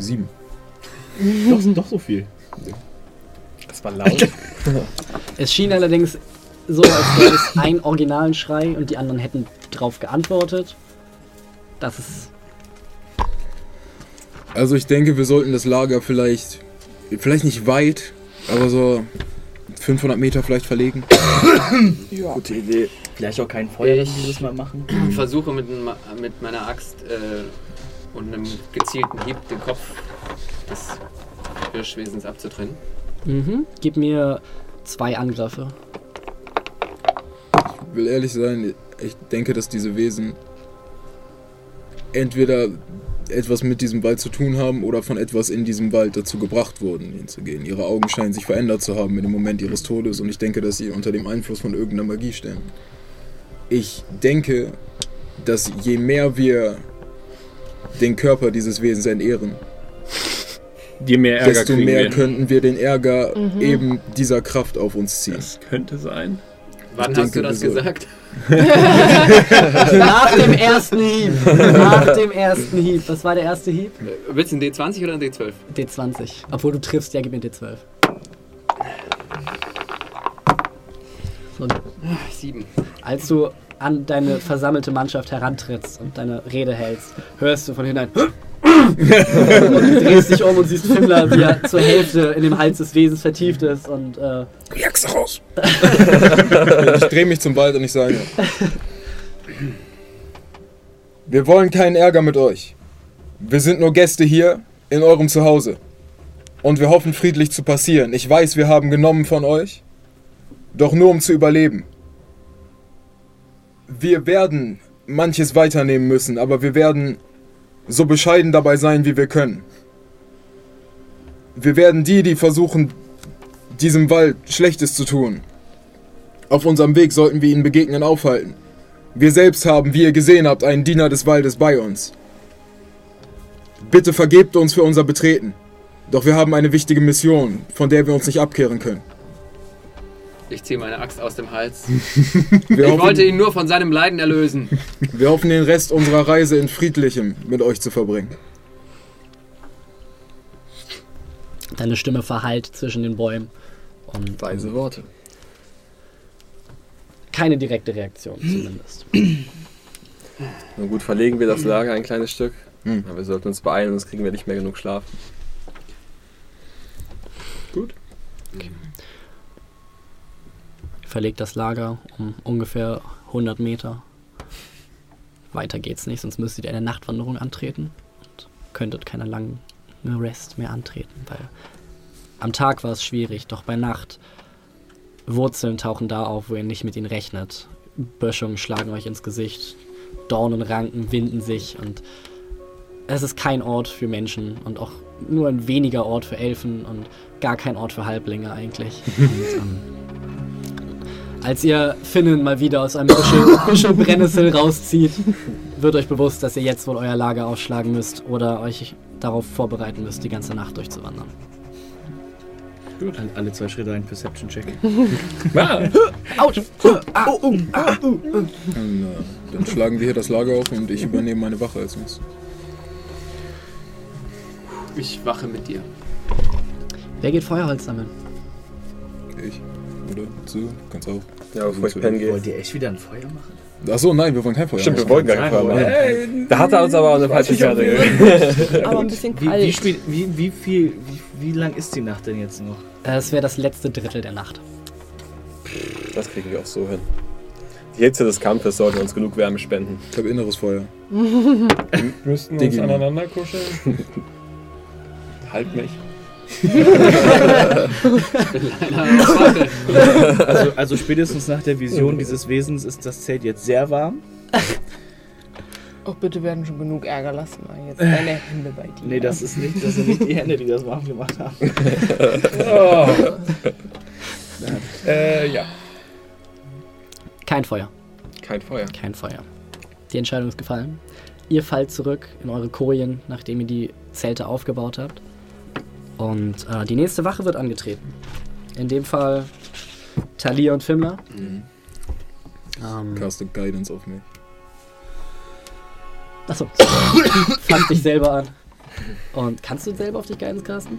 Sieben. Doch, sind doch so viel. Das war laut. Es schien allerdings so, als gäbe es einen originalen Schrei und die anderen hätten drauf geantwortet. Das ist. Also ich denke, wir sollten das Lager vielleicht, vielleicht nicht weit, aber so 500 Meter vielleicht verlegen. Gute Idee. Vielleicht auch kein Feuer Ich- dieses Mal machen. Ich versuche mit, mit meiner Axt äh, und einem gezielten Hieb den Kopf des Hirschwesens abzutrennen. Mhm. Gib mir zwei Angriffe. Ich will ehrlich sein, ich denke, dass diese Wesen entweder etwas mit diesem Wald zu tun haben oder von etwas in diesem Wald dazu gebracht wurden, hinzugehen. Ihre Augen scheinen sich verändert zu haben in dem Moment ihres Todes und ich denke, dass sie unter dem Einfluss von irgendeiner Magie stehen. Ich denke, dass je mehr wir den Körper dieses Wesens entehren, Je mehr Ärger desto mehr wir. könnten wir den Ärger eben dieser Kraft auf uns ziehen. Das könnte sein. Wann Ich hast denke, du das gesagt? Nach dem ersten Hieb. Nach dem ersten Hieb. Was war der erste Hieb? Willst du einen D20 oder einen D12? D20. Obwohl du triffst, ja, gib mir D12. So, Sieben. als du an deine versammelte Mannschaft herantrittst und deine Rede hältst, hörst du von hinten ein und drehst dich um und siehst Fimmler, wie er zur Hälfte in dem Hals des Wesens vertieft ist und äh, Jag's raus! ich drehe mich zum Wald und ich sage: Wir wollen keinen Ärger mit euch. Wir sind nur Gäste hier in eurem Zuhause. Und wir hoffen friedlich zu passieren. Ich weiß, wir haben genommen von euch, doch nur um zu überleben. Wir werden manches weiternehmen müssen, aber wir werden so bescheiden dabei sein, wie wir können. Wir werden die, die versuchen, diesem Wald Schlechtes zu tun. Auf unserem Weg sollten wir ihnen begegnen aufhalten. Wir selbst haben, wie ihr gesehen habt, einen Diener des Waldes bei uns. Bitte vergebt uns für unser Betreten. Doch wir haben eine wichtige Mission, von der wir uns nicht abkehren können. Ich ziehe meine Axt aus dem Hals. Wir Ich hoffen, wollte ihn nur von seinem Leiden erlösen. wir hoffen, den Rest unserer Reise in Friedlichem mit euch zu verbringen. Deine Stimme verhallt zwischen den Bäumen. Und Weise Worte. keine direkte Reaktion zumindest. Na gut, verlegen wir das Lager ein kleines Stück. Hm. Aber wir sollten uns beeilen, sonst kriegen wir nicht mehr genug Schlaf. Verlegt das Lager um ungefähr 100 Meter. Weiter geht's nicht, sonst müsstet ihr eine Nachtwanderung antreten und könntet keine lange Rest mehr antreten, weil am Tag war es schwierig, doch bei Nacht Wurzeln tauchen da auf, wo ihr nicht mit ihnen rechnet. Böschungen schlagen euch ins Gesicht, Dornenranken winden sich und es ist kein Ort für Menschen und auch nur ein weniger Ort für Elfen und gar kein Ort für Halblinge eigentlich. Und, ähm, als ihr Finnen mal wieder aus einem Büschel, Büschel Brennnessel rauszieht, wird euch bewusst, dass ihr jetzt wohl euer Lager aufschlagen müsst oder euch darauf vorbereiten müsst, die ganze Nacht durchzuwandern. An- Alle zwei Schritte ein Perception-Check. Ah, Autsch! Dann, äh, dann schlagen wir hier das Lager auf und ich übernehme meine Wache als nächstes. Ich wache mit dir. Wer geht Feuerholz sammeln? Ich. Oder? Du? Kannst auch. Ja, bevor ich pennen gehe. Wollt ihr echt wieder ein Feuer machen? Achso, nein, wir wollen kein Feuer Stimmt, wir wollten gar kein Feuer machen. Da hat er uns aber auch eine falsche Karte gegeben. Aber ein bisschen Wie, kalt. wie, spiel, wie, wie viel, wie, wie lang ist die Nacht denn jetzt noch? Es wäre das letzte Drittel der Nacht. Das kriegen wir auch so hin. Die Hitze des Kampfes sollte uns genug Wärme spenden. Ich habe inneres Feuer. müssten uns aneinander kuscheln. Halt mich. Also, also spätestens nach der Vision dieses Wesens ist das Zelt jetzt sehr warm. Oh, bitte werden schon genug Ärger lassen. mal Jetzt deine Hände bei dir. Nee, das ist nicht, das sind nicht die Hände, die das warm gemacht haben. Oh. äh, ja. Kein Feuer. Kein Feuer. Kein Feuer. Die Entscheidung ist gefallen. Ihr fallt zurück in eure Kojen, nachdem ihr die Zelte aufgebaut habt. Und äh, die nächste Wache wird angetreten. In dem Fall Talia und Fimmler. Ähm, Caste Guidance auf mich. achso. Fass dich selber an. Und kannst du selber auf dich Guidance casten?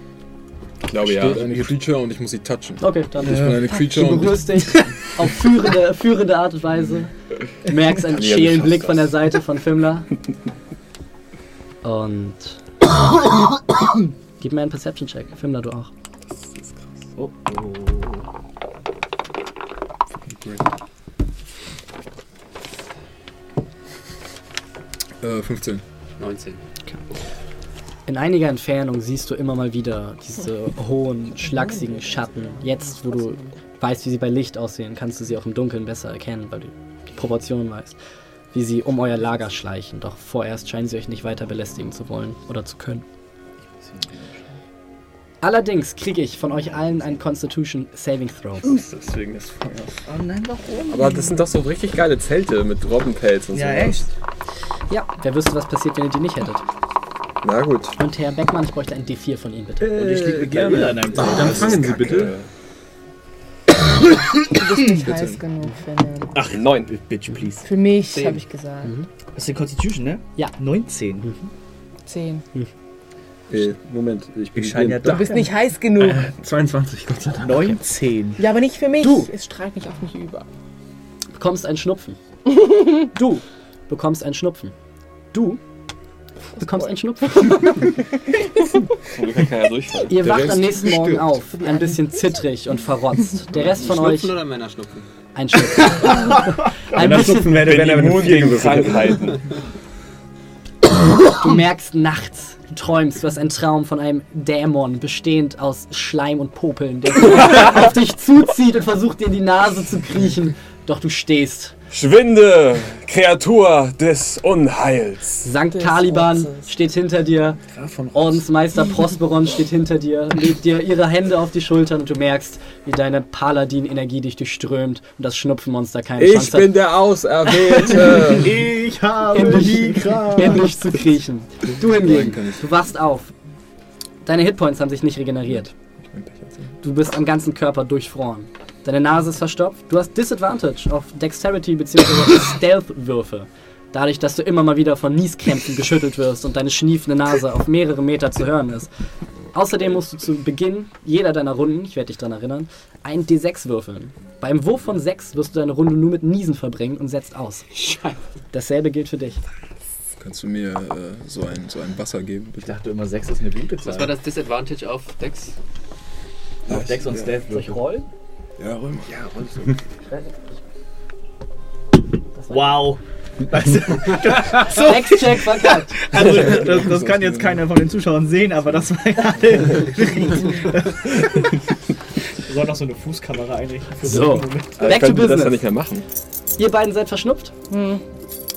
Ich glaube ja. Steht eine Creature und ich muss sie touchen. Okay, dann. Ich bin eine Creature Du und ich, berührst dich auf führende, führende Art und Weise. Du merkst einen schälen Blick das. von der Seite von Fimmler. Und. Gib mir einen Perception-Check. Fimmler, du auch. Oh, oh. äh, 15. 19. In einiger Entfernung siehst du immer mal wieder diese hohen, schlachsigen Schatten. Jetzt, wo du weißt, wie sie bei Licht aussehen, kannst du sie auch im Dunkeln besser erkennen, weil du die Proportionen weißt. Wie sie um euer Lager schleichen. Doch vorerst scheinen sie euch nicht weiter belästigen zu wollen oder zu können. Allerdings kriege ich von euch allen einen Constitution Saving Throw. Deswegen das Feuer. Oh nein, warum? Aber das sind doch so richtig geile Zelte mit Robbenpelz und so. Ja, echt? Ja, wer wüsste, was passiert, wenn ihr die nicht hättet. Na gut. Und Herr Beckmann, ich bräuchte ein D4 von Ihnen, bitte. Und ich liege Gavin an einem Zelt. Dann fangen Sie bitte. Du bist nicht heiß genug, Finnen. Ach, Neun. Bitch, please. Für mich, habe ich gesagt. Das ist die Constitution, ne? Ja. 19. Zehn. Äh, Moment, ich bin Ich ja. Du bist nicht heiß genug. 22, Gott sei Dank. 19. Ja, aber nicht für mich. Du. Es strahlt nicht auf mich über. bekommst einen Schnupfen. Du bekommst einen Schnupfen. Du bekommst einen Schnupfen. Ihr wacht am nächsten Morgen auf, ein bisschen zittrig und verrotzt. Der Rest von euch Schnupfen oder Männerschnupfen? ein Schnupfen. ein bisschen, wäre, Bin immun gegen Krankheiten. Du merkst nachts, du träumst, du hast einen Traum von einem Dämon, bestehend aus Schleim und Popeln, der auf dich zuzieht und versucht dir in die Nase zu kriechen, Doch du stehst. Schwinde, Kreatur des Unheils. Sankt Des Caliban Ortes. steht hinter dir. Ordensmeister Prosperon steht hinter dir, legt dir ihre Hände auf die Schultern und du merkst, wie deine Paladin-Energie dich durchströmt und das Schnupfenmonster keine Ich Chance bin der Auserwählte. Ich habe Endlich. die Kraft. hat, endlich zu kriechen. Du hingegen, ich. du wachst auf. Deine Hitpoints haben sich nicht regeneriert. Du bist am ganzen Körper durchfroren. Deine Nase ist verstopft. Du hast Disadvantage auf Dexterity bzw. Stealth-Würfe. Dadurch, dass du immer mal wieder von Nieskrämpfen geschüttelt wirst und deine schniefende Nase auf mehrere Meter zu hören ist. Außerdem musst du zu Beginn jeder deiner Runden, ich werde dich daran erinnern, ein D6 würfeln. Beim Wurf von 6 wirst du deine Runde nur mit Niesen verbringen und setzt aus. Scheiße. Dasselbe gilt für dich. Kannst du mir äh, so, ein, so ein Wasser geben, Ich bitte? dachte immer, 6 ist eine gute Zahl. Was war das Disadvantage auf Dex? Auf Dex und Stealth. Soll ich rollen? Ja, räum. Ja, Wow. Also, Dex-Check verkackt. also das, das kann jetzt keiner von den Zuschauern sehen, aber das war gerade. Wir sollen noch so eine Fußkamera einrichten. Für So. Aber Back to können wir das ja business. nicht mehr machen. Ihr beiden seid verschnupft.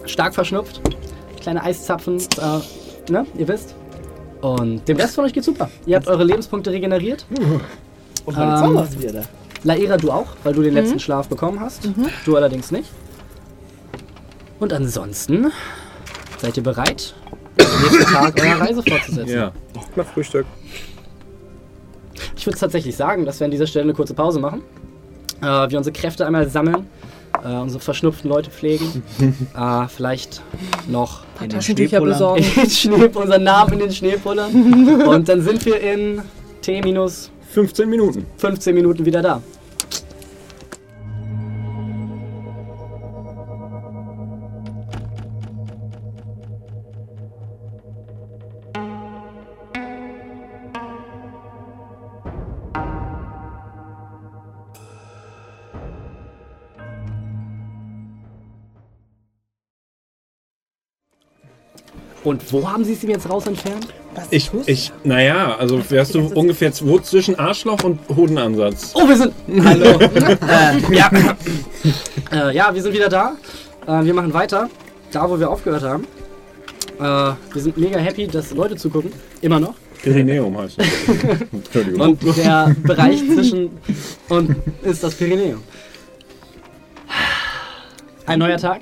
Stark verschnupft. Kleine Eiszapfen, äh, ne? Ihr wisst. Und dem Rest von euch geht's super. Ihr habt eure Lebenspunkte regeneriert. Und meine Ähm, Zauber ist wieder da. Laira, du auch, weil du den letzten Schlaf bekommen hast. Du allerdings nicht. Und ansonsten seid ihr bereit, am nächsten Tag eure Reise fortzusetzen. Ja. Na, Frühstück. Ich würde tatsächlich sagen, dass wir an dieser Stelle eine kurze Pause machen. Äh, wir unsere Kräfte einmal sammeln, äh, unsere verschnupften Leute pflegen. äh, vielleicht noch Ein paar In den Taschentücher Schneepullern. besorgen. in den Schnee, unseren Namen in den Schnee pullern. Und dann sind wir in T minus 15 Minuten. 15 Minuten wieder da. Und wo haben Sie es ihm jetzt raus entfernt? Ich, ich, naja, also wärst du ungefähr wo zwischen Arschloch und Hodenansatz. Oh, wir sind. Hallo. äh, ja. äh, ja, wir sind wieder da. Äh, wir machen weiter. Da, wo wir aufgehört haben. Äh, wir sind mega happy, dass Leute zugucken. Immer noch. Pyrenäum heißt es. Entschuldigung. Und der Bereich zwischen und ist das Pyrenäum. Ein neuer Tag.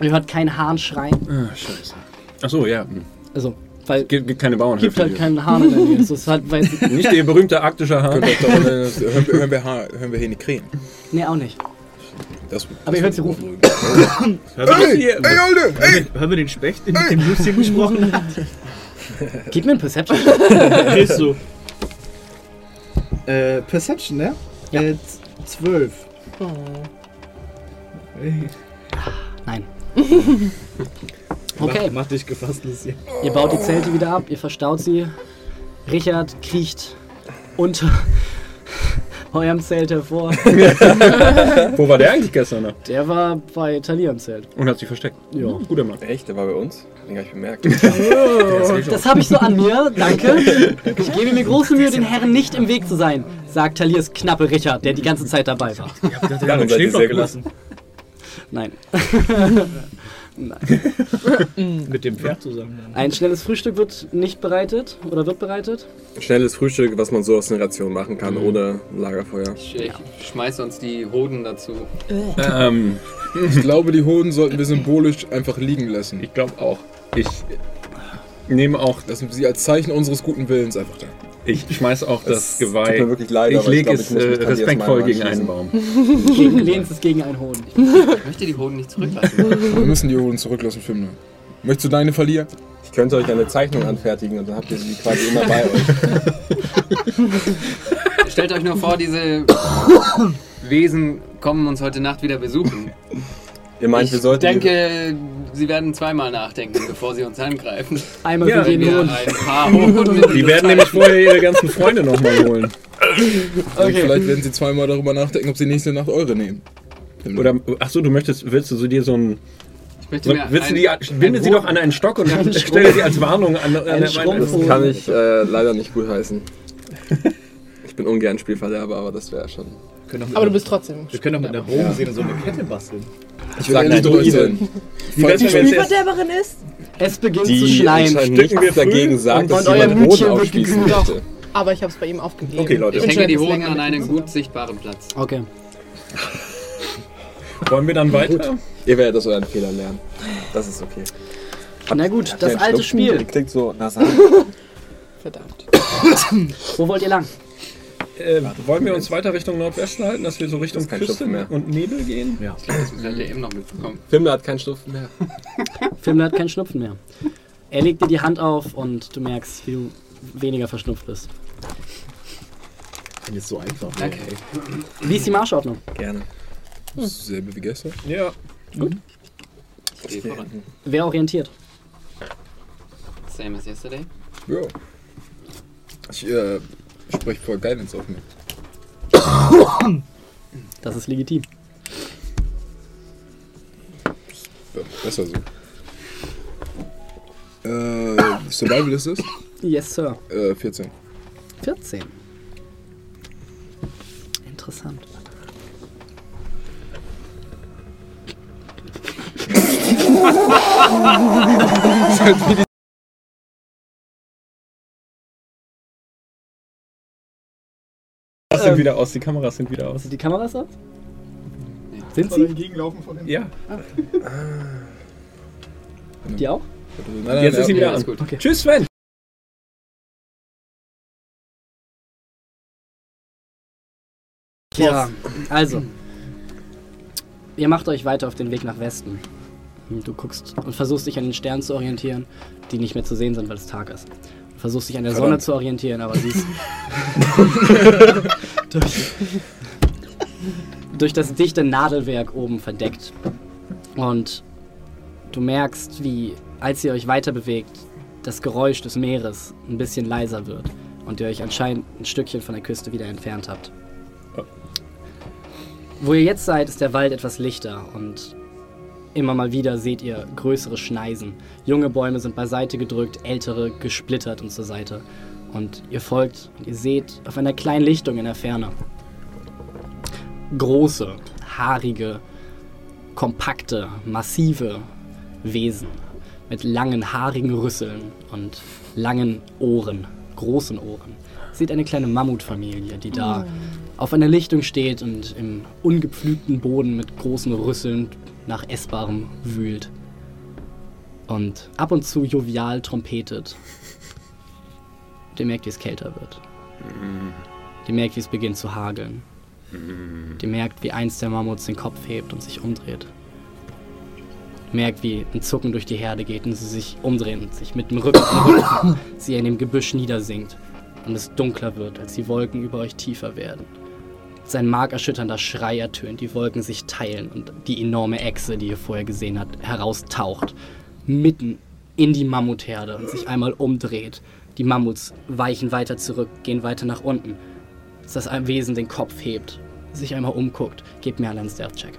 Ihr hört keinen Hahn schreien. ah, scheiße. Achso, ja. hm. Also, weil Gibt, gibt keine Bauernhöfe. gibt halt hier. keinen Hahn in der Nähe. Das ist halt, weil, Nicht der berühmte arktische Hahn. Hören, wir, hören, wir, hören wir hier nicht Krähen. nee, auch nicht. Das, Aber ihr hört sie rufen. Hey, hey, Alter, hey! Hören wir den Specht, in dem Lucien gesprochen hat? Gib mir ein Perception. Ist so. Äh, Perception, ne? Ja. Äh, z- zwölf. Nein. Okay. Mach, mach dich gefasst, Lucien. Ihr baut die Zelte wieder ab, ihr verstaut sie. Richard kriecht unter eurem Zelt hervor. Wo war der eigentlich gestern noch? Der war bei Talia im Zelt. Und hat sich versteckt. Ja. Guter Mann. Echt? Der war bei uns? Den habe ich bemerkt. Das habe ich so an mir, danke. Ich gebe mir große Mühe, den Herren nicht im Weg zu sein, sagt Talias knappe Richard, der die ganze Zeit dabei war. Dann seid ihr sehr gelassen. Nein. Mit dem Pferd zusammen. Ein schnelles Frühstück wird nicht bereitet oder wird bereitet. Schnelles Frühstück, was man so aus einer Ration machen kann, ohne Lagerfeuer. Ich, ich schmeiß uns die Hoden dazu. Ähm, Ich glaube, die Hoden sollten wir symbolisch einfach liegen lassen. ich glaube auch. Ich nehme auch, Lassen wir sie als Zeichen unseres guten Willens einfach da. Ich schmeiß auch das Es Geweih. tut mir wirklich leid, ich ich lege es ich äh, respektvoll gegen einen. Baum. Gegen, lehnst es gegen einen Hoden. Ich möchte die Hoden nicht zurücklassen. Wir müssen die Hoden zurücklassen, Fimner. Möchtest du deine verlieren? Ich könnte euch eine Zeichnung anfertigen und dann habt ihr sie quasi immer bei euch. Stellt euch nur vor, diese Wesen kommen uns heute Nacht wieder besuchen. Ihr meint, Ich wir sollten. denke, sie werden zweimal nachdenken, bevor sie uns angreifen. Einmal Ja, wir Hoden. ein paar mit Die werden nämlich vorher ihre ganzen Freunde nochmal holen. Und Okay. vielleicht werden sie zweimal darüber nachdenken, ob sie nächste Nacht eure nehmen. Oder, ach so, du möchtest, willst du so dir so ein, Ich möchte so, mir willst du ein- die, binde ein sie doch an einen Stock und Ein stelle sie als Warnung an, an, Ein Schrumpf- Das kann ich äh, leider nicht gut heißen. Ich bin ungern Spielverderber, aber das wäre schon. Aber du bist trotzdem. wir können doch mit einer Bogensäge so eine Kette basteln. Ich will eine Druidin. Wie wär's, wenn wir jetzt erst- Verderberin ist? Es beginnt Die zu schneien. Stücken wir dagegen sagt, und dass jemand aufspießen gekühlt. möchte. Aber ich habe es bei ihm aufgegeben. Okay, Leute. Ich hänge die Hoden an einen gut sichtbaren Platz. Okay. Wollen wir dann weiter? Ihr werdet aus euren Fehlern lernen. Das ist okay. Na gut, das alte Spiel. Klingt so nasal. Verdammt. Wo wollt ihr lang? Äh, wollen wir uns weiter Richtung Nordwesten halten, dass wir so Richtung Das ist Küste und Nebel gehen? Ja. Das hat ihr eben noch mitbekommen. Fimmler hat keinen Schnupfen mehr. Film hat keinen Schnupfen mehr. Er legt dir die Hand auf und du merkst, wie du weniger verschnupft bist. Wenn jetzt so einfach wäre. Danke. Wie ist die Marschordnung? Gerne. Selbe wie gestern. Ja. Ich gehe voran. Wer orientiert? Same as yesterday. Ja. Ich äh, spreche voll Guidance auf mich. Das ist legitim. Besser so. Äh, Survival ist es? Yes, Sir. Äh, 14. 14. Interessant. Das sind wieder aus, die Kameras sind wieder aus. Sind die Kameras aus? Sind Soll er sie? entgegenlaufen von dem? Ja, Die auch? Nein, nein, jetzt ist sie nein, wieder an. Okay. Tschüss, Sven. Ja, also. Ihr macht euch weiter auf den Weg nach Westen. Du guckst und versuchst dich an den Sternen zu orientieren, die nicht mehr zu sehen sind, weil es Tag ist. Versuchst dich an der Sonne Verdammt. zu orientieren, aber sie ist durch, durch das dichte Nadelwerk oben verdeckt. Und du merkst, wie, als ihr euch weiter bewegt, das Geräusch des Meeres ein bisschen leiser wird und ihr euch anscheinend ein Stückchen von der Küste wieder entfernt habt. Wo ihr jetzt seid, ist der Wald etwas lichter und immer mal wieder seht ihr größere Schneisen. Junge Bäume sind beiseite gedrückt, ältere gesplittert und zur Seite. Und ihr folgt und ihr seht auf einer kleinen Lichtung in der Ferne große, haarige, kompakte, massive Wesen mit langen, haarigen Rüsseln und langen Ohren, großen Ohren. Seht eine kleine Mammutfamilie, die da auf einer Lichtung steht und im ungepflügten Boden mit großen Rüsseln nach Essbarem wühlt. Und ab und zu jovial trompetet. Ihr merkt, wie es kälter wird. Ihr merkt, wie es beginnt zu hageln. Ihr merkt, wie eins der Mammuts den Kopf hebt und sich umdreht. Ihr merkt, wie ein Zucken durch die Herde geht und sie sich umdrehen und sich mit dem Rücken, Rücken sie in dem Gebüsch niedersinkt und es dunkler wird, als die Wolken über euch tiefer werden. Sein markerschütternder Schrei ertönt, die Wolken sich teilen und die enorme Echse, die ihr vorher gesehen habt, heraustaucht, mitten in die Mammutherde und sich einmal umdreht. Die Mammuts weichen weiter zurück, gehen weiter nach unten. Als das ein Wesen den Kopf hebt, sich einmal umguckt, gebt mir alle einen Stealth-Check.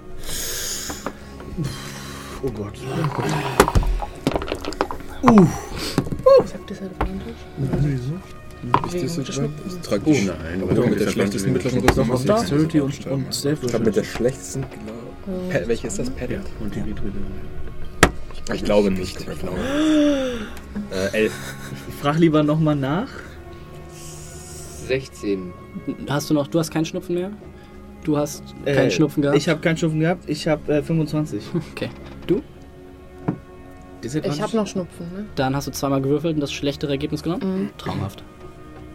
Oh Gott. Ich hab Disadvantage. Ist das so? Das trage Oh ich. nein, Aber mit der schlechtesten mittleren Rüstung. Noch Dexterity und, und Stealth Ich glaube, mit der schlechtesten. Pa welche ist das? Padded? Und die Vitrine. Ich glaube nicht. Ich glaube. Äh, elf. Frag lieber nochmal nach. 16. Hast du noch, du hast keinen Schnupfen mehr? Du hast Äh, keinen Schnupfen gehabt? Ich habe keinen Schnupfen gehabt. Ich habe äh, 25. Okay. Du? Ich habe noch Schnupfen, ne? Dann hast du zweimal gewürfelt und das schlechtere Ergebnis genommen? Mhm. Traumhaft.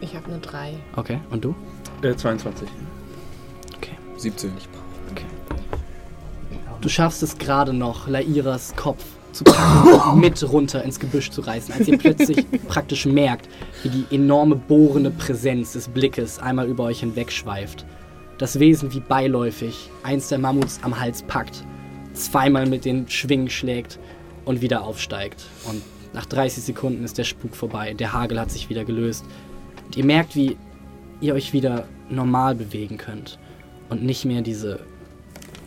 Ich habe eine 3. Okay. Und du? Äh, 22. 17. Du schaffst es gerade noch, Lairas Kopf zu packen und mit runter ins Gebüsch zu reißen, als ihr plötzlich praktisch merkt, wie die enorme bohrende Präsenz des Blickes einmal über euch hinwegschweift. Das Wesen wie beiläufig eins der Mammuts am Hals packt, zweimal mit den Schwingen schlägt und wieder aufsteigt. Und nach 30 Sekunden ist der Spuk vorbei, der Hagel hat sich wieder gelöst. Und ihr merkt, wie ihr euch wieder normal bewegen könnt und nicht mehr diese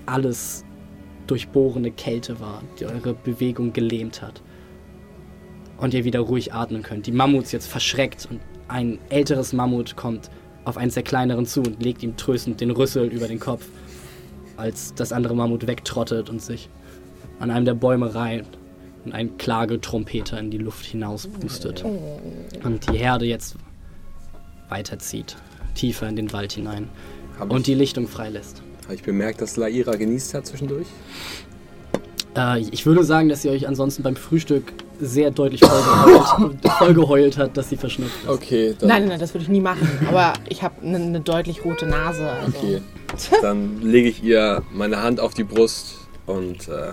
alles durchbohrende Kälte war, die eure Bewegung gelähmt hat. Und ihr wieder ruhig atmen könnt. Die Mammuts jetzt verschreckt und ein älteres Mammut kommt auf eins der kleineren zu und legt ihm tröstend den Rüssel über den Kopf, als das andere Mammut wegtrottet und sich an einem der Bäume reiht und ein Klagetrompeter in die Luft hinauspustet. Und die Herde jetzt weiterzieht, tiefer in den Wald hinein Hab und ich, die Lichtung freilässt. hab ich bemerkt, dass Laira genießt hat zwischendurch? Äh, ich würde sagen, dass sie euch ansonsten beim Frühstück sehr deutlich vollgeheult, vollgeheult hat, dass sie verschnupft ist. Okay, dann, Nein, nein, nein, das würde ich nie machen. Aber ich habe eine ne deutlich rote Nase. Also. okay. dann lege ich ihr meine Hand auf die Brust und äh,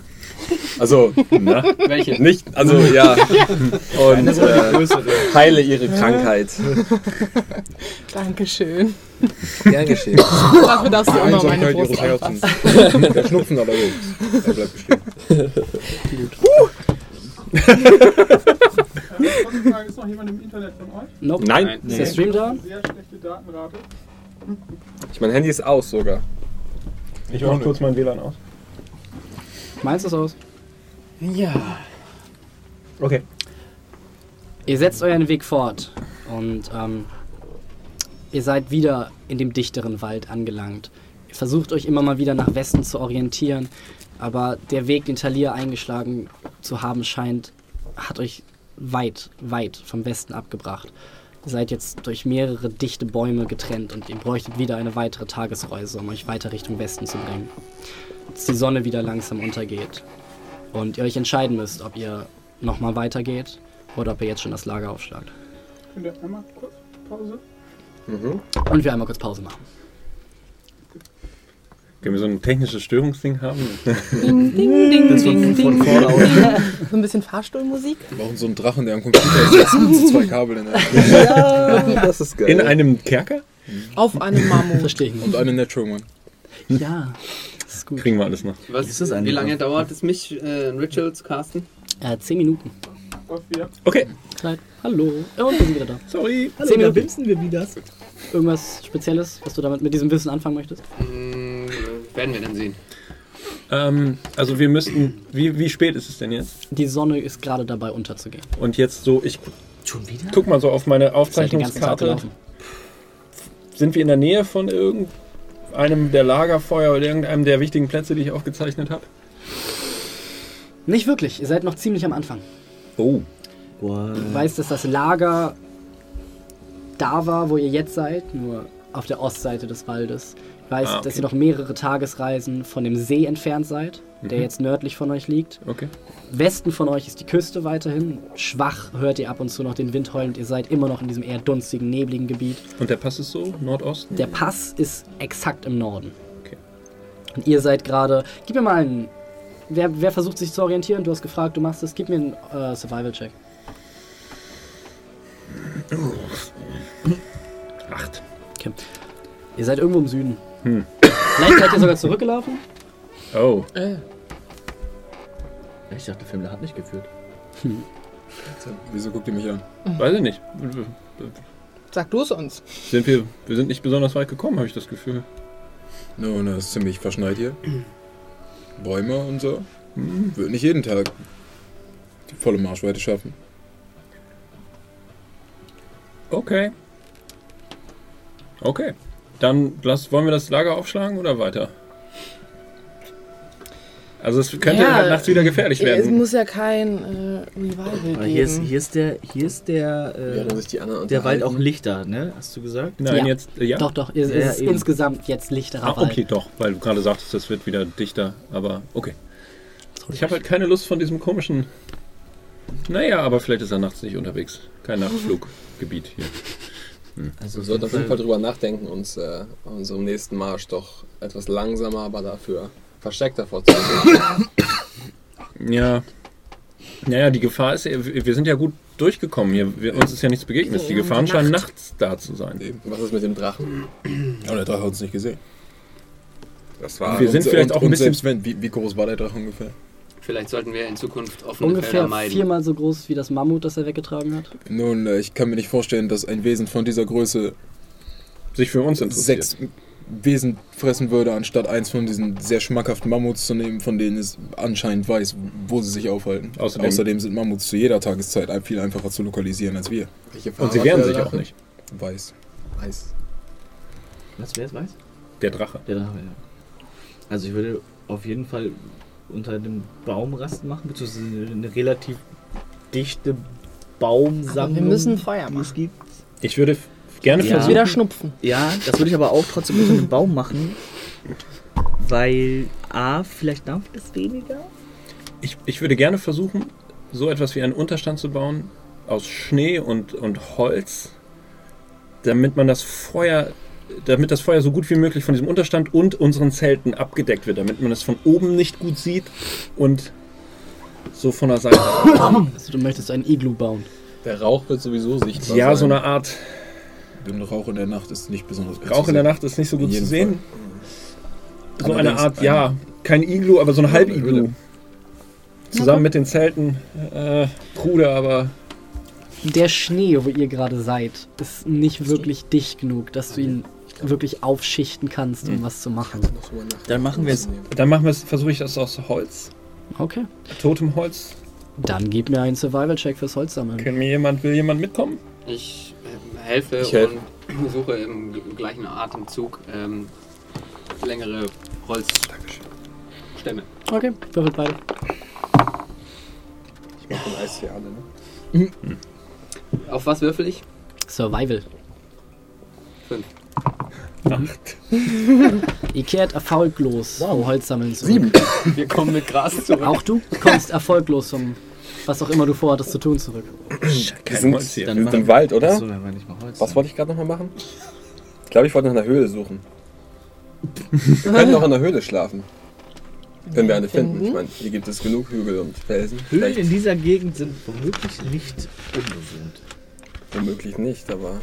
also Na? Welche? nicht, also ja und äh, heile ihre Krankheit. Dankeschön. Gern geschehen. Dafür darfst du immer meine Einsamkeit Brust ihres anfassen. Herzens. Der Schnupfen allerdings. Er bleibt bestehen. Frage, ist noch jemand im Internet von euch? Nope. Nein, Ist der Stream down? Sehr schlechte Datenrate. ich mein Handy ist aus sogar. Ich mach kurz mein WLAN aus. Meins ist aus. Ja. Okay. Ihr setzt euren Weg fort und ähm, ihr seid wieder in dem dichteren Wald angelangt. Ihr versucht euch immer mal wieder nach Westen zu orientieren, aber der Weg, den Talir eingeschlagen zu haben scheint, hat euch weit, weit vom Westen abgebracht. Ihr seid jetzt durch mehrere dichte Bäume getrennt und ihr bräuchtet wieder eine weitere Tagesreise, um euch weiter Richtung Westen zu bringen. Als die Sonne wieder langsam untergeht und ihr euch entscheiden müsst, ob ihr nochmal weitergeht oder ob ihr jetzt schon das Lager aufschlagt. Könnt ihr einmal kurz Pause? Und wir einmal kurz Pause machen. Können wir so ein technisches Störungsding haben? Ding, ding, ding, Das ding, von, von ding. vorne aus. So ein bisschen Fahrstuhlmusik. Wir brauchen so einen Drachen, der am Computer sitzt mit so zwei Kabeln in der Das ist geil. In einem Kerker? Auf einem Mammut. Verstehe ich Und eine Natural One. Ja, gut. Kriegen wir alles noch. Was, Ist das wie lange Ritual? dauert es mich, äh, ein Ritual zu casten? Äh, zehn Minuten. Okay. Hallo. Und wir sind wieder da. sorry. Hallo, Zehn Minuten. bimsen wir wieder. Irgendwas Spezielles, was du damit mit diesem Wissen anfangen möchtest? Hm, werden wir dann sehen. Ähm, also wir müssten, wie, wie spät ist es denn jetzt? Die Sonne ist gerade dabei unterzugehen. Und jetzt so, ich Schon wieder? guck mal so auf meine Tag Aufzeichnungskarte. Sind wir in der Nähe von irgendeinem der Lagerfeuer oder irgendeinem der wichtigen Plätze, die ich aufgezeichnet habe? Nicht wirklich. Ihr seid noch ziemlich am Anfang. Oh. Boah. Du weißt, dass das Lager da war, wo ihr jetzt seid, nur auf der Ostseite des Waldes. Ich weiß, Ah, okay. dass ihr noch mehrere Tagesreisen von dem See entfernt seid, der Mhm. jetzt nördlich von euch liegt. Okay. Westen von euch ist die Küste weiterhin. Schwach hört ihr ab und zu noch den Wind heulend. Ihr seid immer noch in diesem eher dunstigen, nebligen Gebiet. Und der Pass ist so? Nordosten? Der Pass ist exakt im Norden. Okay. Und ihr seid gerade. Gib mir mal einen. Wer, wer versucht sich zu orientieren? Du hast gefragt, du machst es. Gib mir einen äh, Survival-Check. Acht. Okay. Ihr seid irgendwo im Süden. Hm. Vielleicht seid ihr sogar zurückgelaufen. Oh. Ich dachte, der Film hat nicht geführt. Wieso guckt ihr mich an? Weiß ich nicht. Sag du es uns. Sind wir, wir sind nicht besonders weit gekommen, habe ich das Gefühl. Nun, es ist ziemlich verschneit hier. Bäume und so. Hm, Wird nicht jeden Tag die volle Marschweite schaffen. Okay. Okay. Dann lass, wollen wir das Lager aufschlagen oder weiter? Also es könnte Ja, halt nachts wieder gefährlich Es werden. muss ja kein äh, Revival Aber hier ist, geben. hier ist der, hier ist der, Ja, äh, der Wald auch lichter, ne? Hast du gesagt? Nein, Ja. jetzt, äh, ja. Doch, doch. Es ist eben. insgesamt jetzt lichterer Ah, Wald. okay, doch, weil du gerade sagtest, es wird wieder dichter, aber okay. Ich habe halt keine Lust von diesem komischen. Naja, aber vielleicht ist er nachts nicht unterwegs. Kein Nachtfluggebiet hier. Also Wir sollten auf jeden Fall drüber nachdenken, uns äh, unserem nächsten Marsch doch etwas langsamer, aber dafür versteckter vorzugehen. Ja. Naja, die Gefahr ist, ja- wir sind ja gut durchgekommen hier. Wir, uns ist ja nichts begegnet. Die Gefahren scheinen Nacht. nachts da zu sein. Eben. Was ist mit dem Drachen? Ja, der Drache hat uns nicht gesehen. Das war Wir sind und, vielleicht und, auch ein und bisschen- selbst wenn, wie, wie groß war der Drache ungefähr? Vielleicht sollten wir in Zukunft offene Ungefähr Felder meiden. viermal so groß wie das Mammut, das er weggetragen hat. Nun, äh, ich kann mir nicht vorstellen, dass ein Wesen von dieser Größe Sich für uns interessiert. sechs Wesen fressen würde, anstatt eins von diesen sehr schmackhaften Mammuts zu nehmen, von denen es anscheinend weiß, wo sie sich aufhalten. Außerdem- Außerdem, sind Mammuts zu jeder Tageszeit ein- viel einfacher zu lokalisieren als wir. Und sie wehren sich auch nicht. Weiß. Weiß. Was, wer es weiß? Der Drache. Der Drache, ja. Also ich würde auf jeden Fall unter dem Baumrast machen, beziehungsweise eine relativ dichte Baumsammlung. Aber wir müssen Feuer machen. es gibt. Ich würde gerne Ja. versuchen. Wieder schnupfen. Ja, das würde ich aber auch trotzdem unter dem Baum machen, weil A, vielleicht dampft es weniger. Ich, ich würde gerne versuchen, so etwas wie einen Unterstand zu bauen aus Schnee und, und Holz, damit man das Feuer, damit das Feuer so gut wie möglich von diesem Unterstand und unseren Zelten abgedeckt wird, damit man es von oben nicht gut sieht und so von der Seite. Also du möchtest ein Iglu bauen. Der Rauch wird sowieso sichtbar. ja, sein. so eine Art Den Rauch in der Nacht ist nicht besonders gut Rauch zu in der. Nacht ist nicht so gut In zu sehen. So eine Allerdings Art, ein- ja, kein Iglu, aber so eine eine Halb-Iglu. Zusammen mit den Zelten. Äh, krude, aber Der Schnee, wo ihr gerade seid, ist nicht wirklich dicht genug, dass du ihn wirklich aufschichten kannst, um was zu machen. Dann machen wir es. dann machen wir es, versuche ich das aus Holz. Okay. Totemholz. Dann gib mir einen Survival-Check fürs Holz sammeln. Kann mir jemand, will jemand mitkommen? Ich äh, helfe Ich helfe. und suche im gleichen Atemzug ähm, längere Holzstämme. Okay, würfelt beide. Ich mach den Eis hier alle, ne? Auf was würfel ich? Survival. Fünf. Acht. Ihr kehrt erfolglos vom Holzsammeln zurück. Sieben. Wir kommen mit Gras zurück. Auch du kommst erfolglos vom, was auch immer du vorhattest zu tun, zurück. Wir sind, Holz hier. wir sind im Wald, oder? Achso, dann war nicht mal Holz. Was wollte ich gerade nochmal machen? Ich glaube, ich wollte nach einer Höhle suchen. Wir können auch in der Höhle schlafen. Wenn wir eine finden. Ich meine, hier gibt es genug Hügel und Felsen. Höhlen Vielleicht in dieser Gegend sind womöglich nicht unbewohnt. womöglich nicht, aber.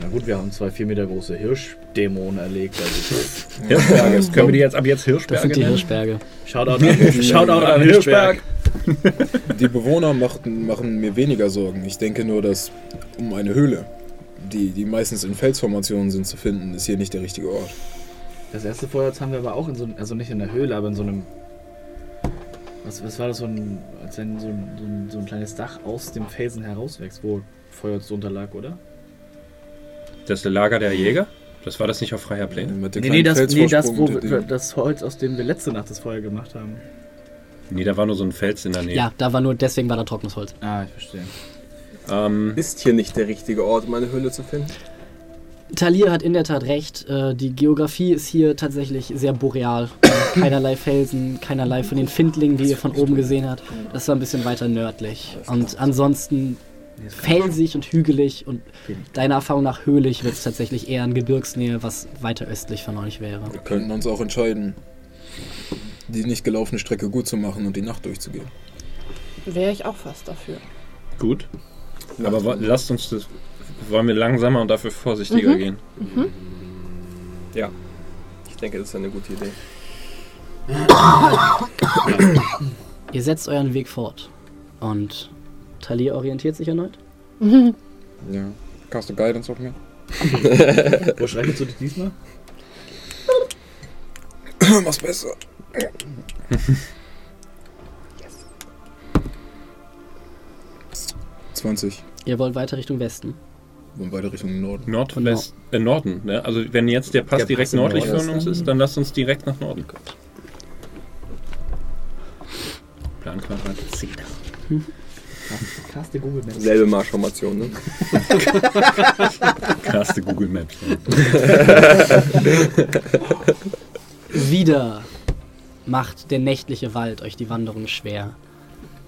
Na gut, wir haben zwei vier Meter große Hirschdämonen erlegt. Also Hirschberge. Können wir die jetzt ab jetzt Das Hirschberge sind die nennen? Hirschberge. Shoutout an, Shoutout an Hirschberg. Die Bewohner machten, machen mir weniger Sorgen. Ich denke nur, dass um eine Höhle, die, die meistens in Felsformationen sind, zu finden, ist hier nicht der richtige Ort. Das erste Feuerholz haben wir aber auch in so einem, also nicht in der Höhle, aber in so einem. Was, was war das, so ein, als wenn so ein, so, ein, so ein kleines Dach aus dem Felsen herauswächst, wo Feuerholz drunter lag, oder? Das ist der Lager der Jäger? Das war das nicht auf freier Pläne? Nee, nee, das, nee, das, wo wir, das Holz, aus dem wir letzte Nacht das Feuer gemacht haben. Nee, da war nur so ein Fels in der Nähe. Ja, da war nur, deswegen war da trockenes Holz. Ah, ich verstehe. Ähm, Ist hier nicht der richtige Ort, um eine Höhle zu finden? Talir hat in der Tat recht. Äh, die Geografie ist hier tatsächlich sehr boreal. Äh, keinerlei Felsen, keinerlei von den Findlingen, die ihr von oben gesehen habt. Das war ein bisschen weiter nördlich. Und ansonsten felsig und hügelig und deiner Erfahrung nach höhlig wird es tatsächlich eher in Gebirgsnähe, was weiter östlich von euch wäre. Wir könnten uns auch entscheiden, die nicht gelaufene Strecke gut zu machen und die Nacht durchzugehen. Wäre ich auch fast dafür. gut. Aber wa- lasst uns das. Wollen wir langsamer und dafür vorsichtiger gehen? Ja. Ich denke, das ist eine gute Idee. Ihr setzt euren Weg fort. Und Talir orientiert sich erneut. Ja. Cast du Guidance auf mich? Wo schreibst du dich diesmal? Mach's besser. yes. 20. Ihr wollt weiter Richtung Westen. Und weiter Richtung Norden. Nordwest, äh, Norden. Ne? Also wenn jetzt der Pass Der direkt Pass nördlich Norden von uns ist, dann lasst uns direkt nach Norden kommen. Planquadrat 10. Caste Google Maps. Selbe Marschformation, ne? Krasse Google Maps. Wieder macht der nächtliche Wald euch die Wanderung schwer.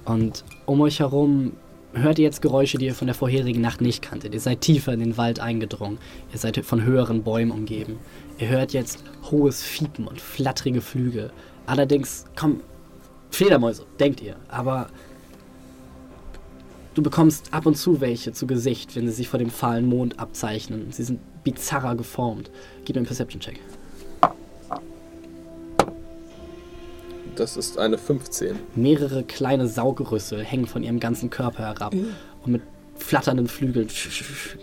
Und um euch herum hört ihr jetzt Geräusche, die ihr von der vorherigen Nacht nicht kanntet. Ihr seid tiefer in den Wald eingedrungen. Ihr seid von höheren Bäumen umgeben. Ihr hört jetzt hohes Fiepen und flatterige Flügel. Allerdings kommen Fledermäuse, denkt ihr. Aber du bekommst ab und zu welche zu Gesicht, wenn sie sich vor dem fahlen Mond abzeichnen. Sie sind bizarrer geformt. Gib mir einen Perception-Check. Das ist eine 15. Mehrere kleine Saugerüssel hängen von ihrem ganzen Körper herab und mit flatternden Flügeln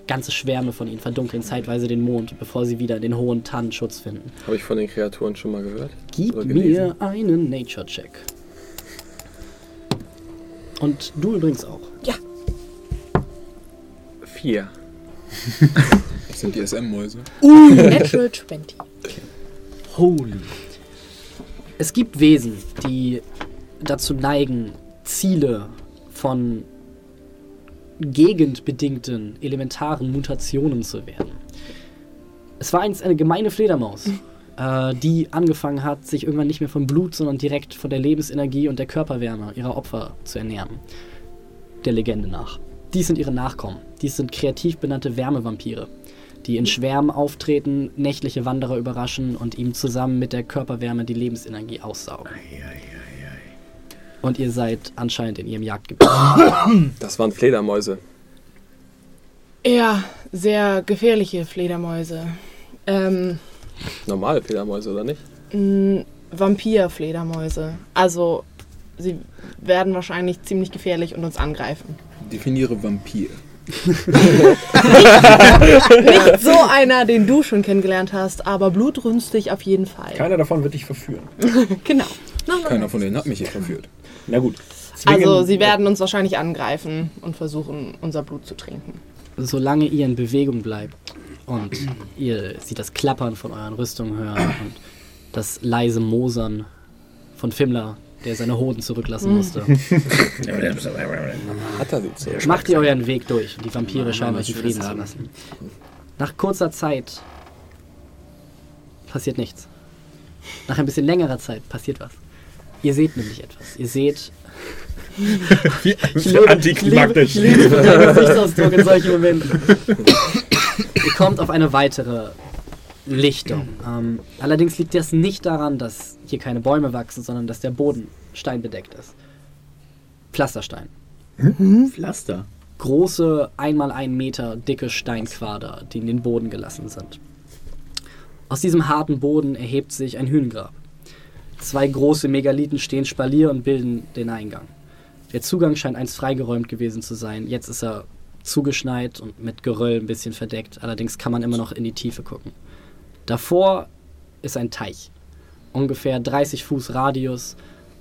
ganze Schwärme von ihnen verdunkeln zeitweise den Mond, bevor sie wieder in den hohen Tannen Schutz finden. Habe ich von den Kreaturen schon mal gehört? Gib mir einen Nature-Check. Und du übrigens auch. Vier. Das sind die SM-Mäuse. Natural 20. Holy. Es gibt Wesen, die dazu neigen, Ziele von gegendbedingten elementaren Mutationen zu werden. Es war einst eine gemeine Fledermaus, äh, die angefangen hat, sich irgendwann nicht mehr vom Blut, sondern direkt von der Lebensenergie und der Körperwärme ihrer Opfer zu ernähren. Der Legende nach. Dies sind ihre Nachkommen. Dies sind kreativ benannte Wärmevampire, die in Schwärmen auftreten, nächtliche Wanderer überraschen und ihm zusammen mit der Körperwärme die Lebensenergie aussaugen. Und ihr seid anscheinend in ihrem Jagdgebiet. Das waren Fledermäuse. Ja, sehr gefährliche Fledermäuse. Ähm, Normale Fledermäuse, oder nicht? mh, Vampir-Fledermäuse. Also, sie werden wahrscheinlich ziemlich gefährlich und uns angreifen. Definiere Vampir. Nicht so einer, den du schon kennengelernt hast, aber blutrünstig auf jeden Fall. Keiner davon wird dich verführen. Genau. Nein, nein, Keiner von denen hat mich hier verführt. Na gut. Also, sie werden uns wahrscheinlich angreifen und versuchen, unser Blut zu trinken. Solange ihr in Bewegung bleibt und ihr sie das Klappern von euren Rüstungen hören und das leise Mosern von Fimmler, der seine Hoden zurücklassen musste, Hat er die macht ihr euren Weg durch und die Vampire scheinen euch in Frieden zu lassen. Nach kurzer Zeit passiert nichts. Nach ein bisschen längerer Zeit passiert was. Ihr seht nämlich etwas. Ihr seht Wie Ich liebe, antiklimaktisch. Ich liebe, ich liebe den Gesichtsausdruck in solchen Momenten. Ihr kommt auf eine weitere Lichtung. Ähm, allerdings liegt das nicht daran, dass hier keine Bäume wachsen, sondern dass der Boden steinbedeckt ist. Pflasterstein. Pflaster. Große, einmal ein Meter dicke Steinquader, die in den Boden gelassen sind. Aus diesem harten Boden erhebt sich ein Hühnengrab. Zwei große Megalithen stehen spalier und bilden den Eingang. Der Zugang scheint einst freigeräumt gewesen zu sein. Jetzt ist er zugeschneit und mit Geröll ein bisschen verdeckt. Allerdings kann man immer noch in die Tiefe gucken. Davor ist ein Teich. Ungefähr 30 Fuß Radius,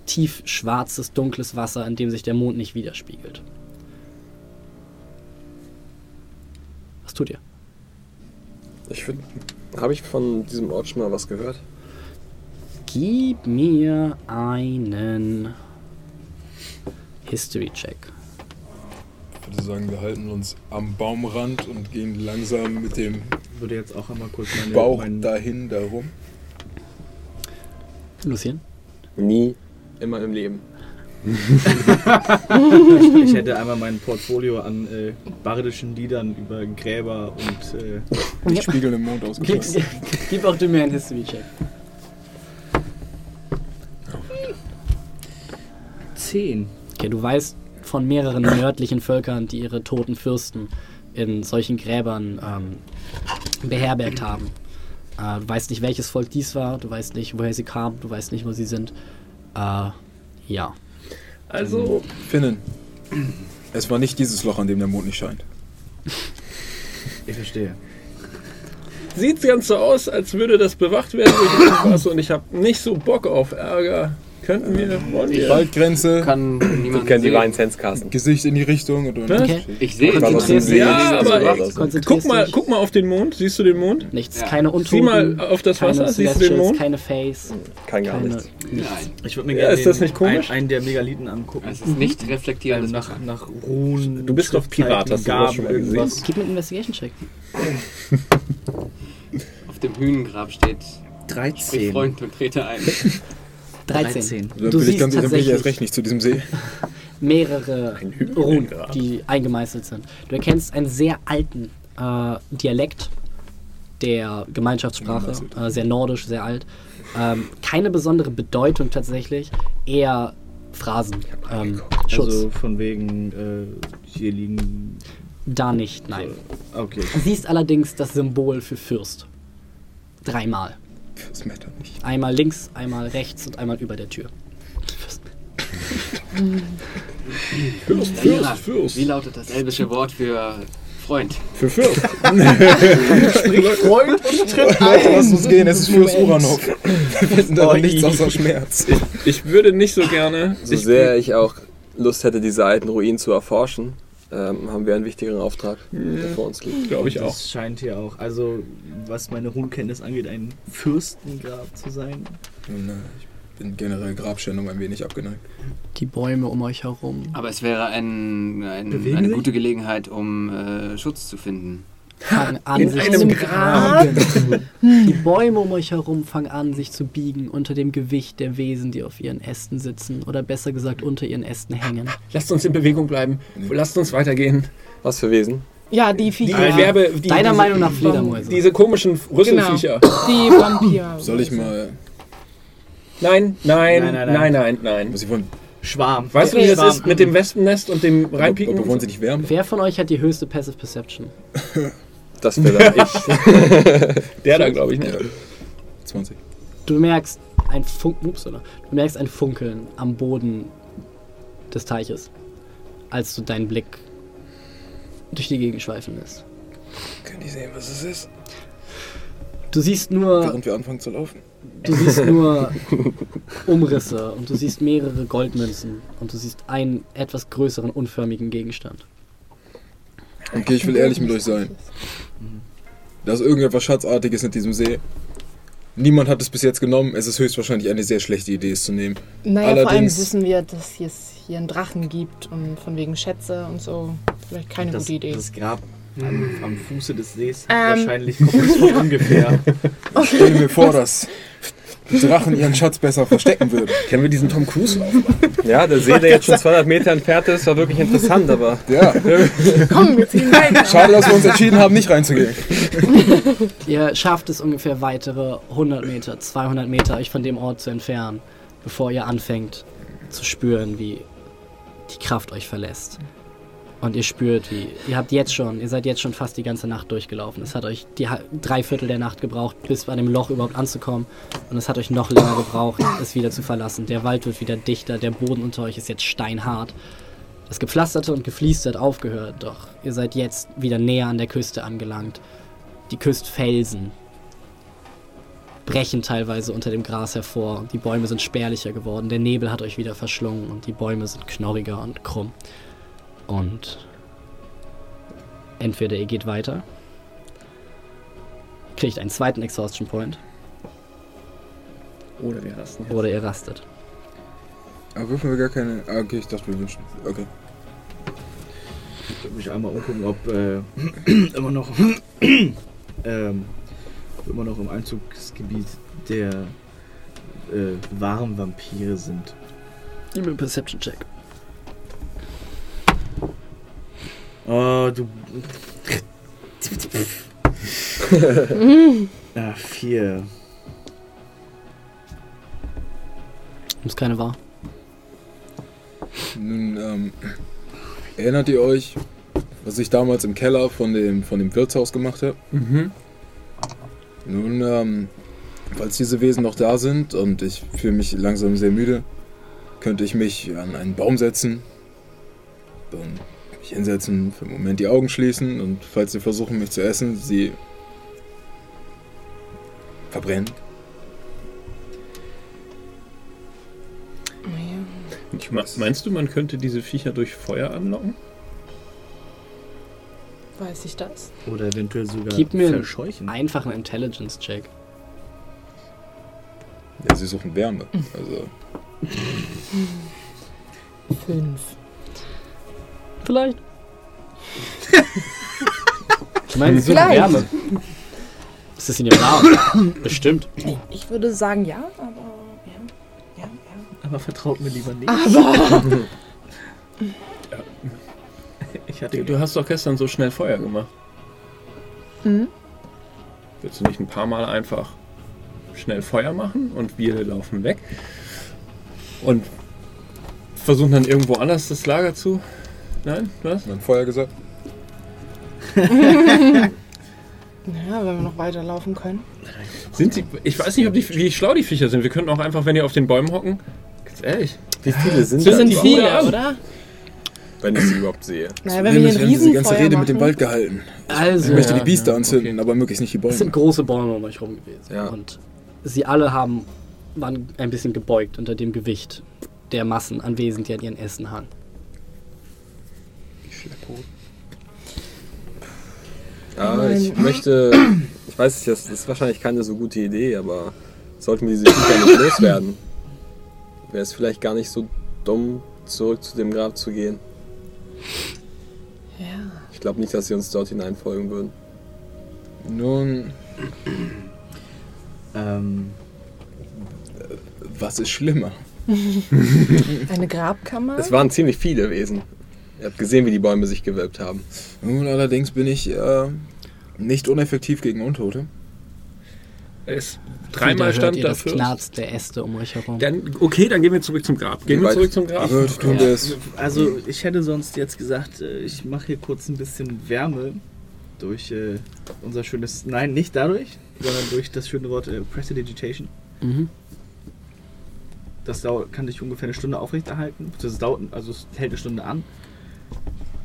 tief schwarzes, dunkles Wasser, in dem sich der Mond nicht widerspiegelt. Was tut ihr? Ich würde. Habe ich von diesem Ort schon mal was gehört? Gib mir einen History-Check. Ich würde sagen, wir halten uns am Baumrand und gehen langsam mit dem Würde jetzt auch einmal kurz meine, Bauch mein, dahin, darum. Lucien? Nie. Immer im Leben. Ich hätte einmal mein Portfolio an äh, bardischen Liedern über Gräber und äh, Nicht Spiegel im Mond Gib, ausgepasst. gib auch du mir einen History-Check. 10. Okay, du weißt von mehreren nördlichen Völkern, die ihre toten Fürsten in solchen Gräbern ähm, beherbergt haben. Äh, du weißt nicht, welches Volk dies war, du weißt nicht, woher sie kamen, du weißt nicht, wo sie sind. Äh, ja. Also, Finnen. Es war nicht dieses Loch, an dem der Mond nicht scheint. Ich verstehe. sieht ganz so aus, als würde das bewacht werden durch irgendwas und ich habe nicht so Bock auf Ärger. Könnten wir, wollen wir? Waldgrenze, Kann niemand kennst die sehen. Carsten. Gesicht in die Richtung. Und? Okay. Ich sehe Konzentrierst dich. Ja, aber Guck mal, guck mal auf den Mond. Siehst du den Mond? Nichts, Ja. keine Sieh Untoten. mal auf das Wasser. Siehst du den Mond? keine Face, Kein gar keine. nichts. nichts. Nein, Ich würde mir Ja, gerne ist das nicht komisch? Ein, einen der Megalithen angucken. es ist nicht Ähm, reflektierendes nach, nach Ruhen. Du bist doch Pirat, hast du das schon mal gesehen? Gib mir einen Investigation-Check. Auf dem Hühnengrab steht, sprich 13. Freund und trete ein. 13. 13. Dann Du ich siehst ganz dann will ich tatsächlich erst recht nicht zu diesem See. mehrere Runen, die eingemeißelt sind. Du erkennst einen sehr alten äh, Dialekt der Gemeinschaftssprache, äh, sehr nordisch, sehr alt. Ähm, keine besondere Bedeutung tatsächlich, eher Phrasen. Ähm, Schutz. Also von wegen, äh, hier liegen. da nicht, nein. Okay. Du siehst allerdings das Symbol für Fürst. Dreimal. Das mattert nicht. Einmal links, einmal rechts und einmal über der Tür. Fürst. Fürst, Fürst, Fürst. Wie lautet das elbische Wort für Freund? Für Fürst. Freund und tritt Leute, lasst uns gehen, es ist fürs Uranov. Wir finden da Oi. nichts außer Schmerz. Ich würde nicht so gerne. So ich, sehr ich auch Lust hätte, diese alten Ruinen zu erforschen, ähm, haben wir einen wichtigeren Auftrag, der vor uns liegt. Glaube ich auch. Das scheint hier auch, also was meine Runenkenntnis angeht, ein Fürstengrab zu sein. Äh, ich bin generell Grabstellung ein wenig abgeneigt. Die Bäume um euch herum. Aber es wäre ein, ein, eine sich? gute Gelegenheit, um äh, Schutz zu finden. Fangen an, In sich einem zu Grab? Die Bäume um euch herum fangen an, sich zu biegen unter dem Gewicht der Wesen, die auf ihren Ästen sitzen. Oder besser gesagt, unter ihren Ästen hängen. Lasst uns in Bewegung bleiben. Lasst uns weitergehen. Was für Wesen? Ja, die Die Viecher. Werbe, die, Deiner diese, Meinung nach Fledermäuse. Diese komischen Rüsselviecher. Die Vampir. Soll ich mal. Nein, nein, Nein, nein, nein, nein, nein. Was sie wollen. Schwarm. Weißt du, wie das Schwarm. ist mit dem Wespennest und dem Reinpieken? So? sie nicht wärmen? Wer von euch hat die höchste Passive Perception? Das wäre dann ich. Der da, glaube ich, nicht. 20. Du merkst ein Funken, ups, oder? Du merkst ein Funkeln am Boden des Teiches, als du deinen Blick durch die Gegend schweifen lässt. Können die sehen, was es ist? Du siehst nur, Während wir anfangen zu laufen. du siehst nur Umrisse und du siehst mehrere Goldmünzen und du siehst einen etwas größeren unförmigen Gegenstand. Okay, ich will ehrlich mit euch sein. Da ist irgendetwas Schatzartiges in diesem See. Niemand hat es bis jetzt genommen. Es ist höchstwahrscheinlich eine sehr schlechte Idee, es zu nehmen. Naja, vor allem Allerdings- wissen wir, dass es hier einen Drachen gibt und von wegen Schätze und so. Vielleicht keine das, gute Idee. das Grab am, am Fuße des Sees Ähm. wahrscheinlich kommt es von ungefähr. Ich stelle mir vor, dass Drachen ihren Schatz besser verstecken würden. Kennen wir diesen Tom Cruise Lauf? Ja, der See, der jetzt schon 200 Meter entfernt ist, war wirklich interessant, aber Ja, Komm, wir ziehen weiter. schade, dass wir uns entschieden haben, nicht reinzugehen. Ihr schafft es ungefähr weitere 100 Meter, 200 Meter euch von dem Ort zu entfernen, bevor ihr anfängt zu spüren, wie die Kraft euch verlässt. Und ihr spürt, wie ihr habt jetzt schon, ihr seid jetzt schon fast die ganze Nacht durchgelaufen. Es hat euch die drei Viertel der Nacht gebraucht, bis bei dem Loch überhaupt anzukommen. Und es hat euch noch länger gebraucht, es wieder zu verlassen. Der Wald wird wieder dichter, der Boden unter euch ist jetzt steinhart. Das Gepflasterte und Geflieste hat aufgehört, doch ihr seid jetzt wieder näher an der Küste angelangt. Die Küstfelsen brechen teilweise unter dem Gras hervor. Die Bäume sind spärlicher geworden. Der Nebel hat euch wieder verschlungen und die Bäume sind knorriger und krumm. Und entweder ihr geht weiter, kriegt einen zweiten Exhaustion Point Oder wir lassen oder ihr rastet. Aber würfen wir gar keine. Ah, okay, ich dachte, wir wünschen. Okay. Ich würde mich einmal umgucken, ob äh, immer noch ähm, ob immer noch im Einzugsgebiet der äh, wahren Vampire sind. Gib mir einen Perception Oh, du. ah, vier. Ist keine wahr. Nun, ähm, erinnert ihr euch, was ich damals im Keller von dem, von dem Wirtshaus gemacht habe? Mhm. Nun, ähm, falls diese Wesen noch da sind und ich fühle mich langsam sehr müde, könnte ich mich an einen Baum setzen, dann mich hinsetzen, für einen Moment die Augen schließen und falls sie versuchen, mich zu essen, sie verbrennen. Ma- Meinst du, man könnte diese Viecher durch Feuer anlocken? Weiß ich das? Oder eventuell sogar Gib mir einen verscheuchen. einfachen Intelligence Check. Ja, sie suchen Wärme. Also, Fünf. Vielleicht. Ich meine, so Vielleicht. Wärme. Ist das in ihrem Namen? Bestimmt. Ich würde sagen ja, aber ja. Ja, ja. Aber vertraut mir lieber nicht. Aber Ich hatte Du, du hast doch gestern so schnell Feuer gemacht. Mhm. Willst du nicht ein paar Mal einfach schnell Feuer machen und wir laufen weg? Und versuchen dann irgendwo anders das Lager zu. Nein? Was? dann Feuer gesagt. naja, wenn wir noch weiterlaufen können. Sind sie. Ich weiß nicht, ob die, wie schlau die Viecher sind. Wir könnten auch einfach, wenn die auf den Bäumen hocken. Ganz ehrlich. wie viele sind Wir Das sind viele, oder? wenn ich sie überhaupt sehe? Naja, wenn wir hier haben diese ganze Rede machen. mit dem Wald gehalten. Also, Ich möchte Ja, die Biester ja, anzünden, okay. aber möglichst nicht die es sind Bäume. große Bäume um euch rum gewesen. Ja. Und sie alle haben, waren ein bisschen gebeugt unter dem Gewicht der Massen an Wesen, die an ihren Ästen hangen. Schleppo. Ja, ich möchte. Ich weiß nicht, das ist wahrscheinlich keine so gute Idee, aber sollten wir diese Viecher nicht loswerden, wäre es vielleicht gar nicht so dumm, zurück zu dem Grab zu gehen. Ja. Ich glaube nicht, dass sie uns dort hineinfolgen würden. Nun, Ähm, was ist schlimmer? Eine Grabkammer? Es waren ziemlich viele Wesen. Ihr habt gesehen, wie die Bäume sich gewölbt haben. Nun, allerdings bin ich äh, nicht uneffektiv gegen Untote. Es, dreimal stand das Fürst. Knarz der Äste um euch herum. Dann, okay, dann gehen wir zurück zum Grab. Gehen Wie wir zurück zum Grab. Wird tun es. also ich hätte sonst jetzt gesagt, äh, ich mache hier kurz ein bisschen Wärme durch äh, unser schönes, nein, nicht dadurch, sondern durch das schöne Wort äh, Prestidigitation. Mhm. Das dauert, kann sich ungefähr eine Stunde aufrechterhalten. Das dauert, also es hält eine Stunde an.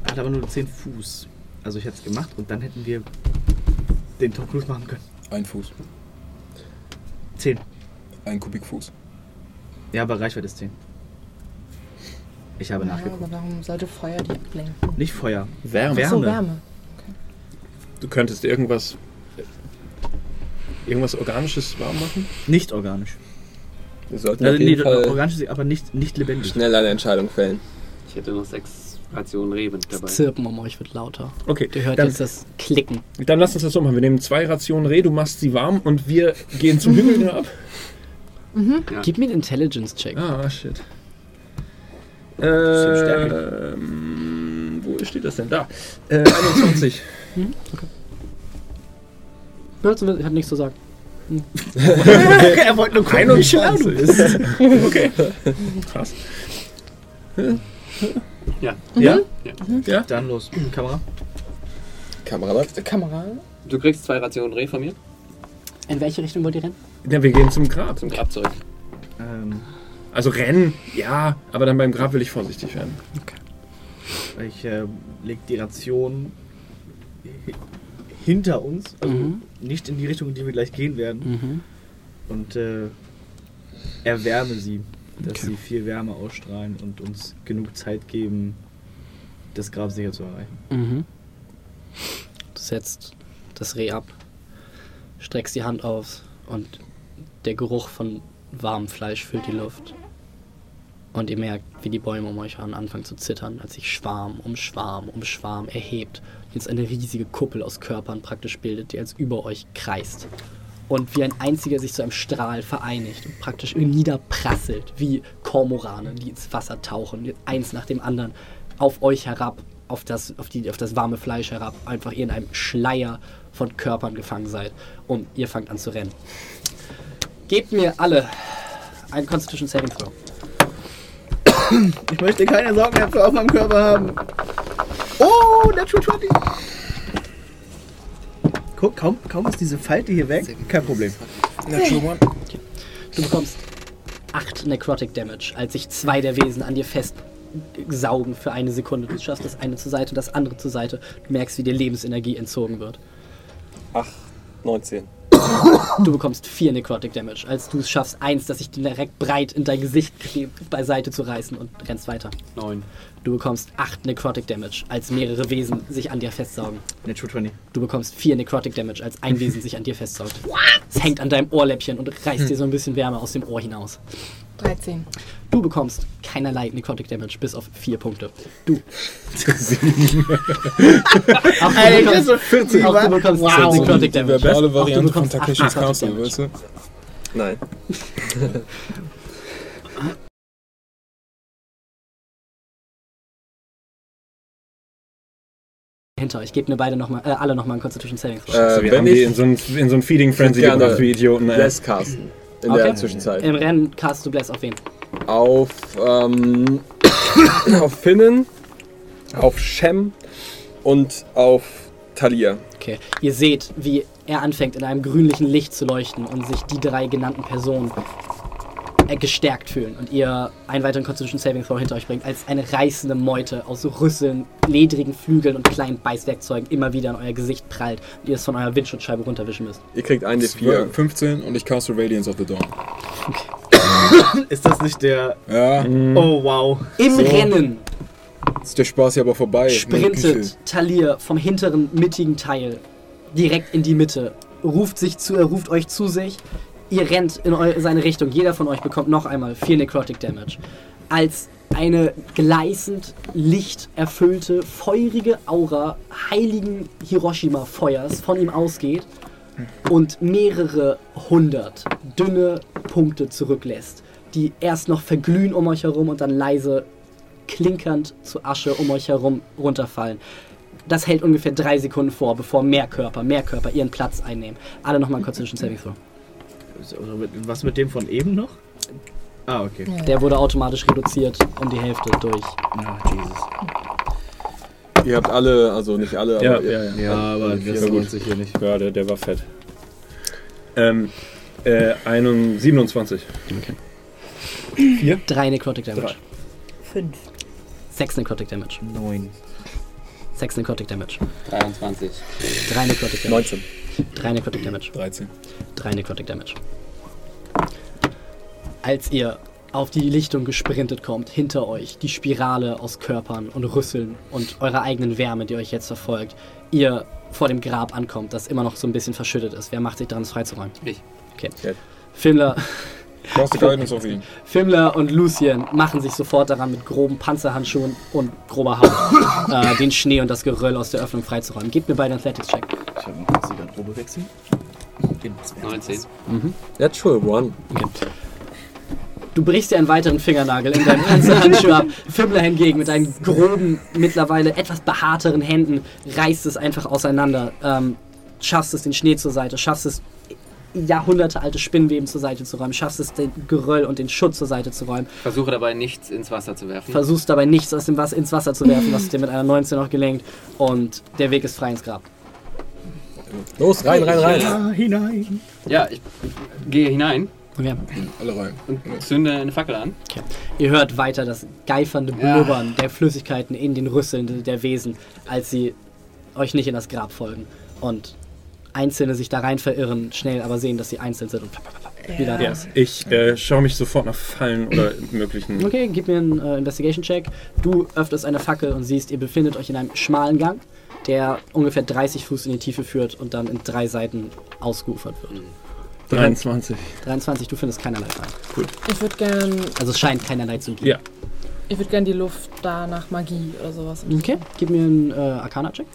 Hat aber nur 10 Fuß. Also ich hätte es gemacht und dann hätten wir den Tom Cruise machen können. Ein Fuß. 10. Ein Kubikfuß. Ja, aber Reichweite ist 10. Ich habe Ja, nachgeguckt. aber warum sollte Feuer die ablenken? Nicht Feuer. Wärme. Wärme. So, Wärme. Du könntest irgendwas. Irgendwas Organisches warm machen? Nicht organisch. Wir sollten Also, auf nee, jeden Fall organisch, aber nicht, nicht lebendig. schnell eine Entscheidung fällen. Ich hätte noch sechs Rationen Reben dabei. Das Zirpen um euch wird lauter. Okay, Ihr hört dann, jetzt das Klicken. dann lass uns das so machen. Wir nehmen zwei Rationen Reh, du machst sie warm und wir gehen zum Hügelgrab. Ja. Gib mir einen Intelligence-Check. Ah, shit. Bisschen Stärke. Ähm, wo steht das denn? Da. Äh, 21. Hört hat nichts zu sagen. er wollte nur gucken, wie schlau du 21. bist. Okay. Krass. Ja. Ja? Ja? Dann los. Kamera. Kamera läuft. Kamera? Du kriegst zwei Rationen Reh von mir In welche Richtung wollt ihr rennen? Ja, wir gehen zum Grab. zum Grab zurück. Ähm, Also rennen, ja, aber dann beim Grab will ich vorsichtig werden. ich äh, leg die Ration hi- hinter uns, also Mhm. nicht in die Richtung, in die wir gleich gehen werden, Mhm. und äh, erwärme sie, dass Okay. sie viel Wärme ausstrahlen und uns genug Zeit geben, das Grab sicher zu erreichen. Mhm. Du setzt das Reh ab, streckst die Hand aus und der Geruch von warmem Fleisch füllt die Luft. Und ihr merkt, wie die Bäume um euch herum anfangen zu zittern, als sich Schwarm um Schwarm um Schwarm erhebt. Jetzt eine riesige Kuppel aus Körpern praktisch bildet, die als über euch kreist. Und wie ein einziger sich zu einem Strahl vereinigt und praktisch niederprasselt, wie Kormorane, die ins Wasser tauchen, eins nach dem anderen auf euch herab, auf das, auf, die, auf das warme Fleisch herab, einfach ihr in einem Schleier von Körpern gefangen seid. Und ihr fangt an zu rennen. Gebt mir alle einen Constitution Saving Throw. Ich möchte keine Sorgenäpfel auf meinem Körper haben. Oh, Natural 20. Guck, kaum, kaum ist diese Falte hier weg. Kein Problem. Du bekommst 8 Necrotic Damage, als sich zwei der Wesen an dir festsaugen für eine Sekunde. Du schaffst das eine zur Seite und das andere zur Seite. Du merkst, wie dir Lebensenergie entzogen wird. Ach, 19. Du bekommst 4 Necrotic Damage, als du es schaffst, eins, das sich direkt breit in dein Gesicht klebt, beiseite zu reißen und rennst weiter. Neun. Du bekommst 8 Necrotic Damage, als mehrere Wesen sich an dir festsaugen. Natural 20. Du bekommst 4 Necrotic Damage, als ein Wesen sich an dir festsaugt. Es hängt an deinem Ohrläppchen und reißt dir so ein bisschen Wärme aus dem Ohr hinaus. 13. Du bekommst keinerlei Necrotic Damage, bis auf 4 Punkte. Du. auch du Alter, bekommst, so 40 auch du bekommst Wow. Necrotic Die Damage. verbale Auch du Variante von bekommst Takeshis 8 Castle, weißt du? Nein. Hinter euch. Gebt mir beide noch mal, äh, alle nochmal einen Constitution Saving Throw. Äh, Also wir wenn haben die in so ein, in so ein Feeding Frenzy gebracht, wie Idioten. Bless casten. In Okay. der Zwischenzeit. Im Rennen cast du Bless auf wen? Auf, ähm, auf Finnen, auf Shem und auf Talia. Okay. Ihr seht, wie er anfängt in einem grünlichen Licht zu leuchten und sich die drei genannten Personen äh, gestärkt fühlen und ihr einen weiteren Constitution Saving Throw hinter euch bringt, als eine reißende Meute aus Rüsseln, ledrigen Flügeln und kleinen Beißwerkzeugen immer wieder in euer Gesicht prallt und ihr es von eurer Windschutzscheibe runterwischen müsst. Ihr kriegt einen D4. 15 und ich caste Radiance of the Dawn. Ist das nicht der. Ja, Oh, wow. Im So. Rennen ist der Spaß ja aber vorbei. sprintet Talir vom hinteren mittigen Teil direkt in die Mitte, ruft sich zu, er ruft euch zu sich. Ihr rennt in seine Richtung. Jeder von euch bekommt noch einmal 4 Necrotic Damage. Als eine gleißend lichterfüllte, feurige Aura heiligen Hiroshima-Feuers von ihm ausgeht und mehrere hundert dünne Punkte zurücklässt, die erst noch verglühen um euch herum und dann leise klinkernd zu Asche um euch herum runterfallen. Das hält ungefähr drei Sekunden vor, bevor mehr Körper, mehr Körper ihren Platz einnehmen. Alle nochmal einen Constitution Saving Throw. Was mit dem von eben noch? Ah, okay. Der wurde automatisch reduziert um die Hälfte durch. Ah, Jesus. Ihr habt alle, also nicht alle, aber Ja, ihr, ja, ja. Ja, aber das gut. lohnt sich hier nicht. Ja, der, der war fett. Ähm, äh, 21, 27. Drei Necrotic Damage. Drei. Fünf. Sechs Necrotic Damage. Neun. Sechs Necrotic Damage. 23. Drei Necrotic Damage. 19. Drei Necrotic Damage. 13. Drei Necrotic Damage. Als ihr auf die Lichtung gesprintet kommt, hinter euch die Spirale aus Körpern und Rüsseln und eurer eigenen Wärme, die euch jetzt verfolgt, ihr vor dem Grab ankommt, das immer noch so ein bisschen verschüttet ist. Wer macht sich dran, es freizuräumen? Ich. Okay. Ja. Fimmler, Machst du Guidance auf ihn? Fimmler und Lucien machen sich sofort daran, mit groben Panzerhandschuhen und grober Haut äh, den Schnee und das Geröll aus der Öffnung freizuräumen. Gebt mir beide einen Athletics-Check. Ich habe günstigen Probewechsel. Den was wär 19. Natural One. Okay. Du brichst dir einen weiteren Fingernagel in deinen Panzerhandschuh ab. Fimmler hingegen mit deinen groben, mittlerweile etwas behaarteren Händen reißt es einfach auseinander. Ähm, schaffst es, den Schnee zur Seite, schaffst es, jahrhundertealte Spinnweben zur Seite zu räumen, schaffst es, den Geröll und den Schutt zur Seite zu räumen. Versuche dabei nichts ins Wasser zu werfen. Versuchst dabei nichts aus dem Wasser ins Wasser zu werfen, was dir mit einer 19 noch gelingt. Und der Weg ist frei ins Grab. Los, rein, rein, rein. Ah, hinein. Ja, ich gehe hinein Okay. Alle rein. und zünde eine Fackel an. Ihr hört weiter das geifernde Ja. Blubbern der Flüssigkeiten in den Rüsseln der Wesen, als sie euch nicht in das Grab folgen. Und Einzelne sich da rein verirren, schnell aber sehen, dass sie einzeln sind und wieder Ja. raus. Ich äh, schaue mich sofort nach Fallen oder möglichen. Okay, gib mir einen äh, Investigation-Check. Du öffnest eine Fackel und siehst, ihr befindet euch in einem schmalen Gang, der ungefähr 30 Fuß in die Tiefe führt und dann in drei Seiten ausgeufert wird. 23. 23, du findest keinerlei Fallen. Ich würde gern, Also es scheint keinerlei zu geben. Ja. ich würd gern die Luft da nach Magie oder sowas. Okay, gib mir einen äh, Arcana-Check.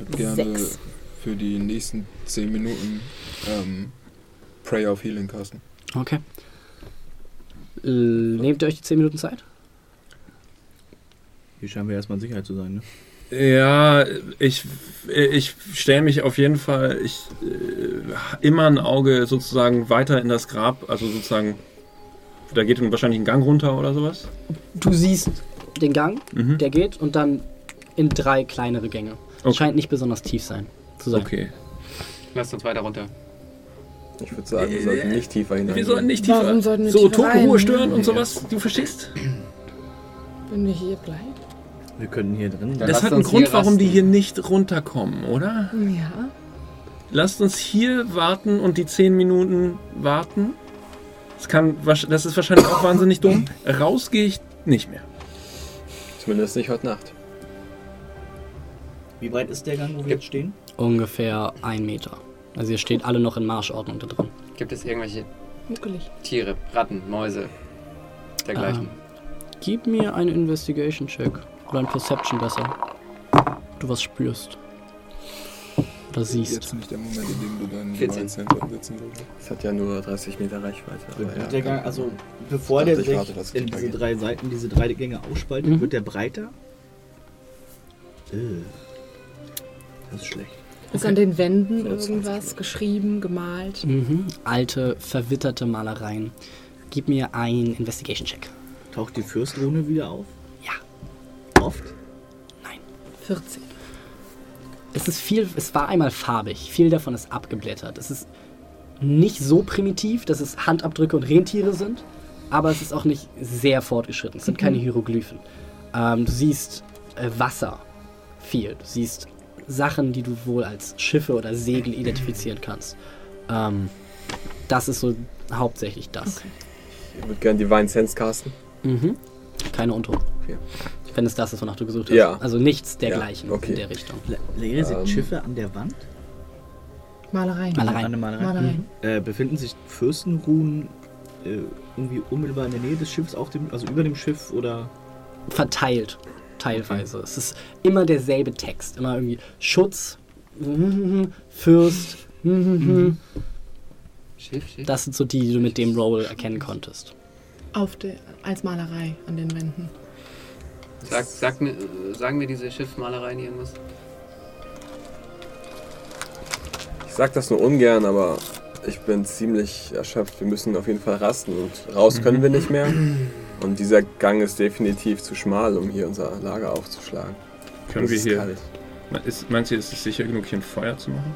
Ich würde gerne Sechs. für die nächsten 10 Minuten ähm, Prayer of Healing casten. Okay. Äh, nehmt ihr euch die 10 Minuten Zeit? Hier scheinen wir erstmal in Sicherheit zu sein, ne? Ja, ich, ich stelle mich auf jeden Fall ich, äh, immer ein Auge sozusagen weiter in das Grab, also sozusagen, da geht wahrscheinlich ein Gang runter oder sowas. Du siehst den Gang, Mhm. der geht und dann in drei kleinere Gänge. Okay. Scheint nicht besonders tief sein zu sein. Okay. Lasst uns weiter runter. Ich würde sagen, wir sollten nicht tiefer hinein. Wir sollten nicht tiefer. Warum sollten wir so Totenruhe stören und sowas, du verstehst? Wenn wir hier bleiben. Wir können hier drin sein. Das hat einen Grund, warum die hier nicht runterkommen, oder? Ja. Lasst uns hier warten und die 10 Minuten warten. Das, kann, das ist wahrscheinlich auch wahnsinnig dumm. Raus gehe ich nicht mehr. Zumindest nicht heute Nacht. Wie breit ist der Gang, wo wir jetzt stehen? Ungefähr ein Meter. Also ihr steht alle noch in Marschordnung da drin. Gibt es irgendwelche Muckelig. Tiere, Ratten, Mäuse, dergleichen? Ah. Gib mir einen Investigation-Check. Oder einen Perception besser. Du was spürst. Oder siehst. Jetzt nicht der Moment, in dem du deinen 14. Divine Center würdest. Es hat ja nur 30 Meter Reichweite. ja, der Gang, also bevor der warte, sich es in diese drei Seiten, diese drei Gänge ausspaltet, Mhm. wird der breiter? Äh. Das ist schlecht. Ist an den Wänden So, 20 irgendwas geschrieben, gemalt? Mhm. Alte, verwitterte Malereien. Gib mir einen Investigation-Check. Taucht die Fürstrune wieder auf? Ja. Oft? 14. Es ist viel, es war einmal farbig. Viel davon ist abgeblättert. Es ist nicht so primitiv, dass es Handabdrücke und Rentiere sind, aber es ist auch nicht sehr fortgeschritten. Es sind keine Hieroglyphen. Ähm, du siehst äh, Wasser viel. Du siehst Sachen, die du wohl als Schiffe oder Segel identifizieren kannst. Ähm, das ist so hauptsächlich das. Ich würde gerne Divine Sense casten. Mhm. Keine Untot. okay. Wenn es das ist, wonach du gesucht hast. Ja. Also nichts dergleichen Ja, okay. in der Richtung. Leere sieht Ähm. Schiffe an der Wand? Malereien. Malereien. An der Malerei. Malereien. Äh, befinden sich Fürstenruhen äh, irgendwie unmittelbar in der Nähe des Schiffs, auf dem, also über dem Schiff oder? Verteilt. Teilweise. Es ist immer derselbe Text. Immer irgendwie Schutz, Fürst. Schiff, Schiff. Das sind so die, die du mit dem Roll erkennen konntest. Auf der, als Malerei an den Wänden. Sag, sag mir, sagen mir diese Schiffmalereien irgendwas? Ich sag das nur ungern, aber ich bin ziemlich erschöpft. Wir müssen auf jeden Fall rasten und raus können wir nicht mehr. Und dieser Gang ist definitiv zu schmal, um hier unser Lager aufzuschlagen. Können wir ist hier. kalt. Ist, meinst du, ist es sicher genug, hier ein Feuer zu machen?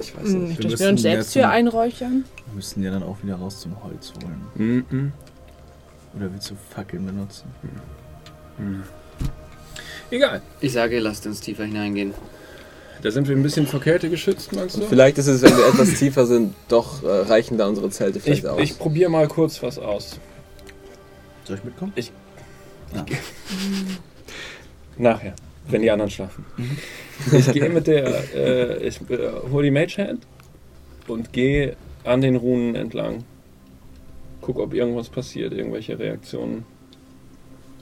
Ich weiß Hm, nicht. Nicht, wir dass wir uns müssen selbst hier einräuchern. Wir müssen ja dann auch wieder raus zum Holz holen. Mhm. Oder willst du Fackeln benutzen? Egal. Ich sage, lasst uns tiefer hineingehen. Da sind wir ein bisschen vor Kälte geschützt, meinst du? Und vielleicht ist es, wenn wir etwas tiefer sind, doch äh, reichen da unsere Zelte vielleicht ich aus. ich probiere mal kurz was aus. Soll ich mitkommen? Ich- Ja. Nachher, wenn die anderen schlafen. Ich gehe mit der, äh, ich äh, hole die Mage Hand und gehe an den Runen entlang. Guck, ob irgendwas passiert, irgendwelche Reaktionen.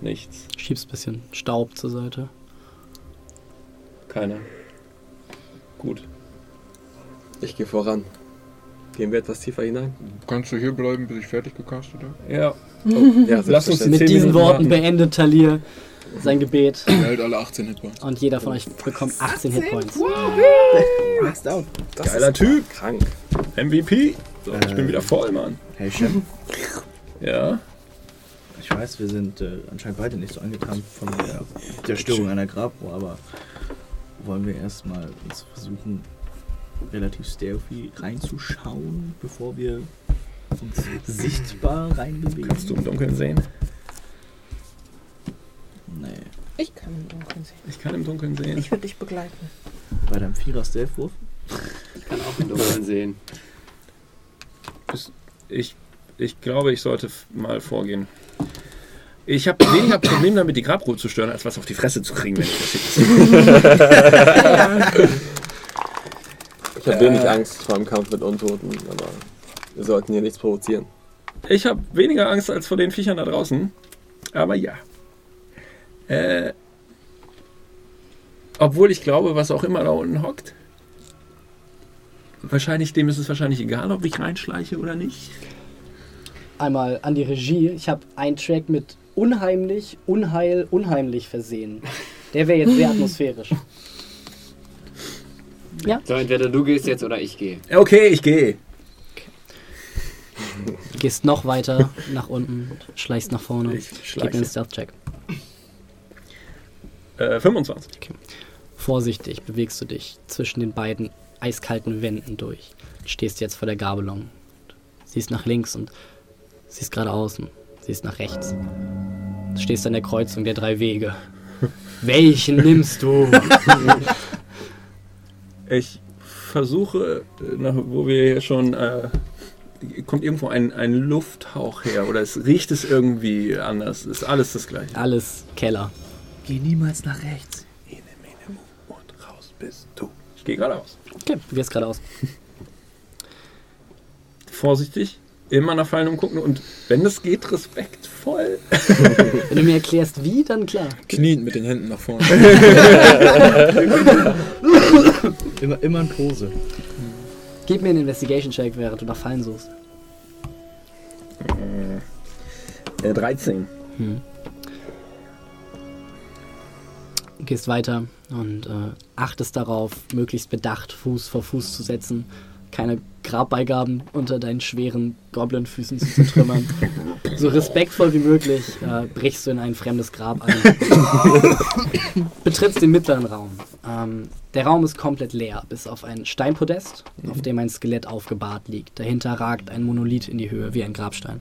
Nichts, Schiebst ein bisschen Staub zur Seite. keine. Gut. Ich gehe voran. Gehen wir etwas tiefer hinein? Kannst du hier bleiben, bis ich fertig gecastet habe? Ja, Ja, Lass uns. Mit diesen Minuten Worten warten. beendet Talir sein Gebet Er hält alle 18 Hitpoints. und jeder von euch bekommt 18 Hitpoints. Maxed out. Das Geiler ist Typ. Krank. MVP. So, ich bin Äh. wieder voll, Mann. Hey Chef, Ja. ich weiß, wir sind äh, anscheinend beide nicht so angetan von der Zerstörung einer Grabruhe, aber wollen wir erstmal uns versuchen, relativ stealthy reinzuschauen, bevor wir sichtbar reinbewegen? Kannst du im Dunkeln sehen? Nee. Ich kann im Dunkeln sehen. Ich kann im Dunkeln sehen. Ich würde dich begleiten. Bei deinem Vierer Stealth-Wurf? Ich kann auch im Dunkeln sehen. Ich, ich glaube, ich sollte mal vorgehen. Ich habe weniger Problem damit, die Grabruhe zu stören, als was auf die Fresse zu kriegen, wenn ich das jetzt. Ich habe wenig Angst vor dem Kampf mit Untoten, aber wir sollten hier nichts provozieren. Ich habe weniger Angst als vor den Viechern da draußen. Aber ja. Äh, obwohl ich glaube, was auch immer da unten hockt. Wahrscheinlich, dem ist es wahrscheinlich egal, ob ich reinschleiche oder nicht. Einmal an die Regie. Ich habe einen Track mit unheimlich, unheil, unheimlich versehen. Der wäre jetzt sehr atmosphärisch. So, entweder du gehst jetzt oder ich gehe. Okay, ich gehe. Du gehst noch weiter nach unten, schleichst nach vorne. Ich Gib mir schleiche. einen Stealth-Check. Äh, 25. Vorsichtig bewegst du dich zwischen den beiden eiskalten Wänden durch. Du stehst jetzt vor der Gabelung. Siehst nach links und siehst geradeaus und siehst nach rechts. Du stehst an der Kreuzung der drei Wege. Welchen nimmst du? Ich versuche, äh, nach, wo wir hier schon. Äh, kommt irgendwo ein, ein Lufthauch her oder es riecht es irgendwie anders. Ist alles das gleiche. Alles Keller. Geh niemals nach rechts. Und raus bist du. Ich gehe geradeaus. Okay, du gehst geradeaus. Vorsichtig, immer nach Fallen umgucken und wenn es geht, respektvoll. Wenn du mir erklärst, wie, dann klar. Knien mit den Händen nach vorne. Immer, immer in Pose. Gib mir einen Investigation-Check, während du nach Fallen suchst. Äh, 13. Du gehst weiter und äh, achtest darauf, möglichst bedacht Fuß vor Fuß zu setzen, keine Grabbeigaben unter deinen schweren Goblin-Füßen zu zertrümmern. so respektvoll wie möglich äh, brichst du in ein fremdes Grab ein. Betrittst den mittleren Raum. Ähm, der Raum ist komplett leer, bis auf ein Steinpodest, auf dem ein Skelett aufgebahrt liegt. Dahinter ragt ein Monolith in die Höhe wie ein Grabstein.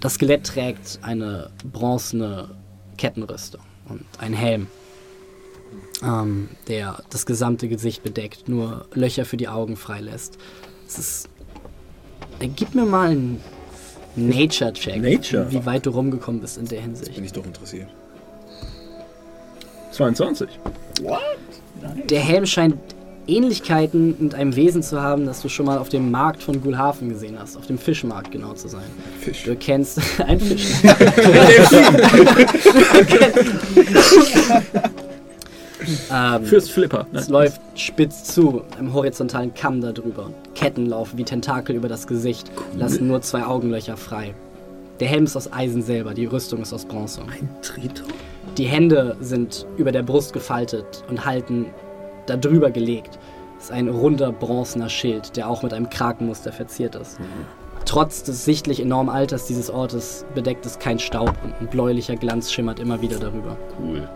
Das Skelett trägt eine bronzene Kettenrüstung und einen Helm, ähm, der das gesamte Gesicht bedeckt, nur Löcher für die Augen freilässt. Es ist. Äh, Gib mir mal einen Nature-Check. Nature. Wie weit du rumgekommen bist in der Hinsicht. Bin ich doch interessiert. 22. Der Helm scheint Ähnlichkeiten mit einem Wesen zu haben, das du schon mal auf dem Markt von Gulhafen gesehen hast. Auf dem Fischmarkt genau zu sein. Fisch. Du kennst ein Fisch. ähm, Fürst Flipper. es Nein. läuft spitz zu, einem horizontalen Kamm darüber. Ketten laufen wie Tentakel über das Gesicht, lassen nur zwei Augenlöcher frei. Der Helm ist aus Eisen selber, die Rüstung ist aus Bronze. Ein Triton? Die Hände sind über der Brust gefaltet und halten darüber gelegt. Es ist ein runder bronzener Schild, der auch mit einem Krakenmuster verziert ist. Trotz des sichtlich enormen Alters dieses Ortes bedeckt es kein Staub und ein bläulicher Glanz schimmert immer wieder darüber. Cool.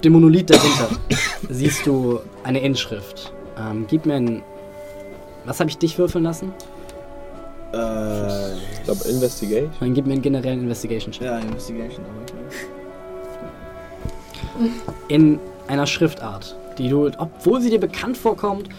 Auf dem Monolith dahinter siehst du eine Inschrift. Ähm, gib mir ein. Was habe ich dich würfeln lassen? Äh, Ich glaube, Investigation. Dann gib mir einen generellen Investigation-Check. ja, Investigation, aber okay. In einer Schriftart, die du, obwohl sie dir bekannt vorkommt,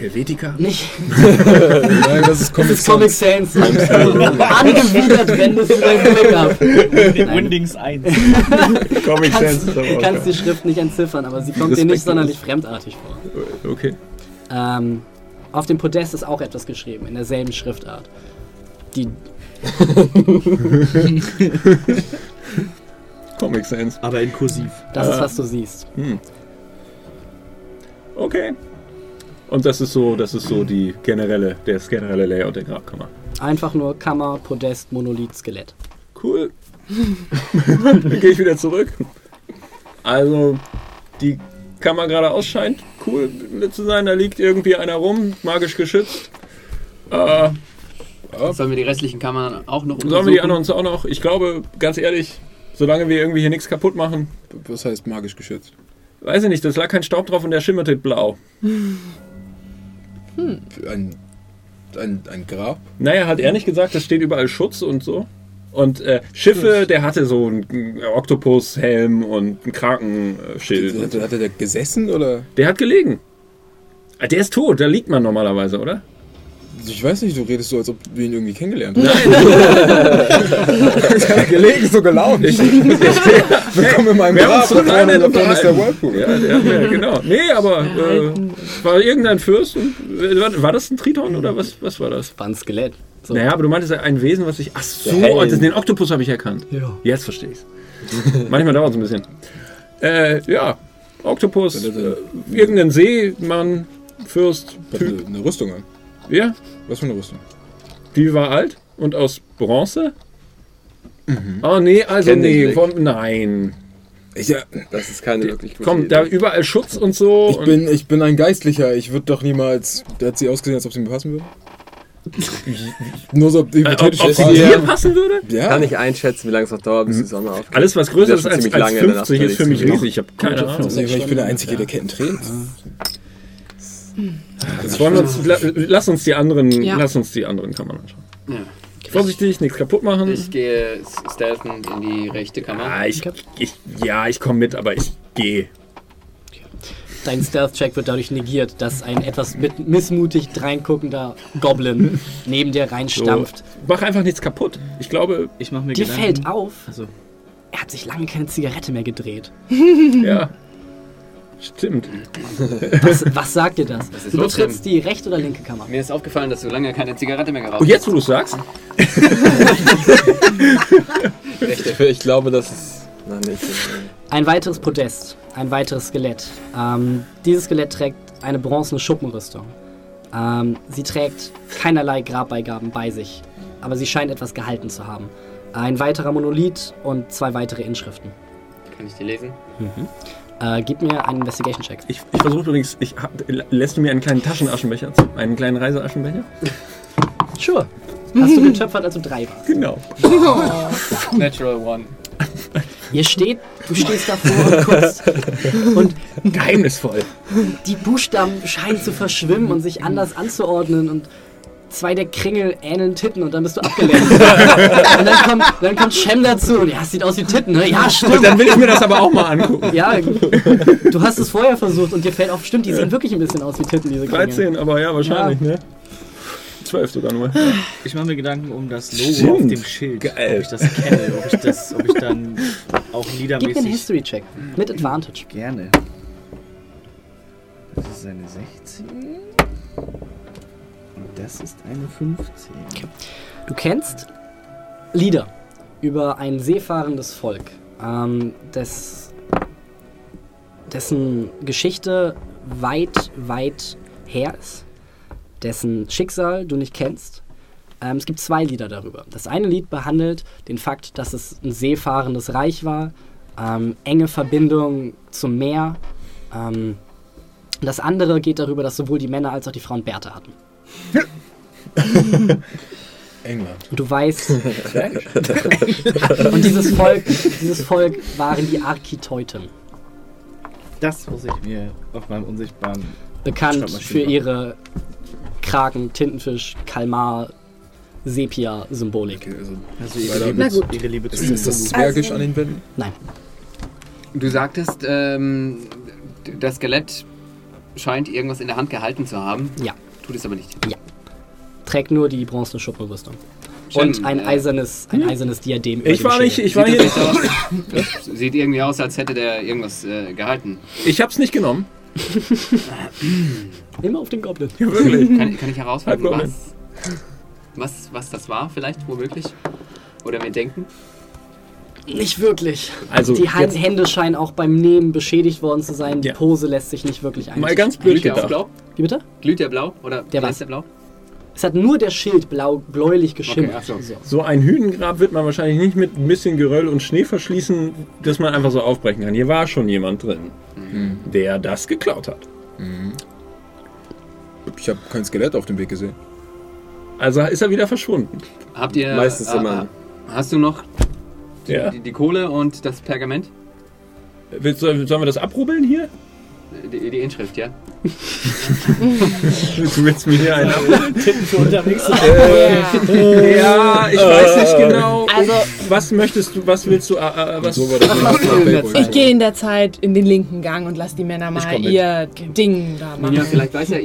Helvetica? nicht Nein, das ist Comic Das ist Comic Sans. Angewidert wendest du deinen Blick ab. Windings 1. Comic kannst, Sans ist aber du auch kannst die. Schrift nicht entziffern, aber sie kommt dir nicht sonderlich fremdartig vor. Okay. Ähm, auf dem Podest ist auch etwas geschrieben, in derselben Schriftart. Die, Comic Sans. Aber in kursiv. das ist, Äh. was du siehst. Hm. Okay. Und das ist so, das ist so die generelle, das generelle Layout der Grabkammer. Einfach nur Kammer, Podest, Monolith, Skelett. Cool. Dann gehe ich wieder zurück. Also, die Kammer geradeaus scheint cool zu sein. Da liegt irgendwie einer rum, magisch geschützt. Äh, Sollen wir die restlichen Kammern auch noch sollen wir die anderen uns auch noch? Ich glaube, ganz ehrlich, solange wir irgendwie hier nichts kaputt machen, Was heißt magisch geschützt? weiß ich nicht, das lag kein Staub drauf und der schimmerte blau. Ein, ein, ein Grab? Naja, hat er nicht gesagt, es steht überall Schutz und so. Und äh, Schiffe, der hatte so einen Oktopushelm und ein Krakenschild. Hat, hat er da gesessen oder? Der hat gelegen. Ah, Der ist tot, da liegt man normalerweise, oder? Ich weiß nicht, du redest so, als ob du ihn irgendwie kennengelernt hast. Nein, gelegen, so gelaunt. ich, Willkommen in meinem wir haben Grab. nett vorne ist der. Whirlpool. Ja, ja, genau. Nee, aber äh, war irgendein Fürst. Und, äh, war, war das ein Triton oder was, was war das? War ein Skelett. So. Naja, aber du meintest ja ein Wesen, was ich. Ach so, und den Oktopus habe ich erkannt. Ja. Jetzt verstehe ich's. Manchmal dauert es ein bisschen. Äh, ja, Oktopus, äh, irgendein Seemann, Fürst, Typ. eine, eine Rüstung an. Ja, Was für eine Rüstung? die war alt und aus Bronze. Oh nee, also Kenn nee, von, nein. Ich, ja, Das ist keine wirklich gute Komm, Idee. da überall Schutz und so. ich, bin, ich bin ein Geistlicher. Ich würde doch niemals. Der hat sie ausgesehen, als ob sie mir passen würde. Nur so und, äh, ob, hypothetisch. ob sie dir passen würde? ja. kann ich einschätzen, wie lange es noch dauert, bis die Sonne aufgeht. Alles, was größer ist ist als, ziemlich als lange in der 50, ist für mich riesig. Ich habe keine Ahnung. Ich bin der Einzige, der Ketten trägt. Jetzt wollen wir uns, la, lass uns die anderen, Ja. lass uns die anderen Kammern anschauen. Ja. Vorsichtig, nichts kaputt machen. Ich gehe stealthend in die rechte Kammer. Ah, ich, ich, ja, ich komme mit, aber ich gehe. Dein Stealth-Check wird dadurch negiert, dass ein etwas mit missmutig dreinguckender Goblin neben dir So, reinstampft. mach einfach nichts kaputt. Ich glaube, Ich mach mir Dir Gedanken. fällt auf, Also, er hat sich lange keine Zigarette mehr gedreht. ja. Stimmt. Was, was sagt dir das? Du betrittst die rechte oder linke Kammer? Mir ist aufgefallen, dass du lange keine Zigarette mehr geraucht Und jetzt, wo du es sagst, Ich, ich glaube, das ist. Nein, nicht. Ein weiteres Podest, ein weiteres Skelett. Ähm, dieses Skelett trägt eine bronzene Schuppenrüstung. Ähm, sie trägt keinerlei Grabbeigaben bei sich, aber sie scheint etwas gehalten zu haben. Ein weiterer Monolith und zwei weitere Inschriften. Kann ich die lesen? Äh, gib mir einen Investigation-Check. ich, ich versuche übrigens, ich hab, lässt du mir einen kleinen Taschenaschenbecher, zu- einen kleinen Reiseaschenbecher? Sure. Hast du getöpfert, als du drei warst? Genau. Natural One. Ihr steht, du stehst davor und guckst und Geheimnisvoll. die Buchstaben scheinen zu verschwimmen und sich anders anzuordnen und zwei der Kringel ähneln Titten und dann bist du abgelenkt. und dann kommt, dann kommt Shem dazu und ja, es sieht aus wie Titten, ne? Ja, stimmt. Dann will ich mir das aber auch mal angucken. Ja, du hast es vorher versucht und dir fällt auf, stimmt, die sehen wirklich ein bisschen aus wie Titten, diese Kringel. 13, aber ja, wahrscheinlich, ne? 12 sogar nur. Ich mache mir Gedanken um das Logo Stimmt. auf dem Schild. Geil. Ob ich das kenne, ob ich, das, ob ich dann auch Gib mir einen History-Check. Mit Advantage. gerne. Das ist eine 16. Das ist eine 15. Du kennst Lieder über ein seefahrendes Volk, ähm, des, dessen Geschichte weit, weit her ist, dessen Schicksal du nicht kennst. Ähm, es gibt zwei Lieder darüber. Das eine Lied behandelt den Fakt, dass es ein seefahrendes Reich war, ähm, enge Verbindung zum Meer. Ähm, das andere geht darüber, dass sowohl die Männer als auch die Frauen Bärte hatten. England. Und du weißt. und dieses Volk, dieses Volk waren die Architeuten. Das muss ich mir auf meinem unsichtbaren. Bekannt für machen. ihre Kraken, Tintenfisch, Kalmar, Sepia-Symbolik. Okay, also Also ihre Liebe, Na gut. ihre Liebe zu ist, ist das Zwergisch an den Wänden? Nein. Du sagtest, ähm, das Skelett scheint irgendwas in der Hand gehalten zu haben. Ja. Tut es aber nicht. Trägt nur die bronzene Schuppenrüstung. Und ein äh, eisernes, ein eisernes Diadem über Ich war nicht, ich war hier das nicht. aus? Sieht irgendwie aus, als hätte der irgendwas äh, gehalten. Ich hab's nicht genommen. Immer auf den Goblin. Ja, wirklich. Kann, kann ich herausfinden, was, was, was das war, vielleicht, womöglich? Oder mir denken? Nicht wirklich. Also, Die Hand, Hände scheinen auch beim Nehmen beschädigt worden zu sein. Die Ja. Pose lässt sich nicht wirklich ein. mal ganz blöd Glüht der auch gedacht. blau? Wie bitte? Glüht der blau? Oder Der was? der blau? Es hat nur der Schild blau, bläulich geschimmert. Okay, so. So ein Hühnengrab wird man wahrscheinlich nicht mit ein bisschen Geröll und Schnee verschließen, dass man einfach so aufbrechen kann. Hier war schon jemand drin, der das geklaut hat. Ich habe kein Skelett auf dem Weg gesehen. Also ist er wieder verschwunden. Habt ihr. Meistens äh, immer. Hast du noch die, Ja. die, die Kohle und das Pergament? Willst, sollen wir das abrubbeln hier? Die, die Inschrift, ja? Du willst mir hier einen abrubbeln? für unterwegs sind. Ja, ich weiß nicht genau. Also- was möchtest du, was willst du, äh, äh, was, So? Ich gehe in der Zeit in den linken Gang und lass die Männer mal ihr Ding da machen. Ja, vielleicht weiß ja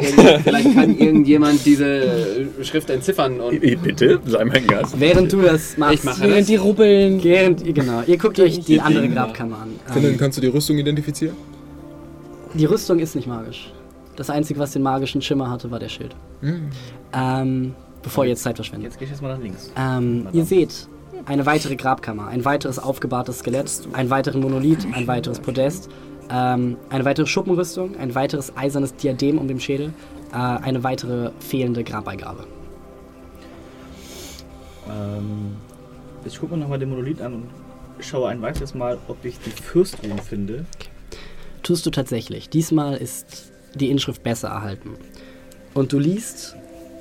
vielleicht kann irgendjemand diese äh, Schrift entziffern und Bitte, sei mein Gast. Während du das machst, Ich mache Während das. die rubbeln. Während, genau, ihr guckt euch die andere Grabkammer an. Finden, Ähm, kannst du die Rüstung identifizieren? Die Rüstung ist nicht magisch. Das Einzige, was den magischen Schimmer hatte, war der Schild. Ähm, bevor ihr jetzt Zeit verschwendet. Jetzt gehe ich jetzt mal nach links. Ähm, ihr seht eine weitere Grabkammer, ein weiteres aufgebahrtes Skelett, einen weiteren Monolith, ein weiteres Podest, ähm, eine weitere Schuppenrüstung, ein weiteres eisernes Diadem um den Schädel, äh, eine weitere fehlende Grabbeigabe. Ähm, ich gucke mir nochmal den Monolith an und schaue ein weiteres Mal, ob ich die Fürstruhe finde. Tust du tatsächlich. Diesmal ist die Inschrift besser erhalten. Und du liest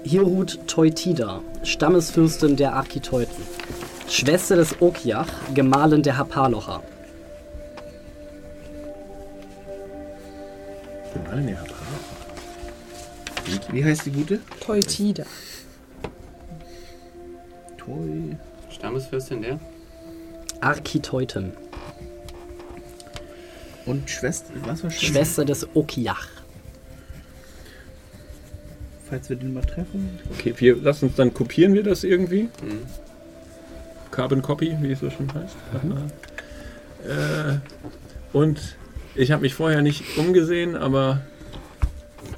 Hirut Teutida, Stammesfürstin der Architeuten, Schwester des Okiach, Gemahlin der Hapalocher. Wie heißt die gute? Teutida. Toi. Stammesfürstin der? Architeuten, Und Schwester. Was war Schwester? Schwester des Okiach. Falls wir den mal treffen. Okay, wir, lass uns dann kopieren wir das irgendwie. Mhm. Carbon Copy, wie es so schon heißt. Äh, und ich habe mich vorher nicht umgesehen, aber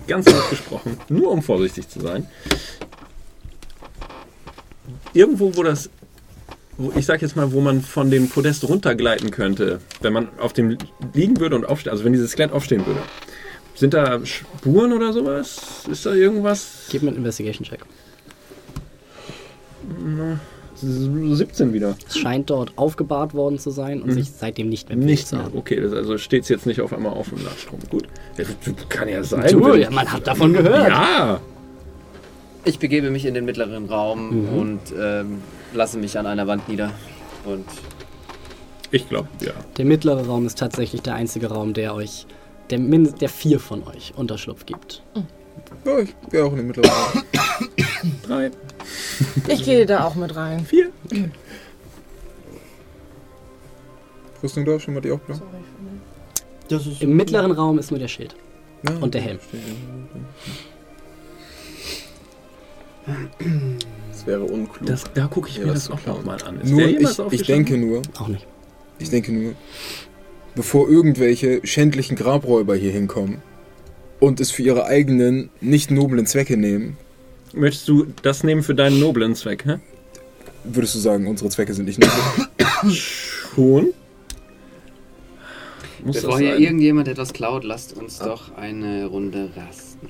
ganz laut gesprochen, nur um vorsichtig zu sein. Irgendwo, wo das, ich sag jetzt mal, wo man von dem Podest runtergleiten könnte, wenn man auf dem liegen würde und aufstehen, also wenn dieses Skelett aufstehen würde. Sind da Spuren oder sowas? Ist da irgendwas? Gib mir einen Investigation-Check. 17 wieder. Es scheint dort aufgebahrt worden zu sein und sich seitdem nicht mehr bewegt Nicht zu mehr. Okay, das, also steht es jetzt nicht auf einmal auf dem Ladstrom. Gut. Ja, das kann ja sein. Du, ja, man hat davon gehört. Ja. Ich begebe mich in den mittleren Raum Mhm. und ähm, lasse mich an einer Wand nieder. Und Ich glaube, ja. Der mittlere Raum ist tatsächlich der einzige Raum, der euch, der, min- der vier von euch Unterschlupf gibt. Ja, ich gehe auch in den mittleren Raum. Drei, Ich gehe da auch mit rein. vier. Rüstung da, schon mal die auch blau? Das ist Im mittleren Raum ist nur der Schild Ja. und der Helm. Das wäre unklug. Das, da gucke ich Ja, mir das auch nochmal an. Ist Nur ich, ich denke nur, Auch nicht. ich denke nur, bevor irgendwelche schändlichen Grabräuber hier hinkommen und es für ihre eigenen, nicht noblen Zwecke nehmen, Möchtest du das nehmen für deinen noblen Zweck, hä? würdest du sagen, unsere Zwecke sind nicht nobel? Schon? Muss Bevor das hier irgendjemand etwas klaut, lasst uns doch eine Runde rasten.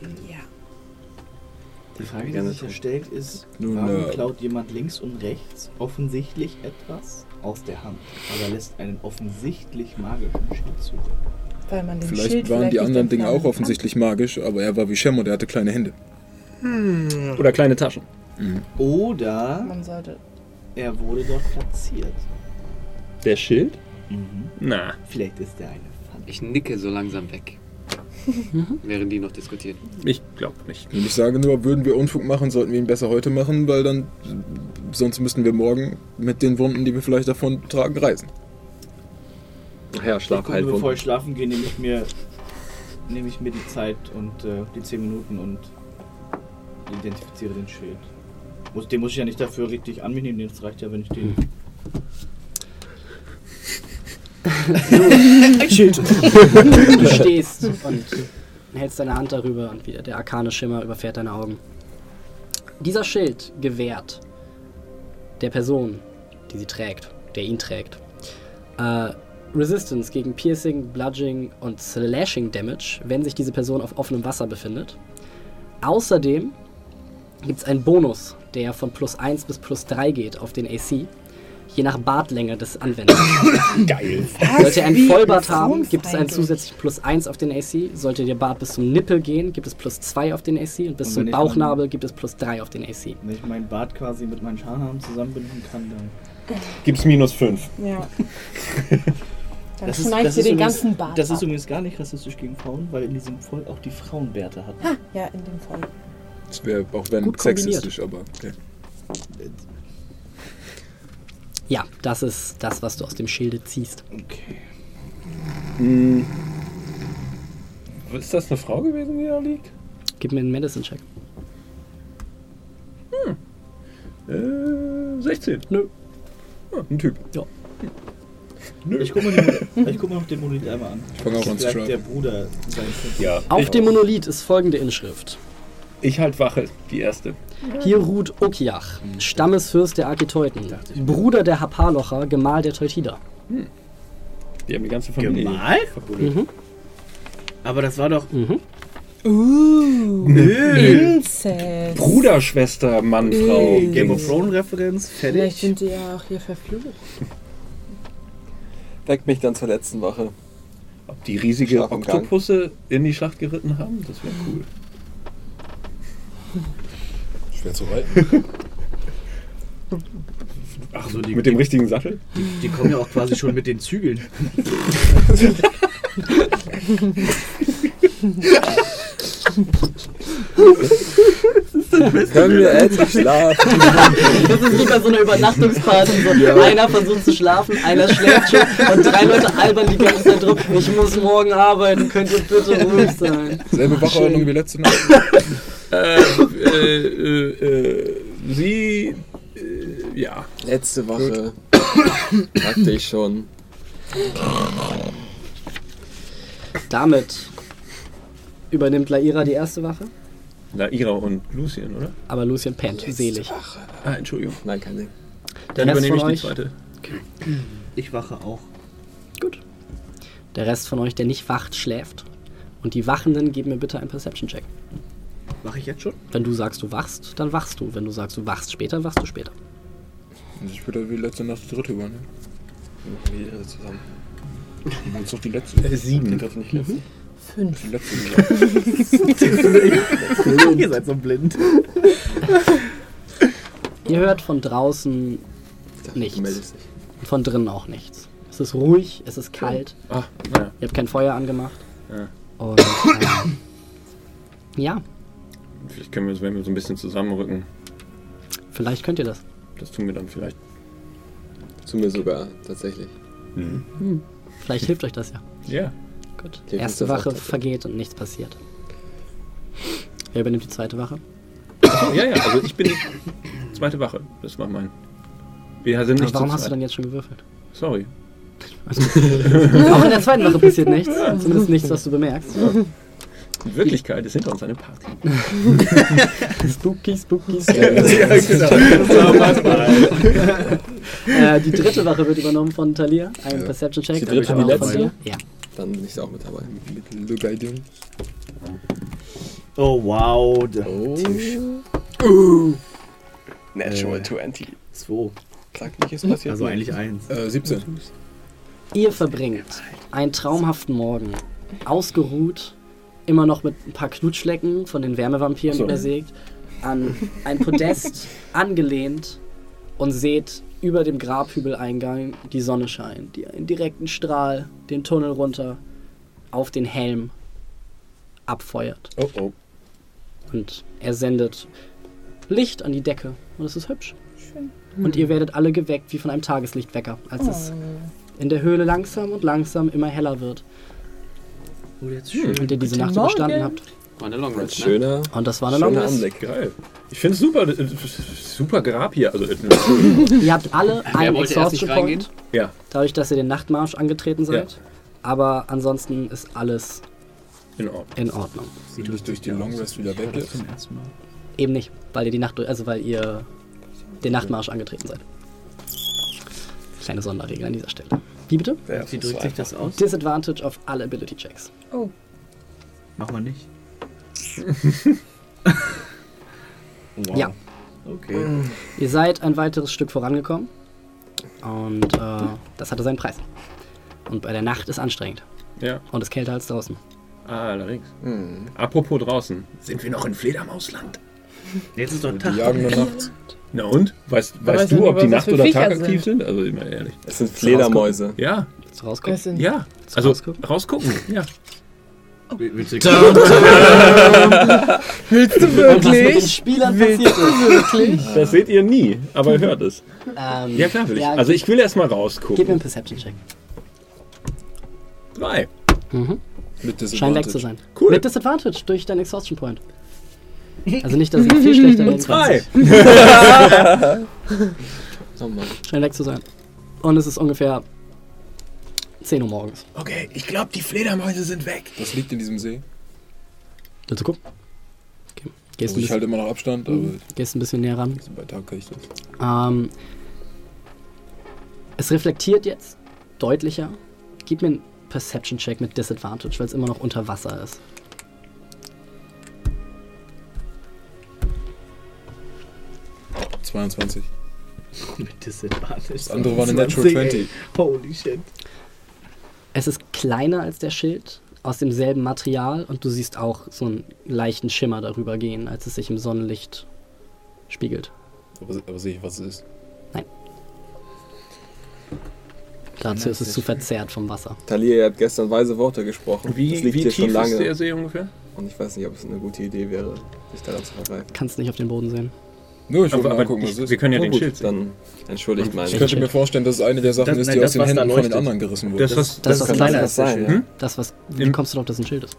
Die Frage, die sich stellt, ist, Nun, warum äh, klaut jemand links und rechts offensichtlich etwas aus der Hand, aber lässt einen offensichtlich magischen Schild zu? Weil man den Vielleicht Schild waren vielleicht die anderen Dinge auch kann. offensichtlich magisch, aber er war wie Shem und er hatte kleine Hände. Oder kleine Taschen. Oder Man sollte. er wurde dort platziert. Der Schild? Mhm. Na. Vielleicht ist er eine Pfanne. Ich nicke so langsam weg. Während die noch diskutieren. Ich glaube nicht. Und ich sage nur, würden wir Unfug machen, sollten wir ihn besser heute machen, weil dann sonst müssten wir morgen mit den Wunden, die wir vielleicht davon tragen, reisen. Ach ja, Ich gucke, bevor ich schlafen gehe, nehme ich mir, nehme ich mir die Zeit und äh, die 10 Minuten und identifiziere den Schild. Muss, den muss ich ja nicht dafür richtig an mich nehmen, das reicht ja, wenn ich den. Schild. Du stehst und hältst deine Hand darüber und wieder der arkane Schimmer überfährt deine Augen. Dieser Schild gewährt der Person, die sie trägt, der ihn trägt, äh, Resistance gegen Piercing, Bludging und Slashing Damage, wenn sich diese Person auf offenem Wasser befindet. Außerdem gibt es einen Bonus, der von plus 1 bis plus 3 geht auf den AC, je nach Bartlänge des Anwenders. Geil. Sollte er einen Vollbart haben, gibt es einen zusätzlichen plus 1 auf den AC. Sollte der Bart bis zum Nippel gehen, gibt es plus 2 auf den AC. Und bis Und zum Bauchnabel gibt es plus 3 auf den AC. Wenn ich meinen Bart quasi mit meinen Schamhaaren zusammenbinden kann, dann. Gibt's minus 5. Ja. Dann Das ist- schneid das dir ist den übrigens- ganzen Bart Das ist übrigens gar nicht rassistisch gegen Frauen, weil in diesem Volk auch die Frauen Bärte hatten. Ha, ja, in dem Fall. Das wäre auch wenn Gut sexistisch, aber okay. Ja, das ist das, was du aus dem Schilde ziehst. Okay. Hm. Ist das eine Frau gewesen, die da liegt? Gib mir einen Medicine-Check. Äh, 16. Nö. Ah, ein Typ. Ich gucke mir, guck mir noch den Monolith einmal an. Ich fange auch an zu der. Bruder sein könnte. Ja. Auf dem Monolith ist folgende Inschrift. Ich halt Wache, die erste. Hier ruht Okiach, Stammesfürst der Arkiteuten, Bruder der Hapalocher, Gemahl der Teutida. Die haben die ganze Familie Gemahl? verbuddelt. Mhm. Aber das war doch. Mhm. Uh, Inzest. Bruder, Schwester, Mann, Frau. Äh, Game of Dings. Thrones Referenz, Vielleicht fertig. sind die ja auch hier verflucht. Weckt mich dann zur letzten Wache. Ob die riesige. Oktopusse in die Schlacht geritten haben, das wäre cool. Schwer zu reiten. Ach so, die- mit dem richtigen Sattel? Die kommen ja auch quasi schon mit den Zügeln. Können wir endlich schlafen? Das ist wie bei so einer Übernachtungsparty. So Einer versucht zu schlafen, einer schläft schon und drei Leute albern die ganze Zeit drum. Ich muss morgen arbeiten, könnt ihr bitte ruhig sein. Selbe Wachordnung wie letzte Nacht. Äh, äh, äh, äh, sie. Äh, ja. Letzte Wache. Sagte ich schon. Damit übernimmt Laira die erste Wache, Laira und Lucien, oder? aber Lucien pennt, selig. Ah, Entschuldigung. Nein, kein Ding. Der Dann Rest übernehme ich die zweite. Ich wache auch. gut. Der Rest von euch, der nicht wacht, schläft. Und die Wachenden geben mir bitte einen Perception-Check. Wache ich jetzt schon? Wenn du sagst, du wachst, dann wachst du. Wenn du sagst, du wachst später, wachst du später. Und ich würde wie letzte Nacht die dritte übernehmen. Wir machen die zusammen. Und jetzt noch die letzte. Äh, sieben. Das nicht letzte. Fünf. Die letzte. Ihr seid so blind. Ihr hört von draußen dachte, Nichts. Und von drinnen auch nichts. Es ist ruhig, es ist kalt. Ah, naja. Ihr habt kein Feuer angemacht. Ja. Und ähm, ja, Vielleicht können wir uns, wenn wir so ein bisschen zusammenrücken, vielleicht könnt ihr das. das tun wir dann vielleicht. Zu mir sogar, tatsächlich. Vielleicht hilft euch das ja. Ja. Gut. Hilft Erste Wache vergeht und nichts passiert. Wer übernimmt die zweite Wache? Achso, ja, ja, also ich bin die zweite Wache. Das war mein. Wir sind Aber nicht warum zu hast du dann jetzt schon gewürfelt? Sorry. Auch in der zweiten Wache passiert nichts. Zumindest nichts, was du bemerkst. In Wirklichkeit ist hinter uns eine Party. Spooky, spooky, Ja, äh, Die dritte Wache wird übernommen von Talia. Ein Ja. Perception-Check. Die dritte, die letzte? Ja. Dann bin ich auch mit dabei. Mit Le Guiding. Oh wow. der Oh. Tisch. Natural Äh. 20. Zwei. Sag nicht, ist passiert. Also eigentlich eins. Äh, 17. Ihr verbringt einen traumhaften Morgen. Ausgeruht, immer noch mit ein paar Knutschlecken von den Wärmevampiren So. übersägt, an ein Podest angelehnt und seht über dem Grabhügeleingang die Sonne scheinen, die einen direkten Strahl den Tunnel runter auf den Helm abfeuert. Oh oh. Und er sendet Licht an die Decke und es ist hübsch. Und ihr werdet alle geweckt wie von einem Tageslichtwecker, als es in der Höhle langsam und langsam immer heller wird Oh, jetzt schön. und ihr diese Nacht überstanden habt. War eine Long Ein Rest, ne? schöner, Und das war eine Long Rest. Anblick. Geil. Ich finde es super. äh, Super Grab hier. Also, äh, Ihr habt alle einen Exhaustion? Point, ja. dadurch, dass ihr den Nachtmarsch angetreten seid. Aber ansonsten ist alles In Ordnung. in Ordnung. Sieht durch, durch die Long Rest wieder weg ist. Zum ersten Mal. Eben nicht, weil ihr die Nacht, also weil ihr den Nachtmarsch angetreten seid. Kleine Sonderregel an dieser Stelle. Wie bitte? Ja, Wie drückt sich das aus? Disadvantage auf alle Ability Checks. Mach mal nicht. wow. Ja. Okay. Ihr seid ein weiteres Stück vorangekommen und äh, das hatte seinen Preis. Und bei der Nacht ist anstrengend Ja. und ist kälter als draußen. Ah, allerdings. Hm. Apropos draußen. Sind wir noch in Fledermausland? Jetzt ist doch Die Tag. jagen nur nachts. Na und? Weißt, weiß weißt du, ob die Nacht- oder tagaktiv sind. sind? Also, immer ehrlich. Es sind Fledermäuse. Ja, Willst du rausgucken? Das sind ja. du Also, rausgucken? rausgucken. Ja. Willst du Willst du Und was wirklich? Spielern Willst passiert wirklich? Das seht ihr nie, aber ihr hört es. Ähm, Ja, klar will ich. ja, Also, ich will erst mal Gib mir rausgucken. einen Perception-Check. Drei. Mhm. Mit Scheint weg zu sein. Cool. Mit Disadvantage durch deinen Exhaustion Point. Also nicht, dass es noch viel schlechter Drei. kann. Oh Mann. Scheint weg zu sein. Und es ist ungefähr 10 Uhr morgens. Okay, ich glaube, die Fledermäuse sind weg. Das liegt in diesem See. Willst du gucken? Okay. Gehst, Also ein ich bisschen, halte immer noch Abstand, aber gehst ein bisschen näher ran. bei Tag kann ich das. Ähm, es reflektiert jetzt deutlicher. Gib mir einen Perception-Check mit Disadvantage, weil es immer noch unter Wasser ist. 22. Mit Disadvantage. Das andere war eine Natural 20. Holy shit. Es ist kleiner als der Schild, aus demselben Material und du siehst auch so einen leichten Schimmer darüber gehen, als es sich im Sonnenlicht spiegelt. Aber, aber sehe ich, was es ist. Dazu ist es zu verzerrt vom Wasser. Talia, ihr habt gestern weise Worte gesprochen. das Wie, liegt wie hier tief schon lange. ist der See ungefähr? Und ich weiß nicht, ob es eine gute Idee wäre, sich daran zu vergreifen. Kannst nicht auf den Boden sehen. Nur, ich wollte Aber, mal aber gucken, was ist. wir können ja Oh, den gut, Schild sehen. Dann entschuldigt mein Ich könnte mir vorstellen, dass es eine der Sachen Das- ist, nein, die das, aus den Händen von den anderen gerissen wurde. Das, was, Das, Das im kleiner ist. sein. Hm? Das, was. Wie Im- kommst du darauf, dass es ein Schild ist?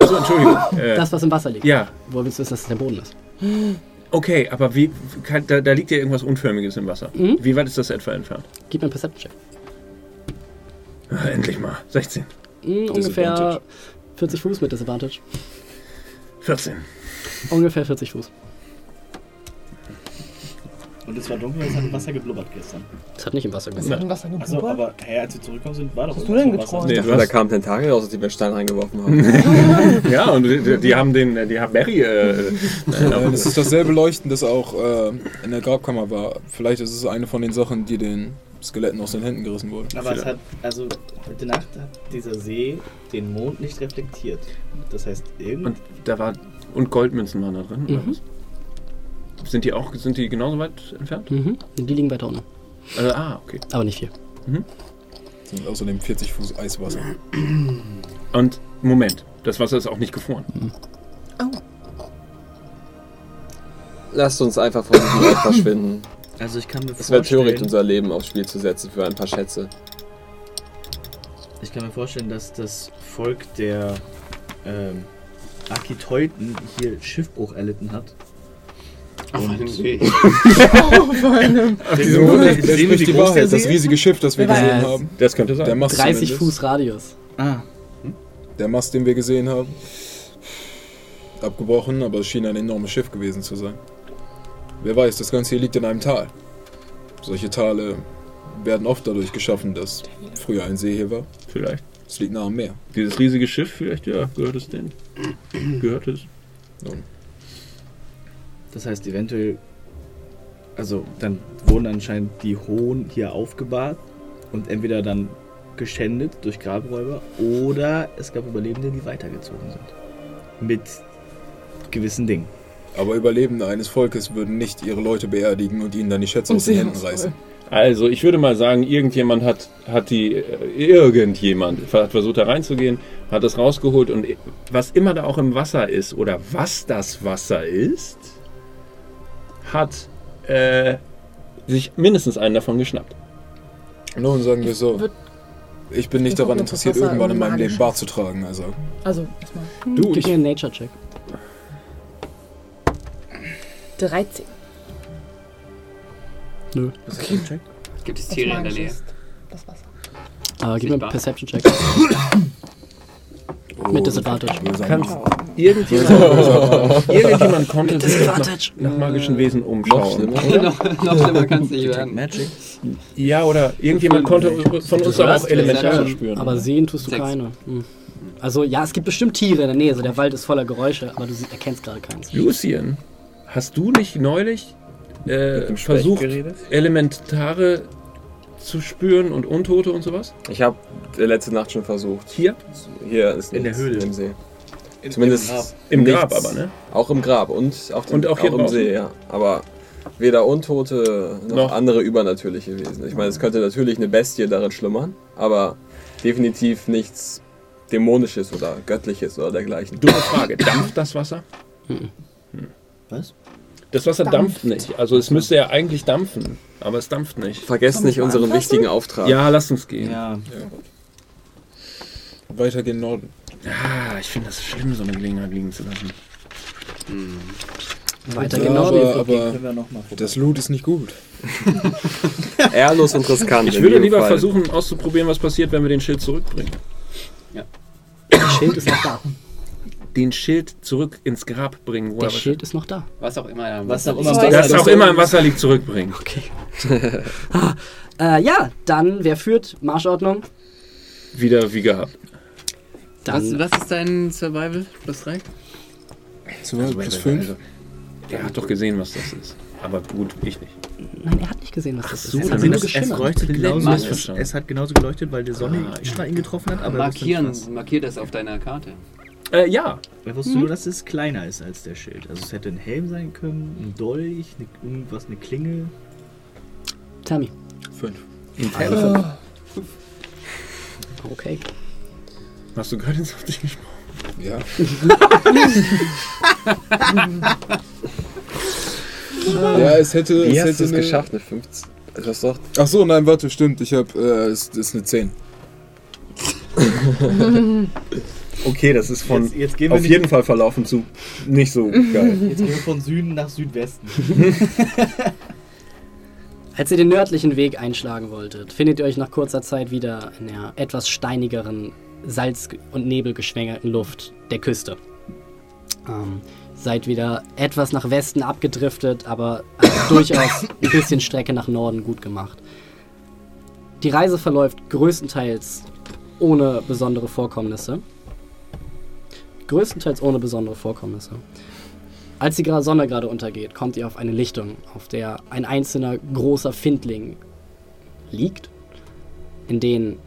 so, Entschuldigung. Äh, Das, was im Wasser liegt. ja, Wo willst du wissen, dass es der Boden ist? okay, aber wie, kann, da, da liegt ja irgendwas Unförmiges im Wasser. Mhm. Wie weit ist das etwa entfernt? Gib mir einen Perception-Check. Endlich mal. 16. Hm, ungefähr Disadvantage. 40 Fuß mit Disadvantage. 14. Ungefähr 40 Fuß. Und es war dunkel, es hat im Wasser geblubbert gestern. Das hat nicht im Wasser geblubbert. Im Wasser Achso, geblubbert? aber hey, als wir zurückgekommen sind, war doch hast du denn geträumt? Nee, da hast, kam Tentakel raus, als die mir einen Stein reingeworfen haben. ja, und die, die haben den, die haben Barry. Äh, Äh, das ist dasselbe Leuchten, das auch äh, in der Grabkammer war. Vielleicht ist es eine von den Sachen, die den Skeletten aus den Händen gerissen wurden. Aber es hat, also heute Nacht hat dieser See den Mond nicht reflektiert. Das heißt, irgend und da war und Goldmünzen waren da drin. Oder Mhm. was? Sind die auch, sind die genauso weit entfernt? Mhm. Die liegen weiter unten. Also, ah, okay. Aber nicht viel. Das sind außerdem 40 Fuß Eiswasser. Und Moment, das Wasser ist auch nicht gefroren. Lasst uns einfach von diesem Ort verschwinden. Also ich kann mir Es wäre töricht, vorstellen, unser Leben aufs Spiel zu setzen für ein paar Schätze. ich kann mir vorstellen, dass das Volk der ähm, Architeuten hier Schiffbruch erlitten hat Auf einem See. Auf einem. Wer, diesem Wunder- Sehen wir, die Wahrheit? Das See riesige Schiff, das wir gesehen haben. Das könnte sein. Der Mast 30 zumindest. Fuß Radius. Ah, Der Mast, den wir gesehen haben. Abgebrochen, aber es schien ein enormes Schiff gewesen zu sein. Wer weiß, das Ganze hier liegt in einem Tal. Solche Tale werden oft dadurch geschaffen, dass früher ein See hier war. Vielleicht. Es liegt nah am Meer. Dieses riesige Schiff, vielleicht, ja, gehört es denn? Gehört es? Das heißt eventuell. Also, dann wurden anscheinend die Hohen hier aufgebahrt und entweder dann geschändet durch Grabräuber oder es gab Überlebende, die weitergezogen sind. Mit gewissen Dingen. Aber Überlebende eines Volkes würden nicht ihre Leute beerdigen und ihnen dann die Schätze Und aus den Händen reißen. Also, ich würde mal sagen, irgendjemand hat, hat die, äh, irgendjemand hat versucht da reinzugehen, hat es rausgeholt und was immer da auch im Wasser ist oder was das Wasser ist, hat äh, sich mindestens einen davon geschnappt. Nun sagen wir so. Ich bin nicht daran interessiert, irgendwann in meinem Leben Bart zu tragen. Also, Also, erstmal. Du, Gib ich, mir einen Nature-Check. 13. Nö. Was du gecheckt? Gibt es Tiere in der Nähe? Das Wasser. Äh, gib mir einen. Perception-Check. oh, Mit Disadvantage. kannst Irgendjemand, irgendjemand konnte sich nach, nach magischen Wesen Noch umschauen. schlimmer. oder? noch, noch schlimmer kann es nicht werden. Magic. Ja, oder irgendjemand konnte von uns auch Elementare spüren. Aber oder? sehen tust du Sechs. keine. Hm. Also ja, es gibt bestimmt Tiere in der Nähe. So der Wald ist voller Geräusche, aber du erkennst gerade keins. Lucien, hast du nicht neulich äh, versucht, geredet? Elementare zu spüren und Untote und sowas? Ich habe letzte Nacht schon versucht. Hier? Hier ist In der Höhle. Im See. Zumindest Im nichts. Grab aber, ne? Auch im Grab und auf dem, Und auch hier im draußen? See, ja. Aber weder Untote noch, Noch. andere übernatürliche Wesen. Ich meine, es könnte natürlich eine Bestie darin schlummern, aber definitiv nichts Dämonisches oder Göttliches oder dergleichen. Dumme Frage. Dampft das Wasser? Was? Das Wasser dampft, Dampft. nicht. Also es müsste ja eigentlich dampfen, aber es dampft nicht. Vergesst nicht unseren anfassen? wichtigen Auftrag. Ja, lass uns gehen. Ja. Weiter gen Norden. Ah, ich finde das schlimm, so eine Gelegenheit liegen zu lassen. Weiter Ja, genau. aber, aber Können wir noch mal vorbei. das Loot ist nicht gut. Ehrlos und riskant. Ich würde lieber Fall. versuchen auszuprobieren, was passiert, wenn wir den Schild zurückbringen. Der Schild ist noch da. Den Schild zurück ins Grab bringen. Wo Der er Schild ist noch da. Was auch immer. Was auch immer- immer. das auch immer im Wasser liegt, zurückbringen. Okay. äh, ja, dann, wer führt? Marschordnung? Wieder wie gehabt. Dann Was, was ist dein Survival plus 3? Zu plus 5. Er hat doch gesehen, was das ist. Aber gut, ich nicht. Nein, er hat nicht gesehen, was das so, ist. Es dann hat nur ist- Es geschimmert. leuchtet genauso, es, es hat genauso geleuchtet, weil der Sonne Ah, ihn getroffen hat, aber er Markieren, markier das auf deiner Karte. Äh, ja. Er wusste nur, dass es kleiner ist als der Schild. Also es hätte ein Helm sein können, ein Dolch, eine, irgendwas, eine Klinge. Tammy. 5. Intelligent. Okay. Hast du gerade auf dich gesprochen? Ja. ja, es hätte. Wie es hast hätte du es eine- geschafft? Eine 15? Du hast doch Ach so, nein, warte, stimmt. Ich habe. Äh, es ist eine 10. Okay, das ist von Jetzt, jetzt, gehen wir auf jeden Fall verlaufen zu nicht so geil. jetzt gehen wir von Süden nach Südwesten. Als ihr den nördlichen Weg einschlagen wolltet, findet ihr euch nach kurzer Zeit wieder in der etwas steinigeren, salz- und nebelgeschwängerten Luft der Küste. Ähm, seid wieder etwas nach Westen abgedriftet, aber durchaus ein bisschen Strecke nach Norden gut gemacht. Die Reise verläuft größtenteils ohne besondere Vorkommnisse. Größtenteils ohne besondere Vorkommnisse. Als die Sonne gerade untergeht, kommt ihr auf eine Lichtung, auf der ein einzelner großer Findling liegt, in den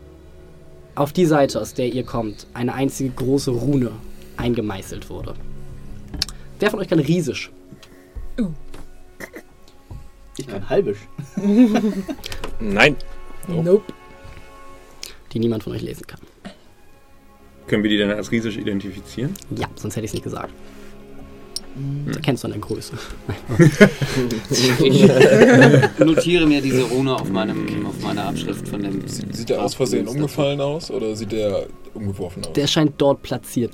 auf die Seite, aus der ihr kommt, eine einzige große Rune eingemeißelt wurde. Wer von euch kann Riesisch? Ich kann Halbisch. Nein. Nope. Die niemand von euch lesen kann. Können wir die denn als riesig identifizieren? Ja, sonst hätte ich es nicht gesagt. Das erkennst du an der Größe. Ich notiere mir diese Rune auf, meinem, auf meiner Abschrift von dem. Sieht der aus Versehen umgefallen aus oder sieht der umgeworfen aus? Der scheint dort platziert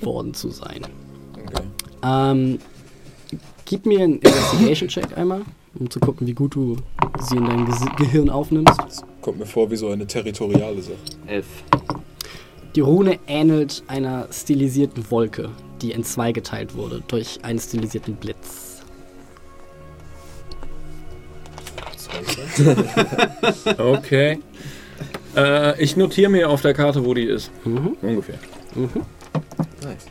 worden zu sein. Okay. Ähm, Gib mir einen Investigation-Check einmal, um zu gucken, wie gut du sie in dein Gehirn aufnimmst. Kommt mir vor wie so eine territoriale Sache. Elf. Die Rune ähnelt einer stilisierten Wolke, die in zwei geteilt wurde durch einen stilisierten Blitz. Okay. Äh, ich notiere mir auf der Karte, wo die ist. Mhm. Ungefähr. Nice.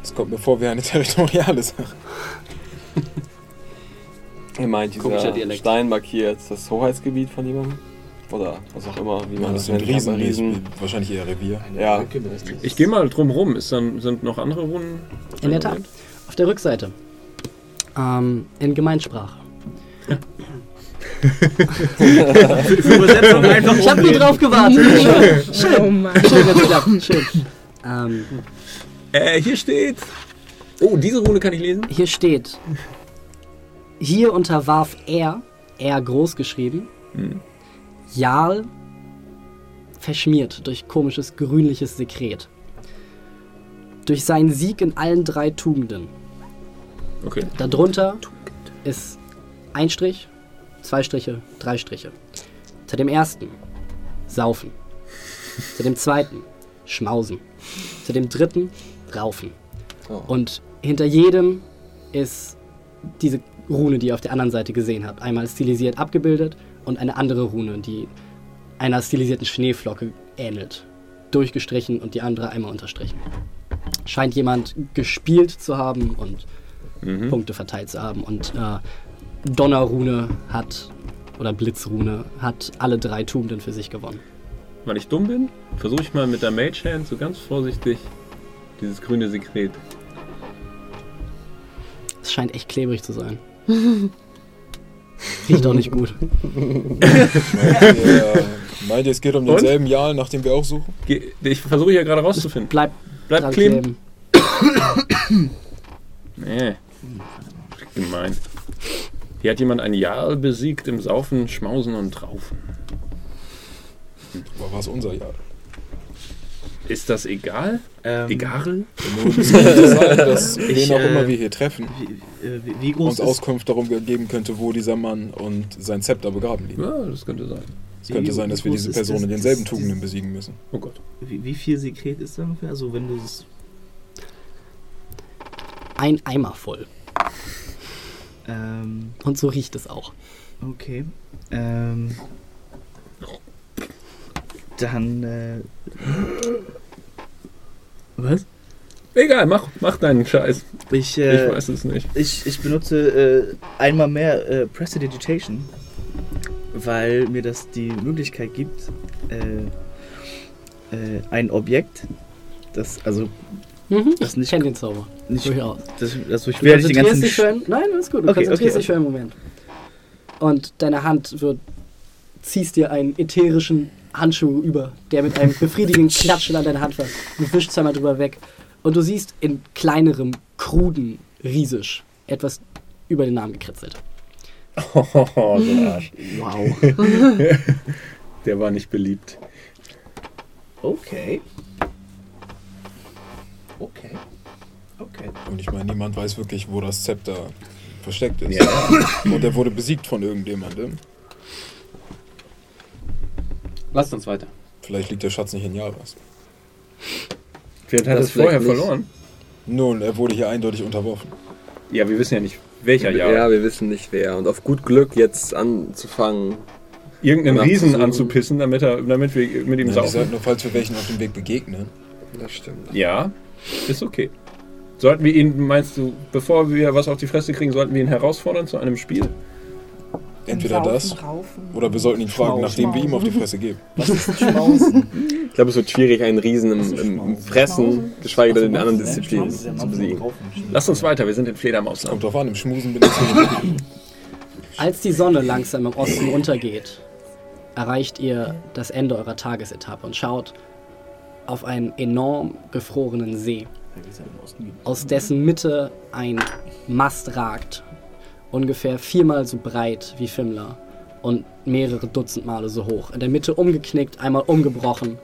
Das kommt mir vor wie eine territoriale Sache. Ihr meint, dieser. Stein markiert das Hoheitsgebiet von jemandem? Oder was auch immer, wie man Das das sind nennt. Riesen, Riesen. wahrscheinlich eher Revier. Ja. Ich gehe mal drum rum. Ist dann, sind noch andere Runden? In der Tat. Auf der Rückseite. Ähm, in Gemeinsprache. Für Übersetzung einfach Ich habe nur drauf gewartet. Schön, Oh Mann. schön, es klappt. Schön. Ähm, Äh, hier steht. Oh, diese Rune kann ich lesen? hier steht. Hier unterwarf er, er groß geschrieben, Jarl verschmiert durch komisches grünliches Sekret. Durch seinen Sieg in allen drei Tugenden. Okay. Darunter ist ein Strich, zwei Striche, drei Striche. Zu dem ersten Saufen. Zu dem zweiten Schmausen. Zu dem dritten Raufen. Oh. Und hinter jedem ist diese Rune, die ihr auf der anderen Seite gesehen habt, einmal stilisiert abgebildet und eine andere Rune, die einer stilisierten Schneeflocke ähnelt. Durchgestrichen und die andere einmal unterstrichen. Scheint jemand gespielt zu haben und Punkte verteilt zu haben. Und äh, Donnerrune hat, oder Blitzrune, hat alle drei Tugenden für sich gewonnen. Weil ich dumm bin, versuche ich mal mit der Mage Hand so ganz vorsichtig dieses grüne Sekret. Es scheint echt klebrig zu sein. Riecht auch nicht gut. Meint ihr, meint ihr, es geht um denselben Jarl, nach dem wir auch suchen? Ge- Ich versuche ja gerade rauszufinden. Bleib, Bleib dran kleben. Nee. Gemein. Hier hat jemand einen Jarl besiegt im Saufen, Schmausen und Raufen. Aber war es unser Jarl? Ist das egal? Ähm, Egal? Nur es könnte sein, dass Ich, wen auch äh, immer wir hier treffen, Wie, äh, wie, uns ist, Auskunft darum geben könnte, wo dieser Mann und sein Zepter begraben liegen. Ja, das könnte sein. Es könnte wie- sein, dass wir diese Person das- in denselben Tugenden besiegen müssen. Oh Gott. Wie, wie viel Sekret ist da ungefähr? Also wenn du es. Ein Eimer voll. Ähm, Und so riecht es auch. okay. Ähm, dann. Äh, was? Egal, mach, mach deinen Scheiß. Ich, äh, ich weiß es nicht. Ich, ich benutze äh, einmal mehr äh, Prestidigitation, weil mir das die Möglichkeit gibt, äh, äh, ein Objekt, das also Mhm. Das ich nicht- kenne den Zauber. nicht, Durchaus. das, also ich Du werde die konzentrierst ganzen dich für einen, Nein, alles gut. Du Okay, konzentrierst okay, dich für einen Moment. Und deine Hand wird. ziehst dir einen ätherischen Handschuh über, der mit einem befriedigenden Klatschen an deine Hand fällt. Du wischst einmal drüber weg. Und du siehst in kleinerem, kruden Riesisch etwas über den Namen gekritzelt. Oh, so ein Arsch. Wow. Der war nicht beliebt. Okay. Okay. Okay. Und ich meine, niemand weiß wirklich, wo das Zepter versteckt ist. Ja. Und er wurde besiegt von irgendjemandem. Lasst uns weiter. Vielleicht liegt der Schatz nicht in Javas. Vielleicht hat Das es vorher nicht. verloren. Nun, er wurde hier eindeutig unterworfen. Ja, wir wissen ja nicht, welcher Ja, Jahr. wir wissen nicht wer. Und auf gut Glück jetzt anzufangen. Irgendeinen Ja, Riesen anzupissen, damit, er, damit wir mit ihm Ja, saufen. sag nur, falls wir welchen auf dem Weg begegnen. Das stimmt. Ja, ist okay. Sollten wir ihn, meinst du, bevor wir was auf die Fresse kriegen, sollten wir ihn herausfordern zu einem Spiel? Entweder Saufen, das Raufen. oder wir sollten ihn fragen, Schmausen. nachdem wir ihm auf die Fresse geben. Was ist Schmausen? Ich glaube, es wird schwierig, einen Riesen im, im, im Fressen, geschweige denn in anderen Disziplinen zu besiegen. vom Raufen. Lass uns weiter, wir sind in Fledermausland. Kommt drauf an, im Schmusen bin ich Als die Sonne langsam im Osten untergeht, erreicht ihr das Ende eurer Tagesetappe und schaut auf einen enorm gefrorenen See, aus dessen Mitte ein Mast ragt, ungefähr viermal so breit wie Fimler und mehrere Dutzend Male so hoch. In der Mitte umgeknickt, einmal umgebrochen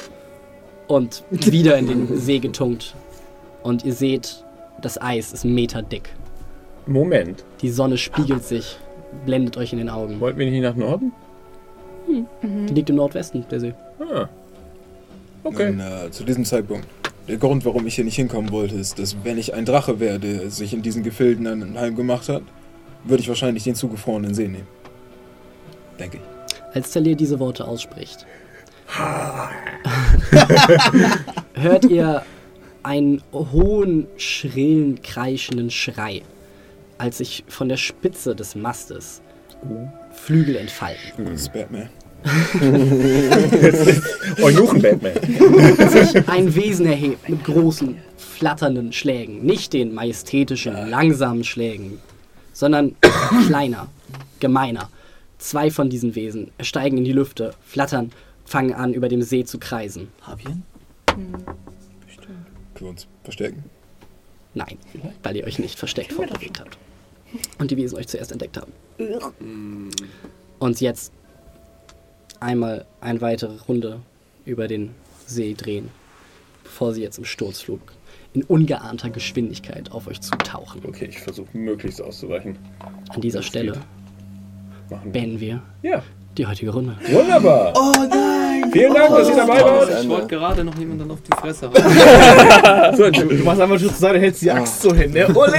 und wieder in den See getunkt. Und ihr seht, das Eis ist meterdick. Moment. Die Sonne spiegelt sich, blendet euch in den Augen. Wollten wir nicht nach Norden? Die liegt im Nordwesten, der See. Ah. Okay. Nun, äh, zu diesem Zeitpunkt. Der Grund, warum ich hier nicht hinkommen wollte, ist, dass wenn ich ein Drache wäre, der sich in diesen Gefilden ein Heim gemacht hat, würde ich wahrscheinlich den zugefrorenen See nehmen. Denke ich. Als Talir diese Worte ausspricht, hört ihr einen hohen, schrillen, kreischenden Schrei, als sich von der Spitze des Mastes Flügel entfalten. Das ist Batman. Eunuchen-Batman. sich ein Wesen erhebt mit großen, flatternden Schlägen. Nicht den majestätischen, langsamen Schlägen, sondern kleiner, gemeiner. Zwei von diesen Wesen steigen in die Lüfte, flattern, fangen an, über dem See zu kreisen. Fabian? Können wir uns verstecken? Nein, weil ihr euch nicht versteckt fortbewegt habt. Und die Wesen euch zuerst entdeckt haben. Und jetzt einmal eine weitere Runde über den See drehen, bevor sie jetzt im Sturzflug in ungeahnter Geschwindigkeit auf euch zutauchen. Okay, ich versuche möglichst auszuweichen. An dieser Stelle Machen wir. beenden wir Ja. die heutige Runde. Wunderbar. Oh nein! Vielen Dank, dass ihr dabei wart. Ich wollte gerade noch jemanden auf die Fresse hauen. So, Du machst einfach schon zur Seite, hältst die Axt so hin, ne? Ole!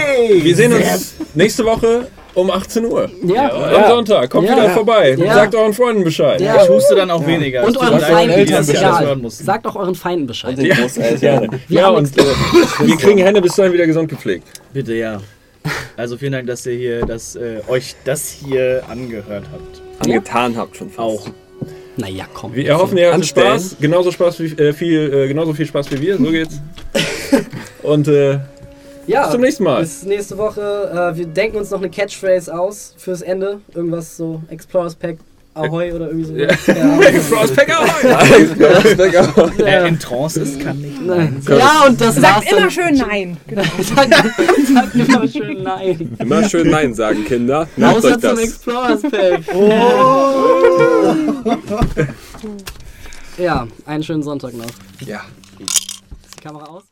wir sehen uns nächste Woche um 18 Uhr. Ja, Am Sonntag. Kommt Ja. wieder vorbei. Ja. Sagt euren Freunden Bescheid. Ja. Ich huste dann auch weniger. und euren Feinden, mussten. Sagt auch euren Feinden Bescheid. Und den Großeltern. Wir Ja, haben und äh, wir kriegen Hände bis dahin wieder gesund gepflegt. Bitte, ja. Also vielen Dank, dass ihr hier, dass äh, euch das hier angehört habt. Angetan habt schon fast. Auch. Naja, komm. Wir erhoffen, ihr hattet. Spaß. Genauso, Spaß wie, äh, viel, äh, genauso viel Spaß wie wir. So geht's. Und äh, Ja, bis zum nächsten Mal. Bis nächste Woche. Äh, wir denken uns noch eine Catchphrase aus fürs Ende. Irgendwas so Explorers Pack Ahoy oder irgendwie so. Ja. Ja. Frostpack Wer in Trance ist, kann nicht. Nein. ja, und das war's Sagt immer dann. schön Nein. Genau. Sagt, immer schön nein. Immer schön Nein sagen, Kinder. Merkt euch Außer zum das. Explorers Pack. ja, einen schönen Sonntag noch. Ja. Ist die Kamera aus?